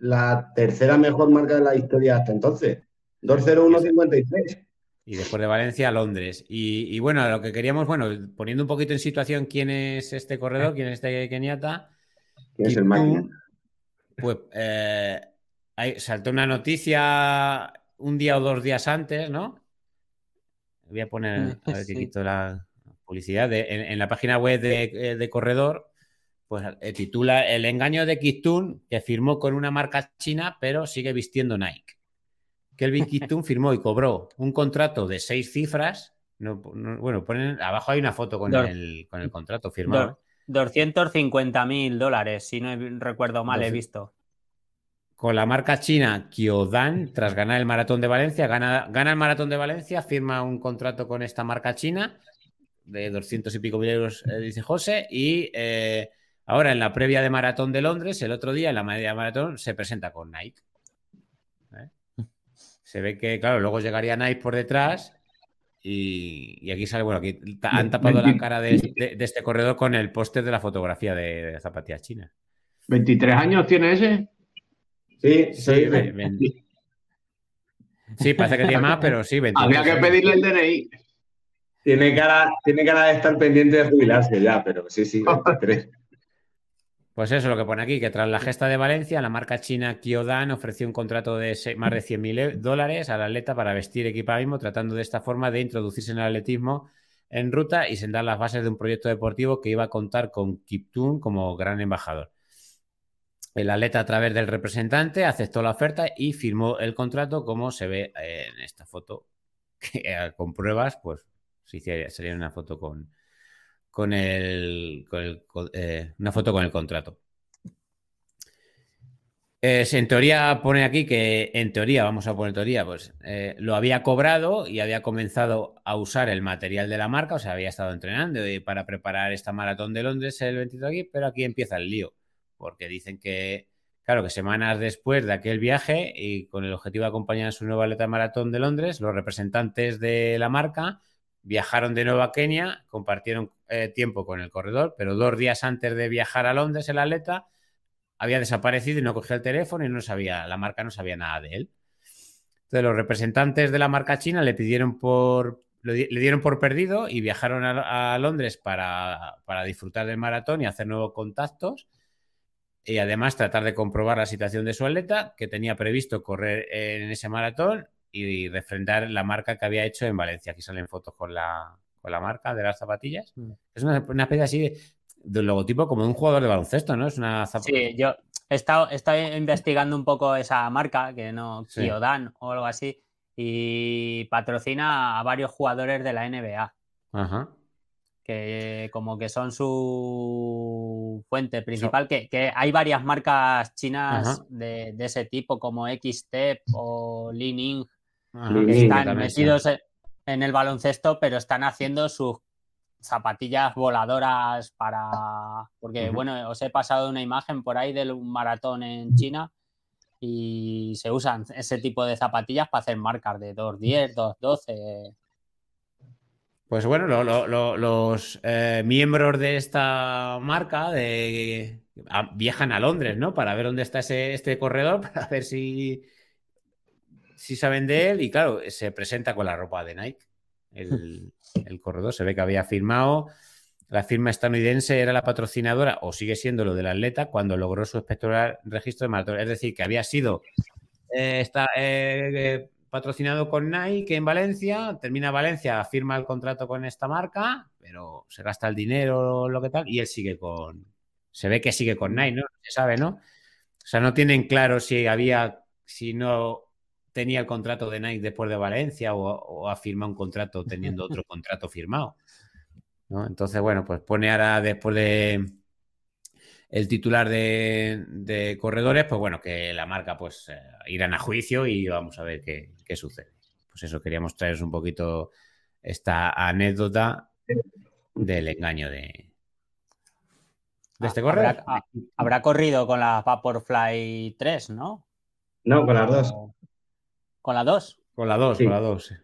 la tercera mejor marca de la historia hasta entonces. 20153. Y después de Valencia, Londres. Y, bueno, lo que queríamos, bueno, poniendo un poquito en situación quién es este corredor, quién es este Keniata. ¿Quién es el máquina? Pues eh, saltó una noticia un día o dos días antes, ¿no? Voy a poner, a ver que quito la publicidad. en, la página web de, de Corredor, pues eh, titula El engaño de Kitun, que firmó con una marca china, pero sigue vistiendo Nike. Kelvin Keaton firmó y cobró un contrato de seis cifras. bueno, ponen, abajo hay una foto con, el, con el contrato firmado. 250 ¿eh? mil dólares, si no recuerdo mal, he visto. Con la marca china Kyodan, tras ganar el maratón de Valencia, gana, gana el maratón de Valencia, firma un contrato con esta marca china de 200 y pico mil euros, eh, dice José, y eh, ahora en la previa de maratón de Londres, el otro día en la media de maratón, se presenta con Nike se ve que, claro, luego llegaría Nike por detrás y, aquí sale, bueno, aquí han tapado la cara de, este corredor con el póster de la fotografía de, zapatillas chinas. ¿23 años tiene ese? Sí, sí. Sí, parece que tiene más, pero sí, Habría que pedirle el DNI. Tiene cara, tiene cara de estar pendiente de jubilarse ya, pero sí, sí, 23. Pues eso es lo que pone aquí, que tras la gesta de Valencia, la marca china Kyodan ofreció un contrato de más de 100.000 e-, dólares al atleta para vestir equipamiento, tratando de esta forma de introducirse en el atletismo en ruta y sentar las bases de un proyecto deportivo que iba a contar con Kiptun como gran embajador. El atleta a través del representante aceptó la oferta y firmó el contrato como se ve en esta foto, que eh, con pruebas, pues sí, sería una foto con, con el, eh, una foto con el contrato. en teoría pone aquí que, en teoría, vamos a poner teoría, pues eh, lo había cobrado y había comenzado a usar el material de la marca, o sea, había estado entrenando para preparar esta maratón de Londres el 23 aquí, pero aquí empieza el lío, porque dicen que, claro, que semanas después de aquel viaje y con el objetivo de acompañar a su nueva atleta maratón de Londres, los representantes de la marca viajaron de nuevo a Kenia, compartieron eh, tiempo con el corredor, pero dos días antes de viajar a Londres el atleta había desaparecido y no cogió el teléfono y no sabía, la marca no sabía nada de él. Entonces los representantes de la marca china le pidieron por, le, dieron por perdido y viajaron a, Londres para, para, disfrutar del maratón y hacer nuevos contactos y además tratar de comprobar la situación de su atleta que tenía previsto correr en ese maratón y refrendar la marca que había hecho en Valencia. Aquí salen fotos con la, con la marca de las zapatillas. Mm. Es una, especie así de, logotipo como de un jugador de baloncesto, ¿no? Es una Sí, yo he estado, investigando un poco esa marca, que no, Kyodan o algo así, y patrocina a varios jugadores de la NBA. Que como que son su fuente principal, que, hay varias marcas chinas de, ese tipo, como X-Step o Li Que están metidos en el baloncesto, pero están haciendo sus zapatillas voladoras para. Porque, bueno, os he pasado una imagen por ahí de un maratón en China y se usan ese tipo de zapatillas para hacer marcas de 2.10, 2.12. Pues bueno, los eh, miembros de esta marca de, viajan a Londres, ¿no? Para ver dónde está ese, este corredor, para ver si, si saben de él. Y claro, se presenta con la ropa de Nike. El, el corredor se ve que había firmado la firma estadounidense era la patrocinadora, o sigue siendo lo del atleta, cuando logró su espectacular registro de maratón. Es decir, que había sido eh, está, eh, patrocinado con Nike en Valencia, termina Valencia, firma el contrato con esta marca, pero se gasta el dinero, lo que tal, y él sigue con. Se ve que sigue con Nike, ¿no? Se sabe, ¿no? O sea, no tienen claro si había, si no tenía el contrato de Nike después de Valencia o, o ha firmado un contrato teniendo otro contrato firmado. Entonces, bueno, pues pone ahora después de el titular de, corredores, pues bueno, que la marca pues eh, irán a juicio y vamos a ver qué, sucede. Pues eso, queríamos traeros un poquito esta anécdota del engaño de, de este corredor. Habrá, corrido con la Vaporfly 3, ¿no? No, con las dos. ¿Con la 2? Con la 2, con la 2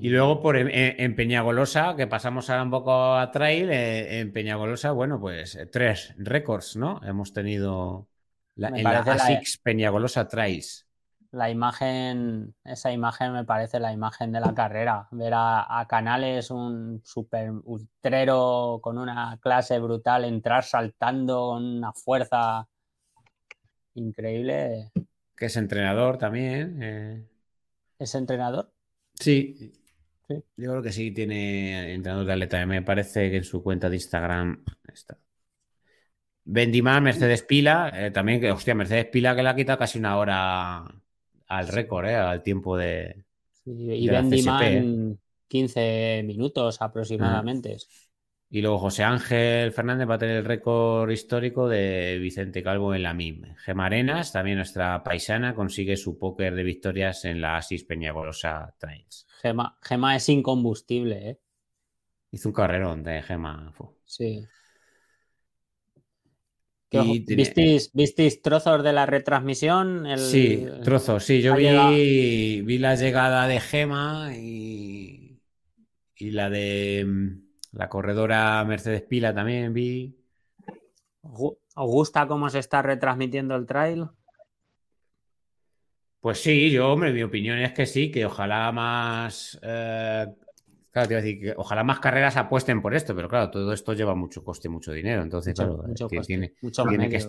y luego por en, Peñagolosa, que pasamos ahora un poco a trail, eh, en Peñagolosa, bueno, pues eh, tres récords, ¿no? Hemos tenido la, en la ASICS Peñagolosa Trails. La imagen, esa imagen me parece la imagen de la carrera. Ver a, Canales, un super ultrero con una clase brutal, entrar saltando con una fuerza increíble. Que es entrenador también. Eh. ¿Es entrenador? Sí, yo creo que sí tiene entrenador de atleta. Me parece que en su cuenta de Instagram está. Bendimar, Mercedes Pila, eh, también que, hostia, Mercedes Pila que le ha quitado casi una hora al récord, eh, al tiempo de. y Bendimar 15 minutos aproximadamente. Y luego José Ángel Fernández va a tener el récord histórico de Vicente Calvo en la MIM. Gema Arenas, también nuestra paisana, consigue su póker de victorias en la Asis Peñagolosa Trails. Gema, Gema es incombustible, ¿eh? Hizo un carrerón de Gema. Sí. ¿Visteis, trozos de la retransmisión? Sí, trozos, sí. Yo vi, vi, la llegada de Gema y, y la de mm, la corredora Mercedes Pila también vi. ¿Os gusta cómo se está retransmitiendo el trail? Pues sí, yo, hombre, mi opinión es que sí, que ojalá más. Eh, claro, te iba a decir que ojalá más carreras apuesten por esto, pero claro, todo esto lleva mucho coste, mucho dinero. Entonces, claro, tiene, que,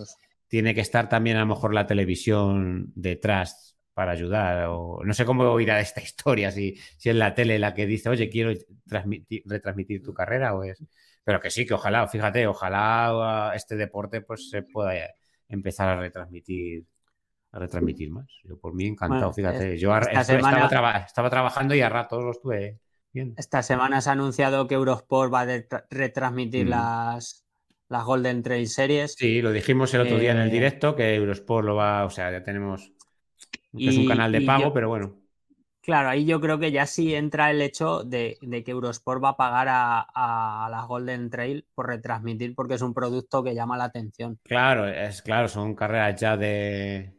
tiene que estar también a lo mejor la televisión detrás para ayudar. O no sé cómo irá esta historia, si, si es la tele la que dice, oye, quiero retransmitir tu carrera o es. Pero que sí, que ojalá, fíjate, ojalá uh, este deporte pues se pueda empezar a retransmitir a retransmitir más. Yo por mí encantado, fíjate. Yo estaba, trabajando y a ratos lo estuve viendo. Esta semana se ha anunciado que Eurosport va a retransmitir mm. las, las Golden Trail Series. Sí, lo dijimos el otro día en el eh, directo, que Eurosport lo va, o sea, ya tenemos es un canal de pago, pero bueno. Claro, ahí yo creo que ya sí entra el hecho de, que Eurosport va a pagar a, la Golden Trail por retransmitir porque es un producto que llama la atención. Claro, es claro, son carreras ya de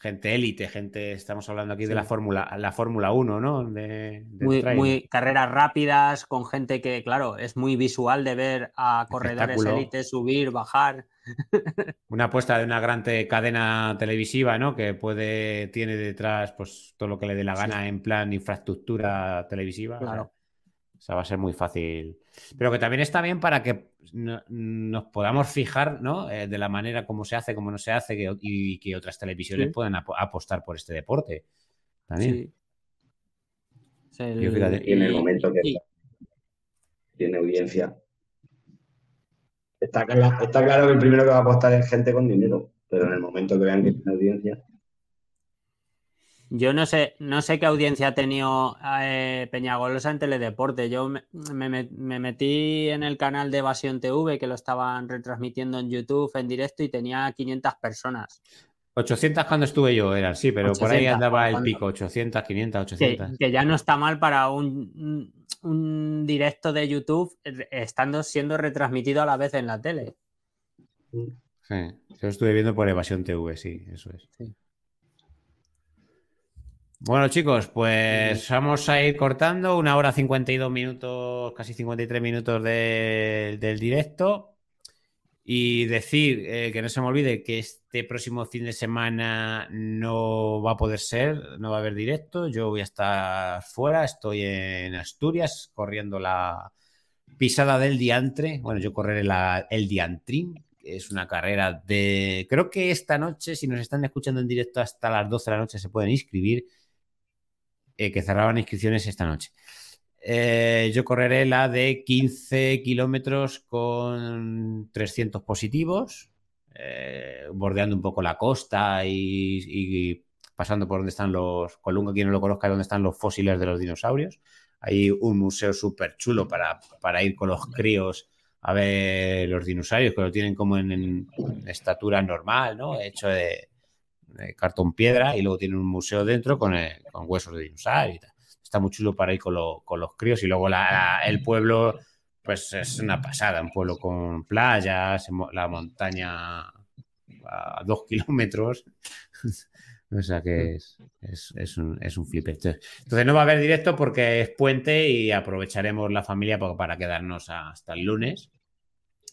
gente élite, gente, estamos hablando aquí de la Fórmula, la Fórmula 1, ¿no? De, muy, carreras rápidas, con gente que, claro, es muy visual de ver a corredores élite subir, bajar. Una apuesta de una gran cadena televisiva, ¿no? Que puede, tiene detrás pues todo lo que le dé la gana en plan infraestructura televisiva. Claro. O sea, va a ser muy fácil. Pero que también está bien para que nos podamos fijar, ¿no? Eh, de la manera como se hace, como no se hace, y que otras televisiones puedan apostar por este deporte. También. Sí. en el momento que tiene audiencia, Está, claro que el primero que va a apostar es gente con dinero, pero en el momento que vean que tiene audiencia. Yo no sé, no sé qué audiencia ha tenido eh, Peñagolosa en Teledeporte. Yo me, metí en el canal de Evasión TV, que lo estaban retransmitiendo en YouTube en directo y tenía 500 personas. 800 cuando estuve yo eran, sí, pero por ahí andaba el pico, 800, 500, 800. Que, ya no está mal para un, directo de YouTube estando siendo retransmitido a la vez en la tele. Sí, yo estuve viendo por Evasión TV, sí, eso es. Sí. Bueno, chicos, pues vamos a ir cortando una hora 52 minutos, casi 53 minutos del directo. Y decir eh, que no se me olvide que este próximo fin de semana no va a poder ser, no va a haber directo. Yo voy a estar fuera, estoy en Asturias corriendo la pisada del diantre. Bueno, yo correré el diantrín, que es una carrera de. Creo que esta noche, si nos están escuchando en directo hasta las 12 de la noche, se pueden inscribir eh, que cerraban inscripciones esta noche. Eh, yo correré la de 15 kilómetros con 300 positivos, eh, bordeando un poco la costa y, pasando por donde están los, Colunga, quien no lo conozca, donde están los fósiles de los dinosaurios. Hay un museo súper chulo para, para, ir con los críos a ver los dinosaurios, que lo tienen como en, estatura normal, ¿no? Hecho de, cartón piedra y luego tiene un museo dentro con, con huesos de dinosaurio y tal. Está muy chulo para ir con, los críos y luego el pueblo, pues es una pasada, un pueblo con playas, la montaña a dos kilómetros. O sea que es, es, un, es un flip. Entonces, no va a haber directo porque es puente y aprovecharemos la familia para, para quedarnos hasta el lunes.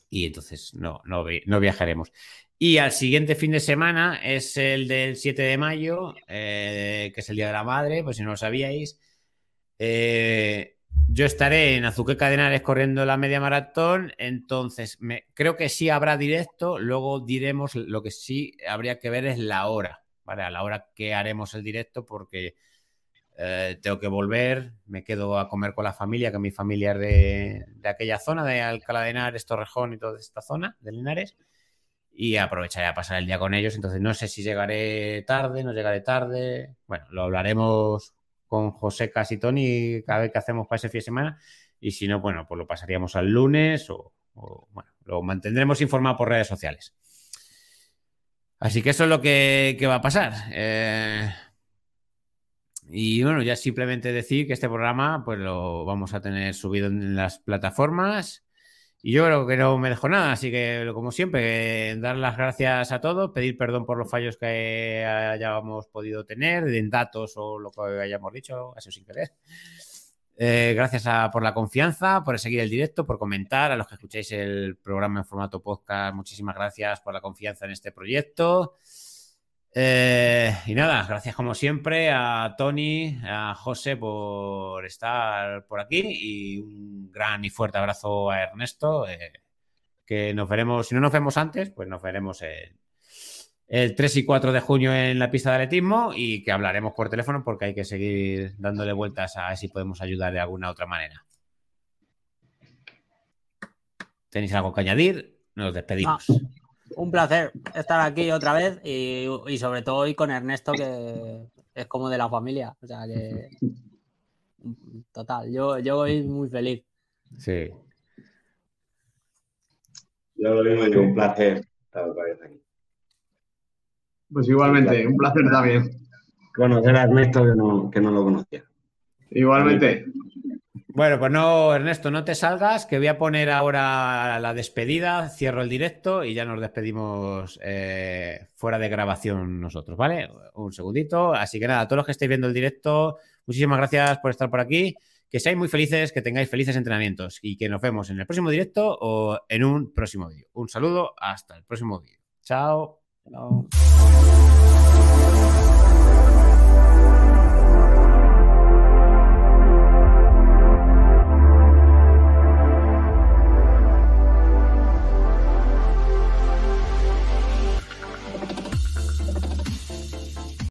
Y entonces no, no, no viajaremos. Y al siguiente fin de semana es el del 7 de mayo, eh, que es el Día de la Madre, pues si no lo sabíais. Eh, yo estaré en Azuqueca de corriendo la media maratón, entonces creo que sí habrá directo, luego diremos lo que sí habría que ver es la hora, ¿vale? A la hora que haremos el directo, porque eh, tengo que volver, me quedo a comer con la familia, que mi familia es de, de aquella zona, de Alcalá de Henares, Torrejón y toda esta zona de Linares y aprovecharé a pasar el día con ellos. Entonces no sé si llegaré tarde, no llegaré tarde. Bueno, lo hablaremos con José Casi Tony cada vez que hacemos para ese fin de semana. Y si no, bueno, pues lo pasaríamos al lunes o, bueno, lo mantendremos informado por redes sociales. Así que eso es lo que, va a pasar. Eh, y bueno, ya simplemente decir que este programa pues lo vamos a tener subido en las plataformas y yo creo que no me dejo nada, así que como siempre, dar las gracias a todos, pedir perdón por los fallos que hayamos podido tener en datos o lo que hayamos dicho, eso sin querer. Eh, gracias por la confianza, por seguir el directo, por comentar, a los que escucháis el programa en formato podcast, muchísimas gracias por la confianza en este proyecto. Eh, y nada, gracias como siempre a Tony, a José por estar por aquí y un gran y fuerte abrazo a Ernesto, eh, que nos veremos, si no nos vemos antes, pues nos veremos el, el 3 y 4 de junio en la pista de atletismo y que hablaremos por teléfono porque hay que seguir dándole vueltas a ver si podemos ayudar de alguna otra manera. ¿Tenéis algo que añadir? Nos despedimos. Un placer estar aquí otra vez y, sobre todo hoy con Ernesto, que es como de la familia. O sea que. Total, yo, yo voy muy feliz. Sí. Yo lo digo, un placer estar otra vez aquí. Pues igualmente, un placer también. Conocer a Ernesto que no, que no lo conocía. Igualmente. Bueno, pues no, Ernesto, no te salgas, que voy a poner ahora la despedida, cierro el directo y ya nos despedimos eh, fuera de grabación nosotros, ¿vale? Un segundito. Así que nada, a todos los que estéis viendo el directo, muchísimas gracias por estar por aquí. Que seáis muy felices, que tengáis felices entrenamientos y que nos vemos en el próximo directo o en un próximo vídeo. Un saludo, hasta el próximo vídeo. Chao.